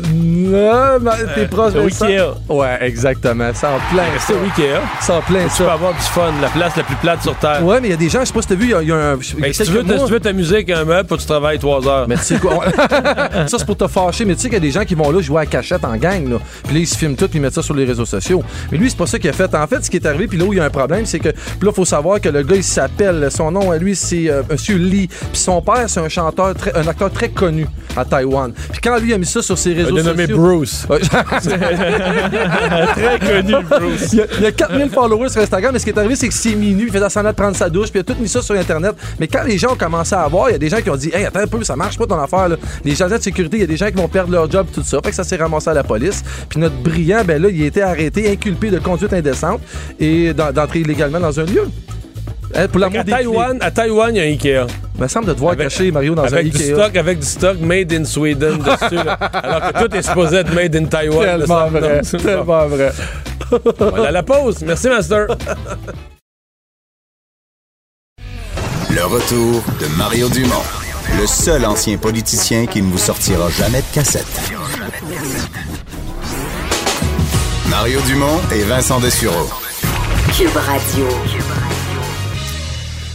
Meubles. Non, mais t'es proche de ça. Ouais, exactement. C'est en plein ça. au Ikea. C'est en plein Tu peux ça. avoir du fun, la place la plus plate sur Terre. Ouais, mais il y a des gens, je sais pas si t'as vu, il y a, il y a un. Mais si tu veux, mois- si tu veux t'amuser avec un meuble, tu travailles trois heures. Mais tu sais quoi? ça, c'est pour te fâcher, mais tu sais qu'il y a des gens qui vont là jouer à cachette en gang, là. Puis là, ils se filment tout, puis ils mettent ça sur les réseaux sociaux. Mais lui, c'est pas ça qu'il a fait. En fait, ce qui est arrivé, puis là où il y a un problème, c'est que. Puis là, faut savoir que le gars, il s'appelle. Son nom à lui, c'est euh, Monsieur Lee. Puis son père, c'est un chanteur, très, un acteur très connu à Taïwan. Puis quand lui a mis ça sur ses réseaux Un dénommé sociaux. Bruce. Très connu, Bruce. Il y, a, il y a 4000 followers sur Instagram, mais ce qui est arrivé, c'est que c'est minuit, il faisait semblant de prendre sa douche, puis il a tout mis ça sur Internet. Mais quand les gens ont commencé à voir, il y a des gens qui ont dit Hey, attends un peu, ça marche pas ton affaire. Là. Les agents de sécurité, il y a des gens qui vont perdre leur job, tout ça. Fait que ça s'est ramassé à la police. Puis notre brillant, ben là, il a été arrêté, inculpé de conduite indécente et d'en- d'entrer illégalement dans un lieu. Hein, pour l'amour À des Taïwan, à Taïwan, il y a un Ikea. Il me semble de te voir Avec- caché, Mario, dans un Avec du Ikea. stock, avec du stock made in Sweden dessus. là. alors que tout est supposé être made in Taiwan. là, Tellement vrai, tellement vrai. On va aller à la pause. Merci, Master. Le retour de Mario Dumont, le seul ancien politicien qui ne vous sortira jamais de cassette. Mario Dumont et Vincent Dessureau. Cube Radio.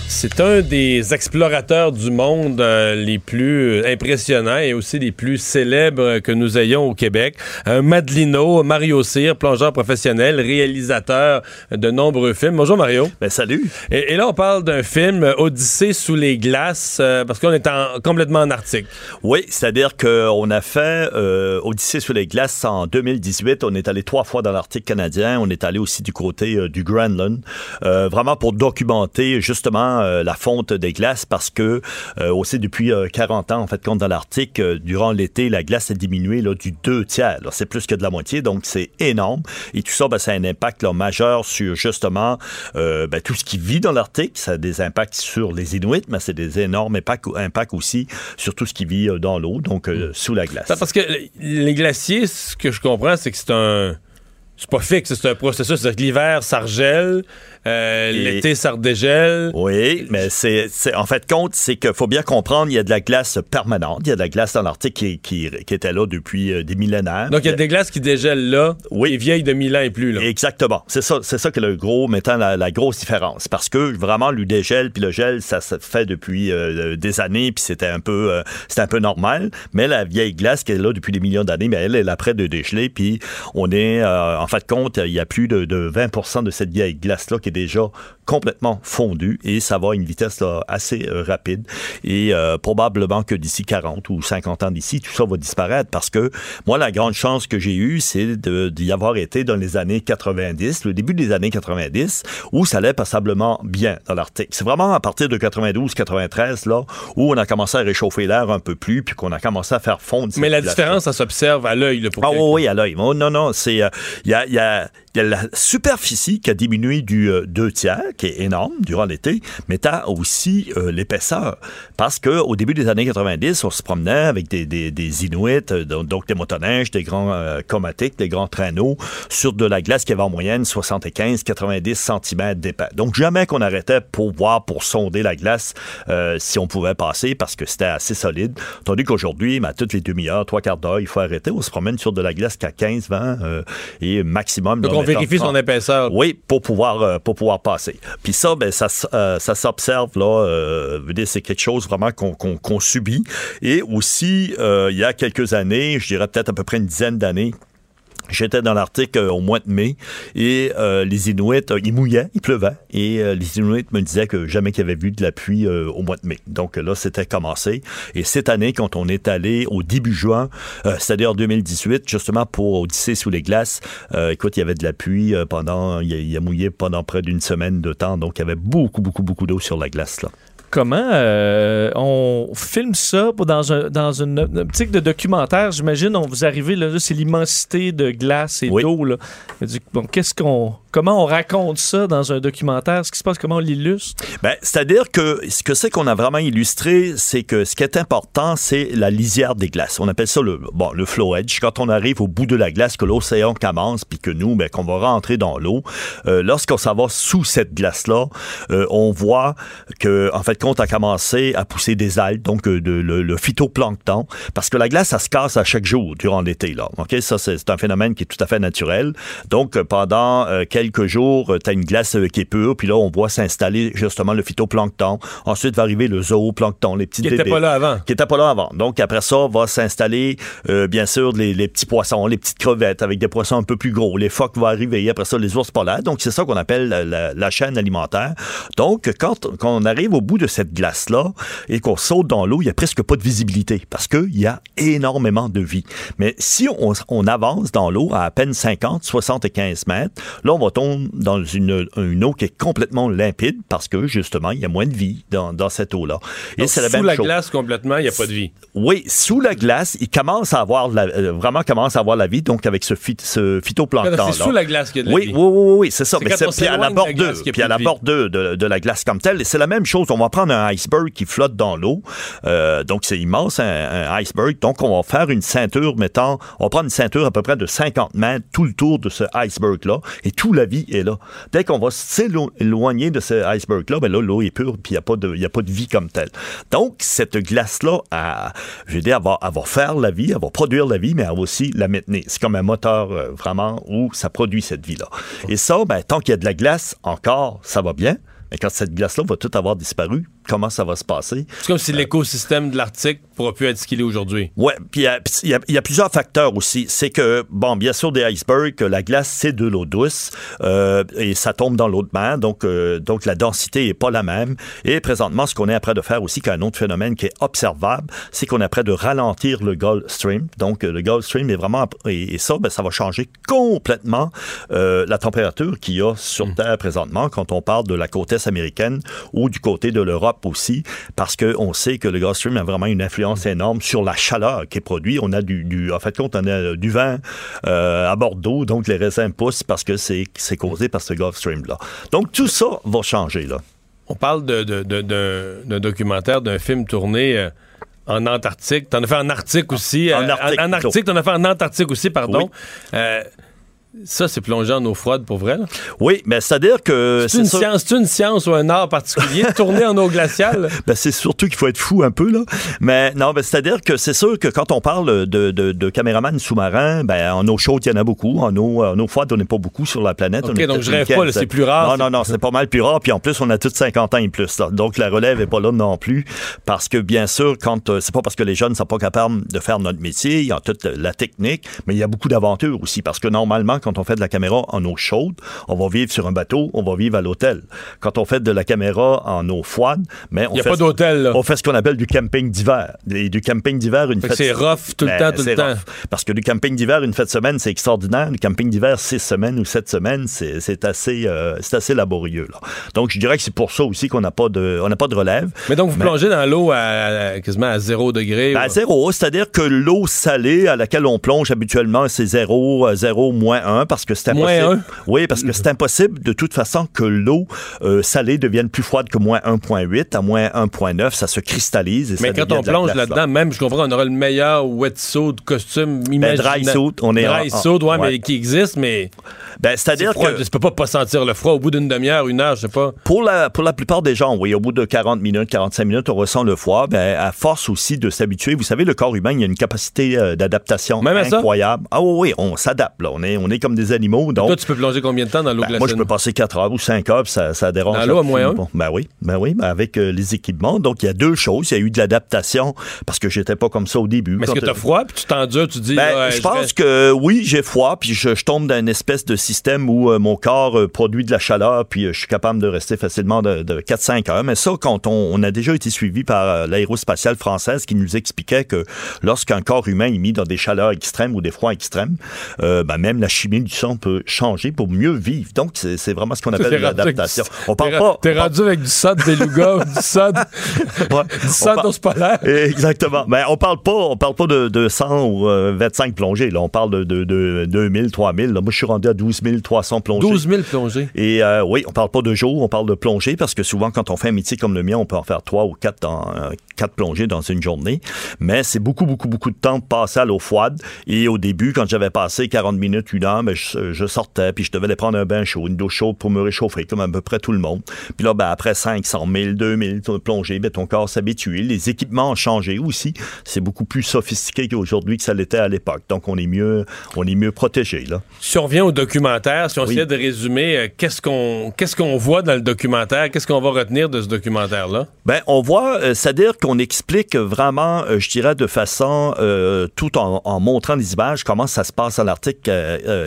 C'est un des explorateurs du monde euh, les plus impressionnants et aussi les plus célèbres que nous ayons au Québec. Un Madelino, Mario Cyr, plongeur professionnel, réalisateur de nombreux films. Bonjour Mario. Ben salut. Et, et là, on parle d'un film, euh, Odyssée sous les glaces, euh, parce qu'on est en- complètement en Arctique. Oui, c'est-à-dire qu'on a fait euh, Odyssée sous les glaces en 2018. On est allé trois fois dans l'Arctique canadien. On est allé aussi du côté euh, du Groenland, euh, vraiment pour documenter justement euh, la fonte des glaces, parce que euh, aussi depuis euh, 40 ans, en fait, compte dans l'Arctique, euh, durant l'été, la glace a diminué là, du deux tiers. C'est plus que de la moitié, donc c'est énorme. Et tout ça, ben, ça a un impact là, majeur sur justement euh, ben, tout ce qui vit dans l'Arctique. Ça a des impacts sur les Inuits, mais c'est des énormes impacts, aussi sur tout ce qui vit euh, dans l'eau, donc euh, sous la glace. Ça, parce que les glaciers, ce que je comprends, c'est que c'est un. C'est pas fixe, c'est un processus. L'hiver, ça regèle, euh, Et- l'été, ça redégèle. Oui, mais c'est, en fait compte, c'est qu'il faut bien comprendre, il y a de la glace permanente, il y a de la glace dans l'Arctique qui, qui, qui était là depuis euh, des millénaires. Donc, il y a des glaces qui dégèlent là, Oui. qui vieilles de 1000 ans et plus. Là. Exactement. C'est ça, c'est ça que le gros, mettant la, la grosse différence. Parce que vraiment, le dégel puis le gel, ça se fait depuis euh, des années, puis c'était un peu, c'était un peu normal. Mais la vieille glace qui est là depuis des millions d'années, mais elle, elle est près de dégeler, puis on est, en fait, compte, il y a plus de, de 20% de cette vieille glace-là qui est déjà complètement fondue, et ça va à une vitesse là, assez euh, rapide. Et euh, probablement que d'ici 40 ou 50 ans d'ici, tout ça va disparaître parce que moi, la grande chance que j'ai eue, c'est d'y avoir été dans les années 90, le début des années 90, où ça allait passablement bien dans l'Arctique. C'est vraiment à partir de 92-93, là, où on a commencé à réchauffer l'air un peu plus, puis qu'on a commencé à faire fondre. Mais la différence, ça s'observe à l'œil. Ah oui, à l'œil. Oh, non, non, c'est euh, il y, a, il y, a, il y a la superficie qui a diminué du deux tiers, qui est énorme durant l'été, mais tu as aussi euh, l'épaisseur. Parce que au début des années 90, on se promenait avec des, des, des Inuits, euh, donc des motoneiges, des grands euh, comatiques, des grands traîneaux, sur de la glace qui avait en moyenne 75-90 cm d'épais. Donc jamais qu'on arrêtait pour voir, pour sonder la glace euh, si on pouvait passer, parce que c'était assez solide. Tandis qu'aujourd'hui, ben, à toutes les demi-heures, trois quarts d'heure, il faut arrêter. On se promène sur de la glace qu'à 15, 20 euh, et maximum. Donc, là, on vérifie son 30. épaisseur. Oui, pour pouvoir, pour pouvoir passer. Puis ça, ben, ça, euh, ça s'observe, là. euh, c'est quelque chose vraiment qu'on subit. Et aussi, euh, il y a quelques années, je dirais peut-être à peu près une dizaine d'années, J'étais dans l'Arctique euh, au mois de mai et euh, les Inuits, euh, il mouillait, il pleuvait et euh, les Inuits me disaient que jamais qu'ils avaient vu de la pluie au mois de mai. Donc là, c'était commencé. Et cette année, quand on est allé au début juin, c'est-à-dire 2018, justement pour Odyssée sous les glaces, écoute, il y avait de la pluie pendant, il a, il a mouillé pendant près d'une semaine de temps. Donc il y avait beaucoup, beaucoup, beaucoup d'eau sur la glace là. Comment euh, on filme ça pour- dans, un, dans une, optique de documentaire? J'imagine, on vous arrivez, là, là, c'est l'immensité de glace et d'eau. me dis, Bon, qu'est-ce qu'on, comment on raconte ça dans un documentaire? Ce qui se passe, comment on l'illustre? Ben, c'est-à-dire que ce que c'est qu'on a vraiment illustré, c'est que ce qui est important, c'est la lisière des glaces. On appelle ça le bon le flow edge. Quand on arrive au bout de la glace, que l'océan commence, puis que nous, ben, qu'on va rentrer dans l'eau, euh, lorsqu'on s'en va sous cette glace-là, euh, on voit que en fait, quand a commencé à pousser des algues, donc euh, de, le, phytoplancton, parce que la glace, ça se casse à chaque jour durant l'été. Là, ok, ça c'est un phénomène qui est tout à fait naturel. Donc pendant euh, quelques jours, tu as une glace euh, qui est pure, puis là on voit s'installer justement le phytoplancton. Ensuite va arriver le zooplancton, les petits Qui bébés. pas là avant. Qui était pas là avant. Donc après ça va s'installer euh, bien sûr les, les petits poissons, les petites crevettes avec des poissons un peu plus gros. Les phoques vont arriver. Après ça les ours polaires. Donc c'est ça qu'on appelle la, la- la chaîne alimentaire. Donc quand, quand on arrive au bout de cette glace là et qu'on saute dans l'eau, il y a presque pas de visibilité parce que il y a énormément de vie. Mais si on, on avance dans l'eau à à peine 50, 75 mètres, là on va dans une, une eau qui est complètement limpide parce que justement il y a moins de vie dans, dans cette eau là. Donc, c'est la sous même la chose. glace complètement, il n'y a pas de vie. Oui, sous la glace, il commence à avoir la- euh, vraiment commence à avoir la vie, donc avec ce, phy- ce phytoplancton. C'est sous la glace qu'il y a de la oui, vie. Oui, oui, oui, oui, c'est ça. Mais puis à la la bordure, puis à la de bordure de, de la glace comme telle. Et c'est la même chose. On va prendre un iceberg qui flotte dans l'eau. Euh, donc c'est immense un, un iceberg. Donc on va faire une ceinture, mettons, on va prendre une ceinture à peu près de 50 mètres tout le tour de ce iceberg là, et toute la vie est là. Dès qu'on va s'éloigner de ce iceberg là, ben là l'eau est pure, puis il n'y a pas de, a pas de vie comme telle. Donc cette glace là, je veux dire, elle va faire la vie, elle va produire la vie, mais elle va aussi la maintenir. C'est comme un moteur euh, vraiment où ça produit cette vie-là. Et ça, ben, tant qu'il y a de la glace, encore, ça va bien. Mais quand cette glace-là va tout avoir disparu, comment ça va se passer? C'est comme si l'écosystème de l'Arctique pourra plus être ce qu'il est aujourd'hui. Ouais, puis il y a- puis il y, a- il y a plusieurs facteurs aussi. C'est que, bon, bien sûr, des icebergs, la glace, c'est de l'eau douce euh, et ça tombe dans l'eau de mer, donc, euh, donc la densité est pas la même. Et présentement, ce qu'on est après de faire aussi, qu'un autre phénomène qui est observable, c'est qu'on est après de ralentir le Gulf Stream. Donc, euh, le Gulf Stream est vraiment... Et, et ça, ben, ça va changer complètement euh, la température qu'il y a sur Terre présentement quand on parle de la côte est américaine ou du côté de l'Europe aussi, parce qu'on sait que le Gulf Stream a vraiment une influence énorme sur la chaleur qui est produite. On a du, du en fait, compte, on a du vin euh, à Bordeaux, donc les raisins poussent parce que c'est c'est causé par ce Gulf Stream-là. Donc tout ça va changer, là. On parle de, de- de- d'un- d'un documentaire, d'un film tourné euh, en Antarctique. T'en as fait en Arctique aussi. En euh, Arctique, en, en Arctique, t'en as fait en Antarctique aussi, pardon. Oui. Euh, ça, c'est plongé en eau froide pour vrai. là? Oui, mais c'est-à-dire que... C'est une, science, c'est une science ou un art particulier, tourner en eau glaciale? Ben, c'est surtout qu'il faut être fou un peu, là. Mais non, ben, c'est-à-dire que c'est sûr que quand on parle de, de, de caméraman sous-marin, ben, en eau chaude, il y en a beaucoup. En eau, en eau froide, on n'est pas beaucoup sur la planète. OK, On donc je rêve pas, c'est plus rare. Non, non, non, c'est pas mal plus rare. Puis en plus, on a tous 50 ans et plus. Là. Donc la relève est pas là non plus. Parce que bien sûr, quand euh, c'est pas parce que les jeunes sont pas capables de faire notre métier, il y a toute la technique, mais il y a beaucoup d'aventures aussi. Parce que normalement, quand on fait de la caméra en eau chaude, on va vivre sur un bateau, on va vivre à l'hôtel. Quand on fait de la caméra en eau froide, mais on Il y a fait pas d'hôtel, là. On fait ce qu'on appelle du camping d'hiver. Et du camping d'hiver, une Fait fête. c'est rough tout le Ben, temps, tout le temps. Parce que du camping d'hiver, une fête semaine, c'est extraordinaire. Du camping d'hiver, six semaines ou sept semaines, c'est assez, euh, c'est assez laborieux. Là. Donc, je dirais que c'est pour ça aussi qu'on n'a pas de, on n'a pas de relève. Mais donc, vous plongez dans l'eau à, à- quasiment à zéro degré. Ben, à zéro, c'est-à-dire que l'eau salée à laquelle on plonge habituellement, c'est zéro, euh, zéro, moins parce que c'est Moins impossible. un? Oui, parce que c'est impossible de toute façon que l'eau euh, salée devienne plus froide que moins 1.8. À moins 1.9, ça se cristallise. Et Mais ça quand on plonge là-dedans, même, je comprends, on aura le meilleur wetsuit, costume, Ben, imaginaire. dry suit, on est Dry en- suit, ouais, ouais. mais qui existe, mais. Ben, c'est-à-dire que- Tu peux pas pas sentir le froid au bout d'une demi-heure, une heure, je sais pas. Pour la, pour la plupart des gens, oui, au bout de 40 minutes, 45 minutes, on ressent le froid. Ben, à force aussi de s'habituer, vous savez, le corps humain, il y a une capacité euh, d'adaptation incroyable. Ah oui, oui, on s'adapte, là. On est, on est est comme des animaux. Donc, Toi, tu peux plonger combien de temps dans l'eau ben, glacée? moi, je peux passer 4 heures ou 5 heures, puis ça, ça dérange. Dans l'eau à pas. Ben oui, ben oui, ben avec euh, les équipements. Donc, il y a deux choses. Il y a eu de l'adaptation parce que j'étais pas comme ça au début. Mais est-ce que t'as euh, froid, puis tu t'endures, tu dis... ben, ouais, je pense que oui, j'ai froid, puis je, je tombe dans une espèce de système où euh, mon corps euh, produit de la chaleur, puis je suis capable de rester facilement de, de 4-5 heures. Mais ça, quand on, on a déjà été suivi par l'aérospatiale française qui nous expliquait que lorsqu'un corps humain est mis dans des chaleurs extrêmes ou des froids extrêmes, ben, même la chimie du sang peut changer pour mieux vivre. Donc, c'est vraiment ce qu'on appelle l'adaptation. On parle pas... T'es rendu avec du sang de beluga du sang du sang d'ours polaire. Exactement. Mais on parle pas, on parle pas de, de 100 ou euh, 25 plongées. Là, on parle de, de, de 2000, 3000. Là, moi, je suis rendu à 12 300 plongées. 12 000 plongées. Et euh, oui, on parle pas de jour, on parle de plongée parce que souvent, quand on fait un métier comme le mien, on peut en faire trois ou quatre, dans, euh, quatre plongées dans une journée. Mais c'est beaucoup, beaucoup, beaucoup de temps passé à l'eau froide. Et au début, quand j'avais passé 40 minutes, une heure, ben, je, je sortais puis je devais aller prendre un bain chaud, une douche chaude pour me réchauffer, comme à peu près tout le monde. Puis là, ben, après 500 000, 2000 plongées, ben, ton corps s'habitue. Les équipements ont changé aussi. C'est beaucoup plus sophistiqué qu'aujourd'hui que ça l'était à l'époque. Donc, on est mieux, on est mieux protégé, là. Si on revient au documentaire, si on essayait de résumer, euh, qu'est-ce qu'on qu'est-ce qu'on voit dans le documentaire? Qu'est-ce qu'on va retenir de ce documentaire-là? Ben, on voit, euh, c'est-à-dire qu'on explique vraiment, euh, je dirais, de façon, tout en, en montrant les images, comment ça se passe à l'Arctique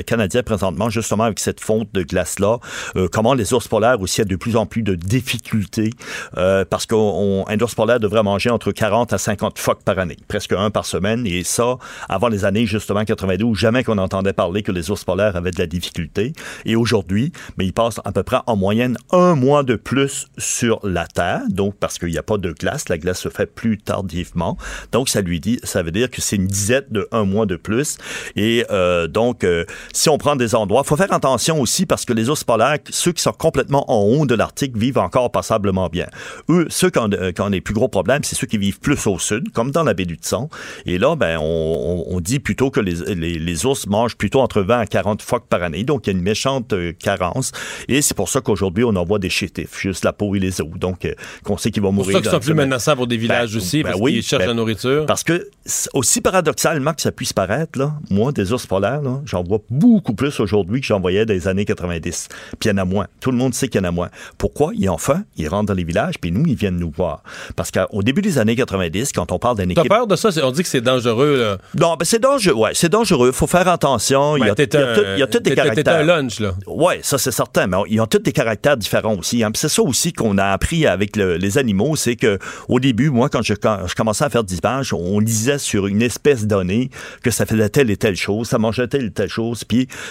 canadien présentement, justement avec cette fonte de glace-là, euh, comment les ours polaires aussi ont de plus en plus de difficultés, euh, parce qu'un ours polaire devrait manger entre 40 à 50 phoques par année, presque un par semaine, et ça, avant les années, justement, 92, jamais qu'on entendait parler que les ours polaires avaient de la difficulté. Et aujourd'hui, mais ils passent à peu près en moyenne un mois de plus sur la Terre, donc parce qu'il n'y a pas de glace, la glace se fait plus tardivement. Donc ça lui dit, ça veut dire que c'est une dizaine de un mois de plus. Et euh, donc, euh, si on prend des endroits, faut faire attention aussi parce que les ours polaires, ceux qui sont complètement en haut de l'Arctique vivent encore passablement bien. Eux, ceux qui ont, euh, qui ont les plus gros problèmes, c'est ceux qui vivent plus au sud, comme dans la baie du Tson. Et là, ben, on, dit plutôt que les, les, les ours mangent plutôt entre 20 à 40 phoques par année. Donc, il y a une méchante euh, carence. Et c'est pour ça qu'aujourd'hui, on envoie des chétifs, juste la peau et les os. Donc, euh, qu'on sait qu'ils vont Pour mourir. ça qu'ils dans sont une plus semaine. menaçants pour des villages Ben, aussi, ben parce oui, qu'ils cherchent ben, la nourriture. Parce que, c'est aussi paradoxalement que ça puisse paraître, là, moi, des ours polaires, j'en vois beaucoup plus aujourd'hui que j'en voyais dans les années 90. Puis il y en a moins. Tout le monde sait qu'il y en a moins. Pourquoi? Ont faim, ils rentrent dans les villages, puis nous, ils viennent nous voir. Parce qu'au début des années 90, quand on parle T'as équipe... peur de ça? C'est- On dit que c'est dangereux, là. Non, ben c'est dangereux. Ouais, c'est dangereux. Faut faire attention. il y a, t'es il y a un- tout- il y a tous des caractères. un lunch, là. Ouais, ça c'est certain. Mais ils ont tous des caractères différents aussi. hein. C'est ça aussi qu'on a appris avec le- les animaux, c'est que au début, moi, quand je, quand je commençais à faire des images, on lisait sur une espèce donnée que ça faisait telle et telle chose, ça mangeait telle et telle chose.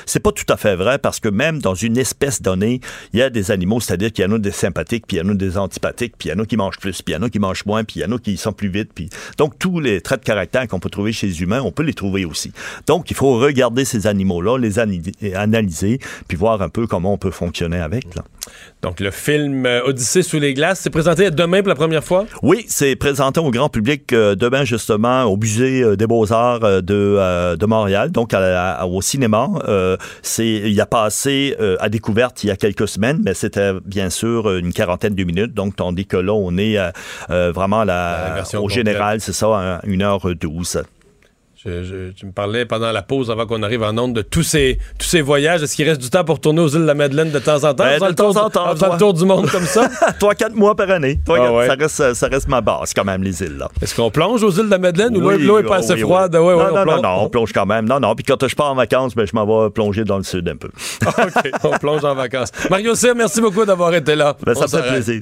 C'est pas tout à fait vrai parce que même dans une espèce donnée, il y a des animaux, c'est-à-dire qu'il y en a des sympathiques, puis il y en a des antipathiques, puis il y en a qui mangent plus, puis il y en a qui mangent moins, puis il y en a qui sont plus vite. Puis donc tous les traits de caractère qu'on peut trouver chez les humains, on peut les trouver aussi. Donc il faut regarder ces animaux-là, les analyser, puis voir un peu comment on peut fonctionner avec. Là. Donc, le film euh, Odyssée sous les glaces, c'est présenté demain pour la première fois? Oui, c'est présenté au grand public euh, demain justement au musée euh, des Beaux-Arts euh, de, euh, de Montréal, donc à- à- au cinéma. Euh, c'est il a passé euh, à découverte il y a quelques semaines, mais c'était bien sûr une quarantaine de minutes. Donc tandis que là, on est euh, euh, vraiment la, au général, c'est ça, à 1h12. Je- je- tu me parlais pendant la pause, avant qu'on arrive en onde, de tous ces, tous ces voyages. Est-ce qu'il reste du temps pour tourner aux îles de la Madeleine de temps en temps? Ben, de le tour temps en faisant toi. le tour du monde comme ça? Trois, quatre mois par année. Toi, Ah ouais. ça, reste, ça reste ma base quand même, les îles. là. Est-ce qu'on plonge aux îles de la Madeleine ou l'eau Oui, l'eau est pas assez oui, froide? oui. Ouais, ouais, non, on non, plonge. non, non, on plonge quand même. Non, non. Puis quand je pars en vacances, ben, je m'en vais plonger dans le sud un peu. OK, on plonge en vacances. Mario Cyr, merci beaucoup d'avoir été là. Ben, ça me fait plaisir.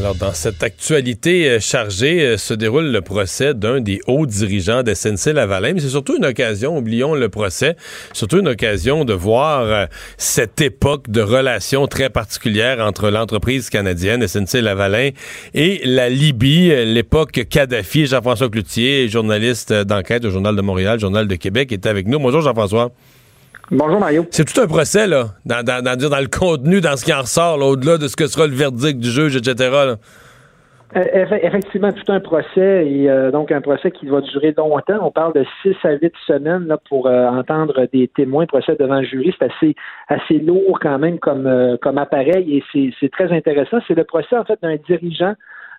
Alors, dans cette actualité euh, chargée, euh, se déroule le procès d'un des hauts dirigeants de SNC-Lavalin. Mais c'est surtout une occasion, oublions le procès, surtout une occasion de voir euh, cette époque de relations très particulière entre l'entreprise canadienne SNC-Lavalin et la Libye, l'époque Kadhafi. Jean-François Cloutier, journaliste d'enquête au Journal de Montréal, Journal de Québec, est avec nous. Bonjour Jean-François. Bonjour Mario. C'est tout un procès, là, dans, dans, dans, dans le contenu, dans ce qui en ressort, là, au-delà de ce que sera le verdict du juge, etc. là. Euh, eff- Effectivement, tout un procès et euh, donc un procès qui va durer longtemps. On parle de 6 à 8 semaines là, pour euh, entendre des témoins, procès devant le jury. C'est assez, assez lourd quand même comme, euh, comme appareil et c'est- très intéressant. C'est le procès en fait d'un dirigeant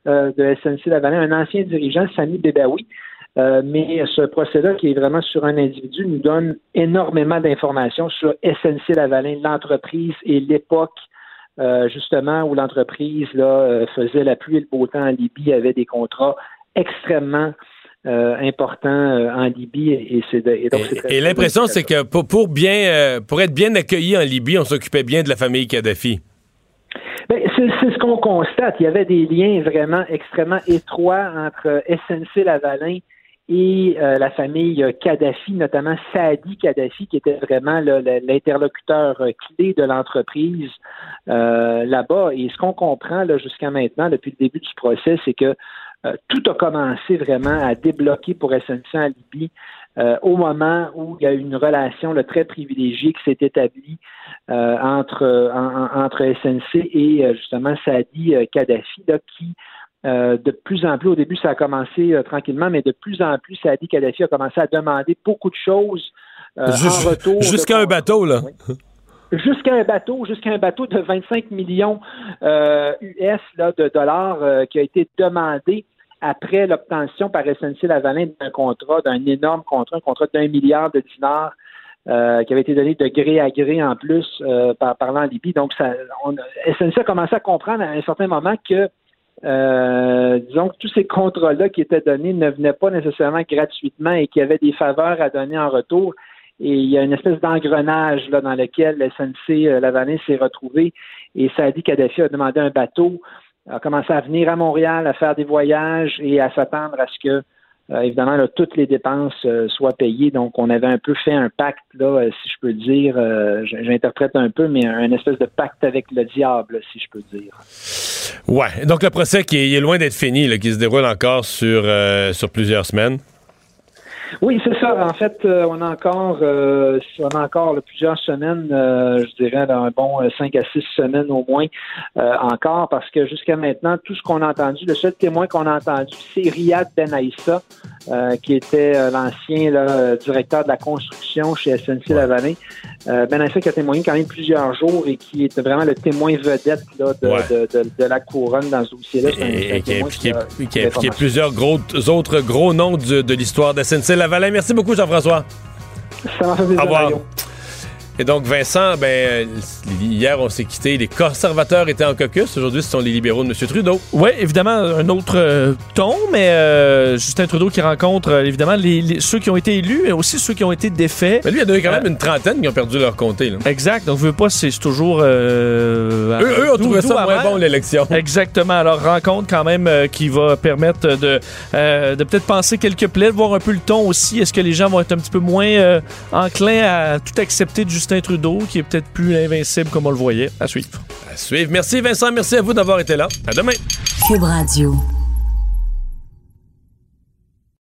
de SNC Lavalin, un ancien dirigeant, Sami Bebaoui. Euh, mais ce procès-là, qui est vraiment sur un individu, nous donne énormément d'informations sur SNC Lavalin, l'entreprise et l'époque euh, justement où l'entreprise là euh, faisait la pluie et le beau temps en Libye, avait des contrats extrêmement euh, importants euh, en Libye et, c'est l'impression, c'est que pour, pour bien, euh, pour être bien accueilli en Libye, on s'occupait bien de la famille Kadhafi. Ben, c'est c'est ce qu'on constate. Il y avait des liens vraiment extrêmement étroits entre SNC Lavalin et euh, la famille Kadhafi, notamment Saadi Kadhafi, qui était vraiment l'interlocuteur euh, clé de l'entreprise euh, là-bas. Et ce qu'on comprend jusqu'à maintenant, depuis le début du procès, c'est que euh, tout a commencé vraiment à débloquer pour SNC en Libye euh, au moment où il y a eu une relation là, très privilégiée qui s'est établie euh, entre, euh, en- en- entre SNC et euh, justement Saadi euh, Kadhafi, là, qui euh, de plus en plus, au début ça a commencé euh, tranquillement, mais de plus en plus, Saadi Kadhafi a commencé à demander beaucoup de choses euh, Jus- en retour. Jusqu'à un bateau, là. jusqu'à un bateau, jusqu'à un bateau de 25 millions US là, de dollars qui a été demandé après l'obtention par SNC Lavalin d'un contrat, d'un énorme contrat, un contrat d'un milliard de dinars euh, qui avait été donné de gré à gré en plus euh, par parlant en Libye. Donc, ça, on, SNC a commencé à comprendre à un certain moment que euh, disons que tous ces contrats-là qui étaient donnés ne venaient pas nécessairement gratuitement et qu'il y avait des faveurs à donner en retour. Et il y a une espèce d'engrenage là, dans lequel le SNC euh, Lavalin s'est retrouvé. Et Saadi Kadhafi a demandé un bateau, a commencé à venir à Montréal, à faire des voyages et à s'attendre à ce que, euh, évidemment, toutes les dépenses euh, soient payées. Donc, on avait un peu fait un pacte, là, euh, si je peux dire, j'interprète un peu, mais un espèce de pacte avec le diable, si je peux dire. Ouais. Donc, le procès qui est, loin d'être fini, qui se déroule encore sur, sur plusieurs semaines. Oui, c'est ça. En fait, euh, on a encore, euh, on a encore là, plusieurs semaines, euh, je dirais là, un bon euh, cinq à six semaines au moins encore, parce que jusqu'à maintenant, tout ce qu'on a entendu, le seul témoin qu'on a entendu, c'est Riyad Ben Aïssa, euh, qui était l'ancien là, directeur de la construction chez SNC Lavalin. Euh, ben Aïssa qui a témoigné quand même plusieurs jours et qui était vraiment le témoin vedette là, de, Ouais. de, de- de la couronne dans ce dossier-là. Et qui a impliqué, plusieurs gros, autres gros noms du- de l'histoire de SNC Lavalin. Merci beaucoup, Jean-François. Ça m'a fait plaisir, Au revoir. Et donc, Vincent, ben, hier, on s'est quitté. Les conservateurs étaient en caucus. Aujourd'hui, ce sont les libéraux de M. Trudeau. Oui, évidemment, un autre euh, ton, mais euh, Justin Trudeau qui rencontre euh, évidemment les, les- ceux qui ont été élus, mais aussi ceux qui ont été défaits. Mais lui, il y en a eu quand même une trentaine qui ont perdu leur comté. là. Exact. Donc, je veux pas, c'est toujours. Eux, eux ont trouvé ça moins bon, l'élection. Exactement. Alors, rencontre quand même qui va permettre de, de peut-être penser quelques plaies, de voir un peu le ton aussi. Est-ce que les gens vont être un petit peu moins enclins à tout accepter de Justin Trudeau, qui est peut-être plus invincible comme on le voyait? À suivre. À suivre. Merci, Vincent. Merci à vous d'avoir été là. À demain. Cube Radio.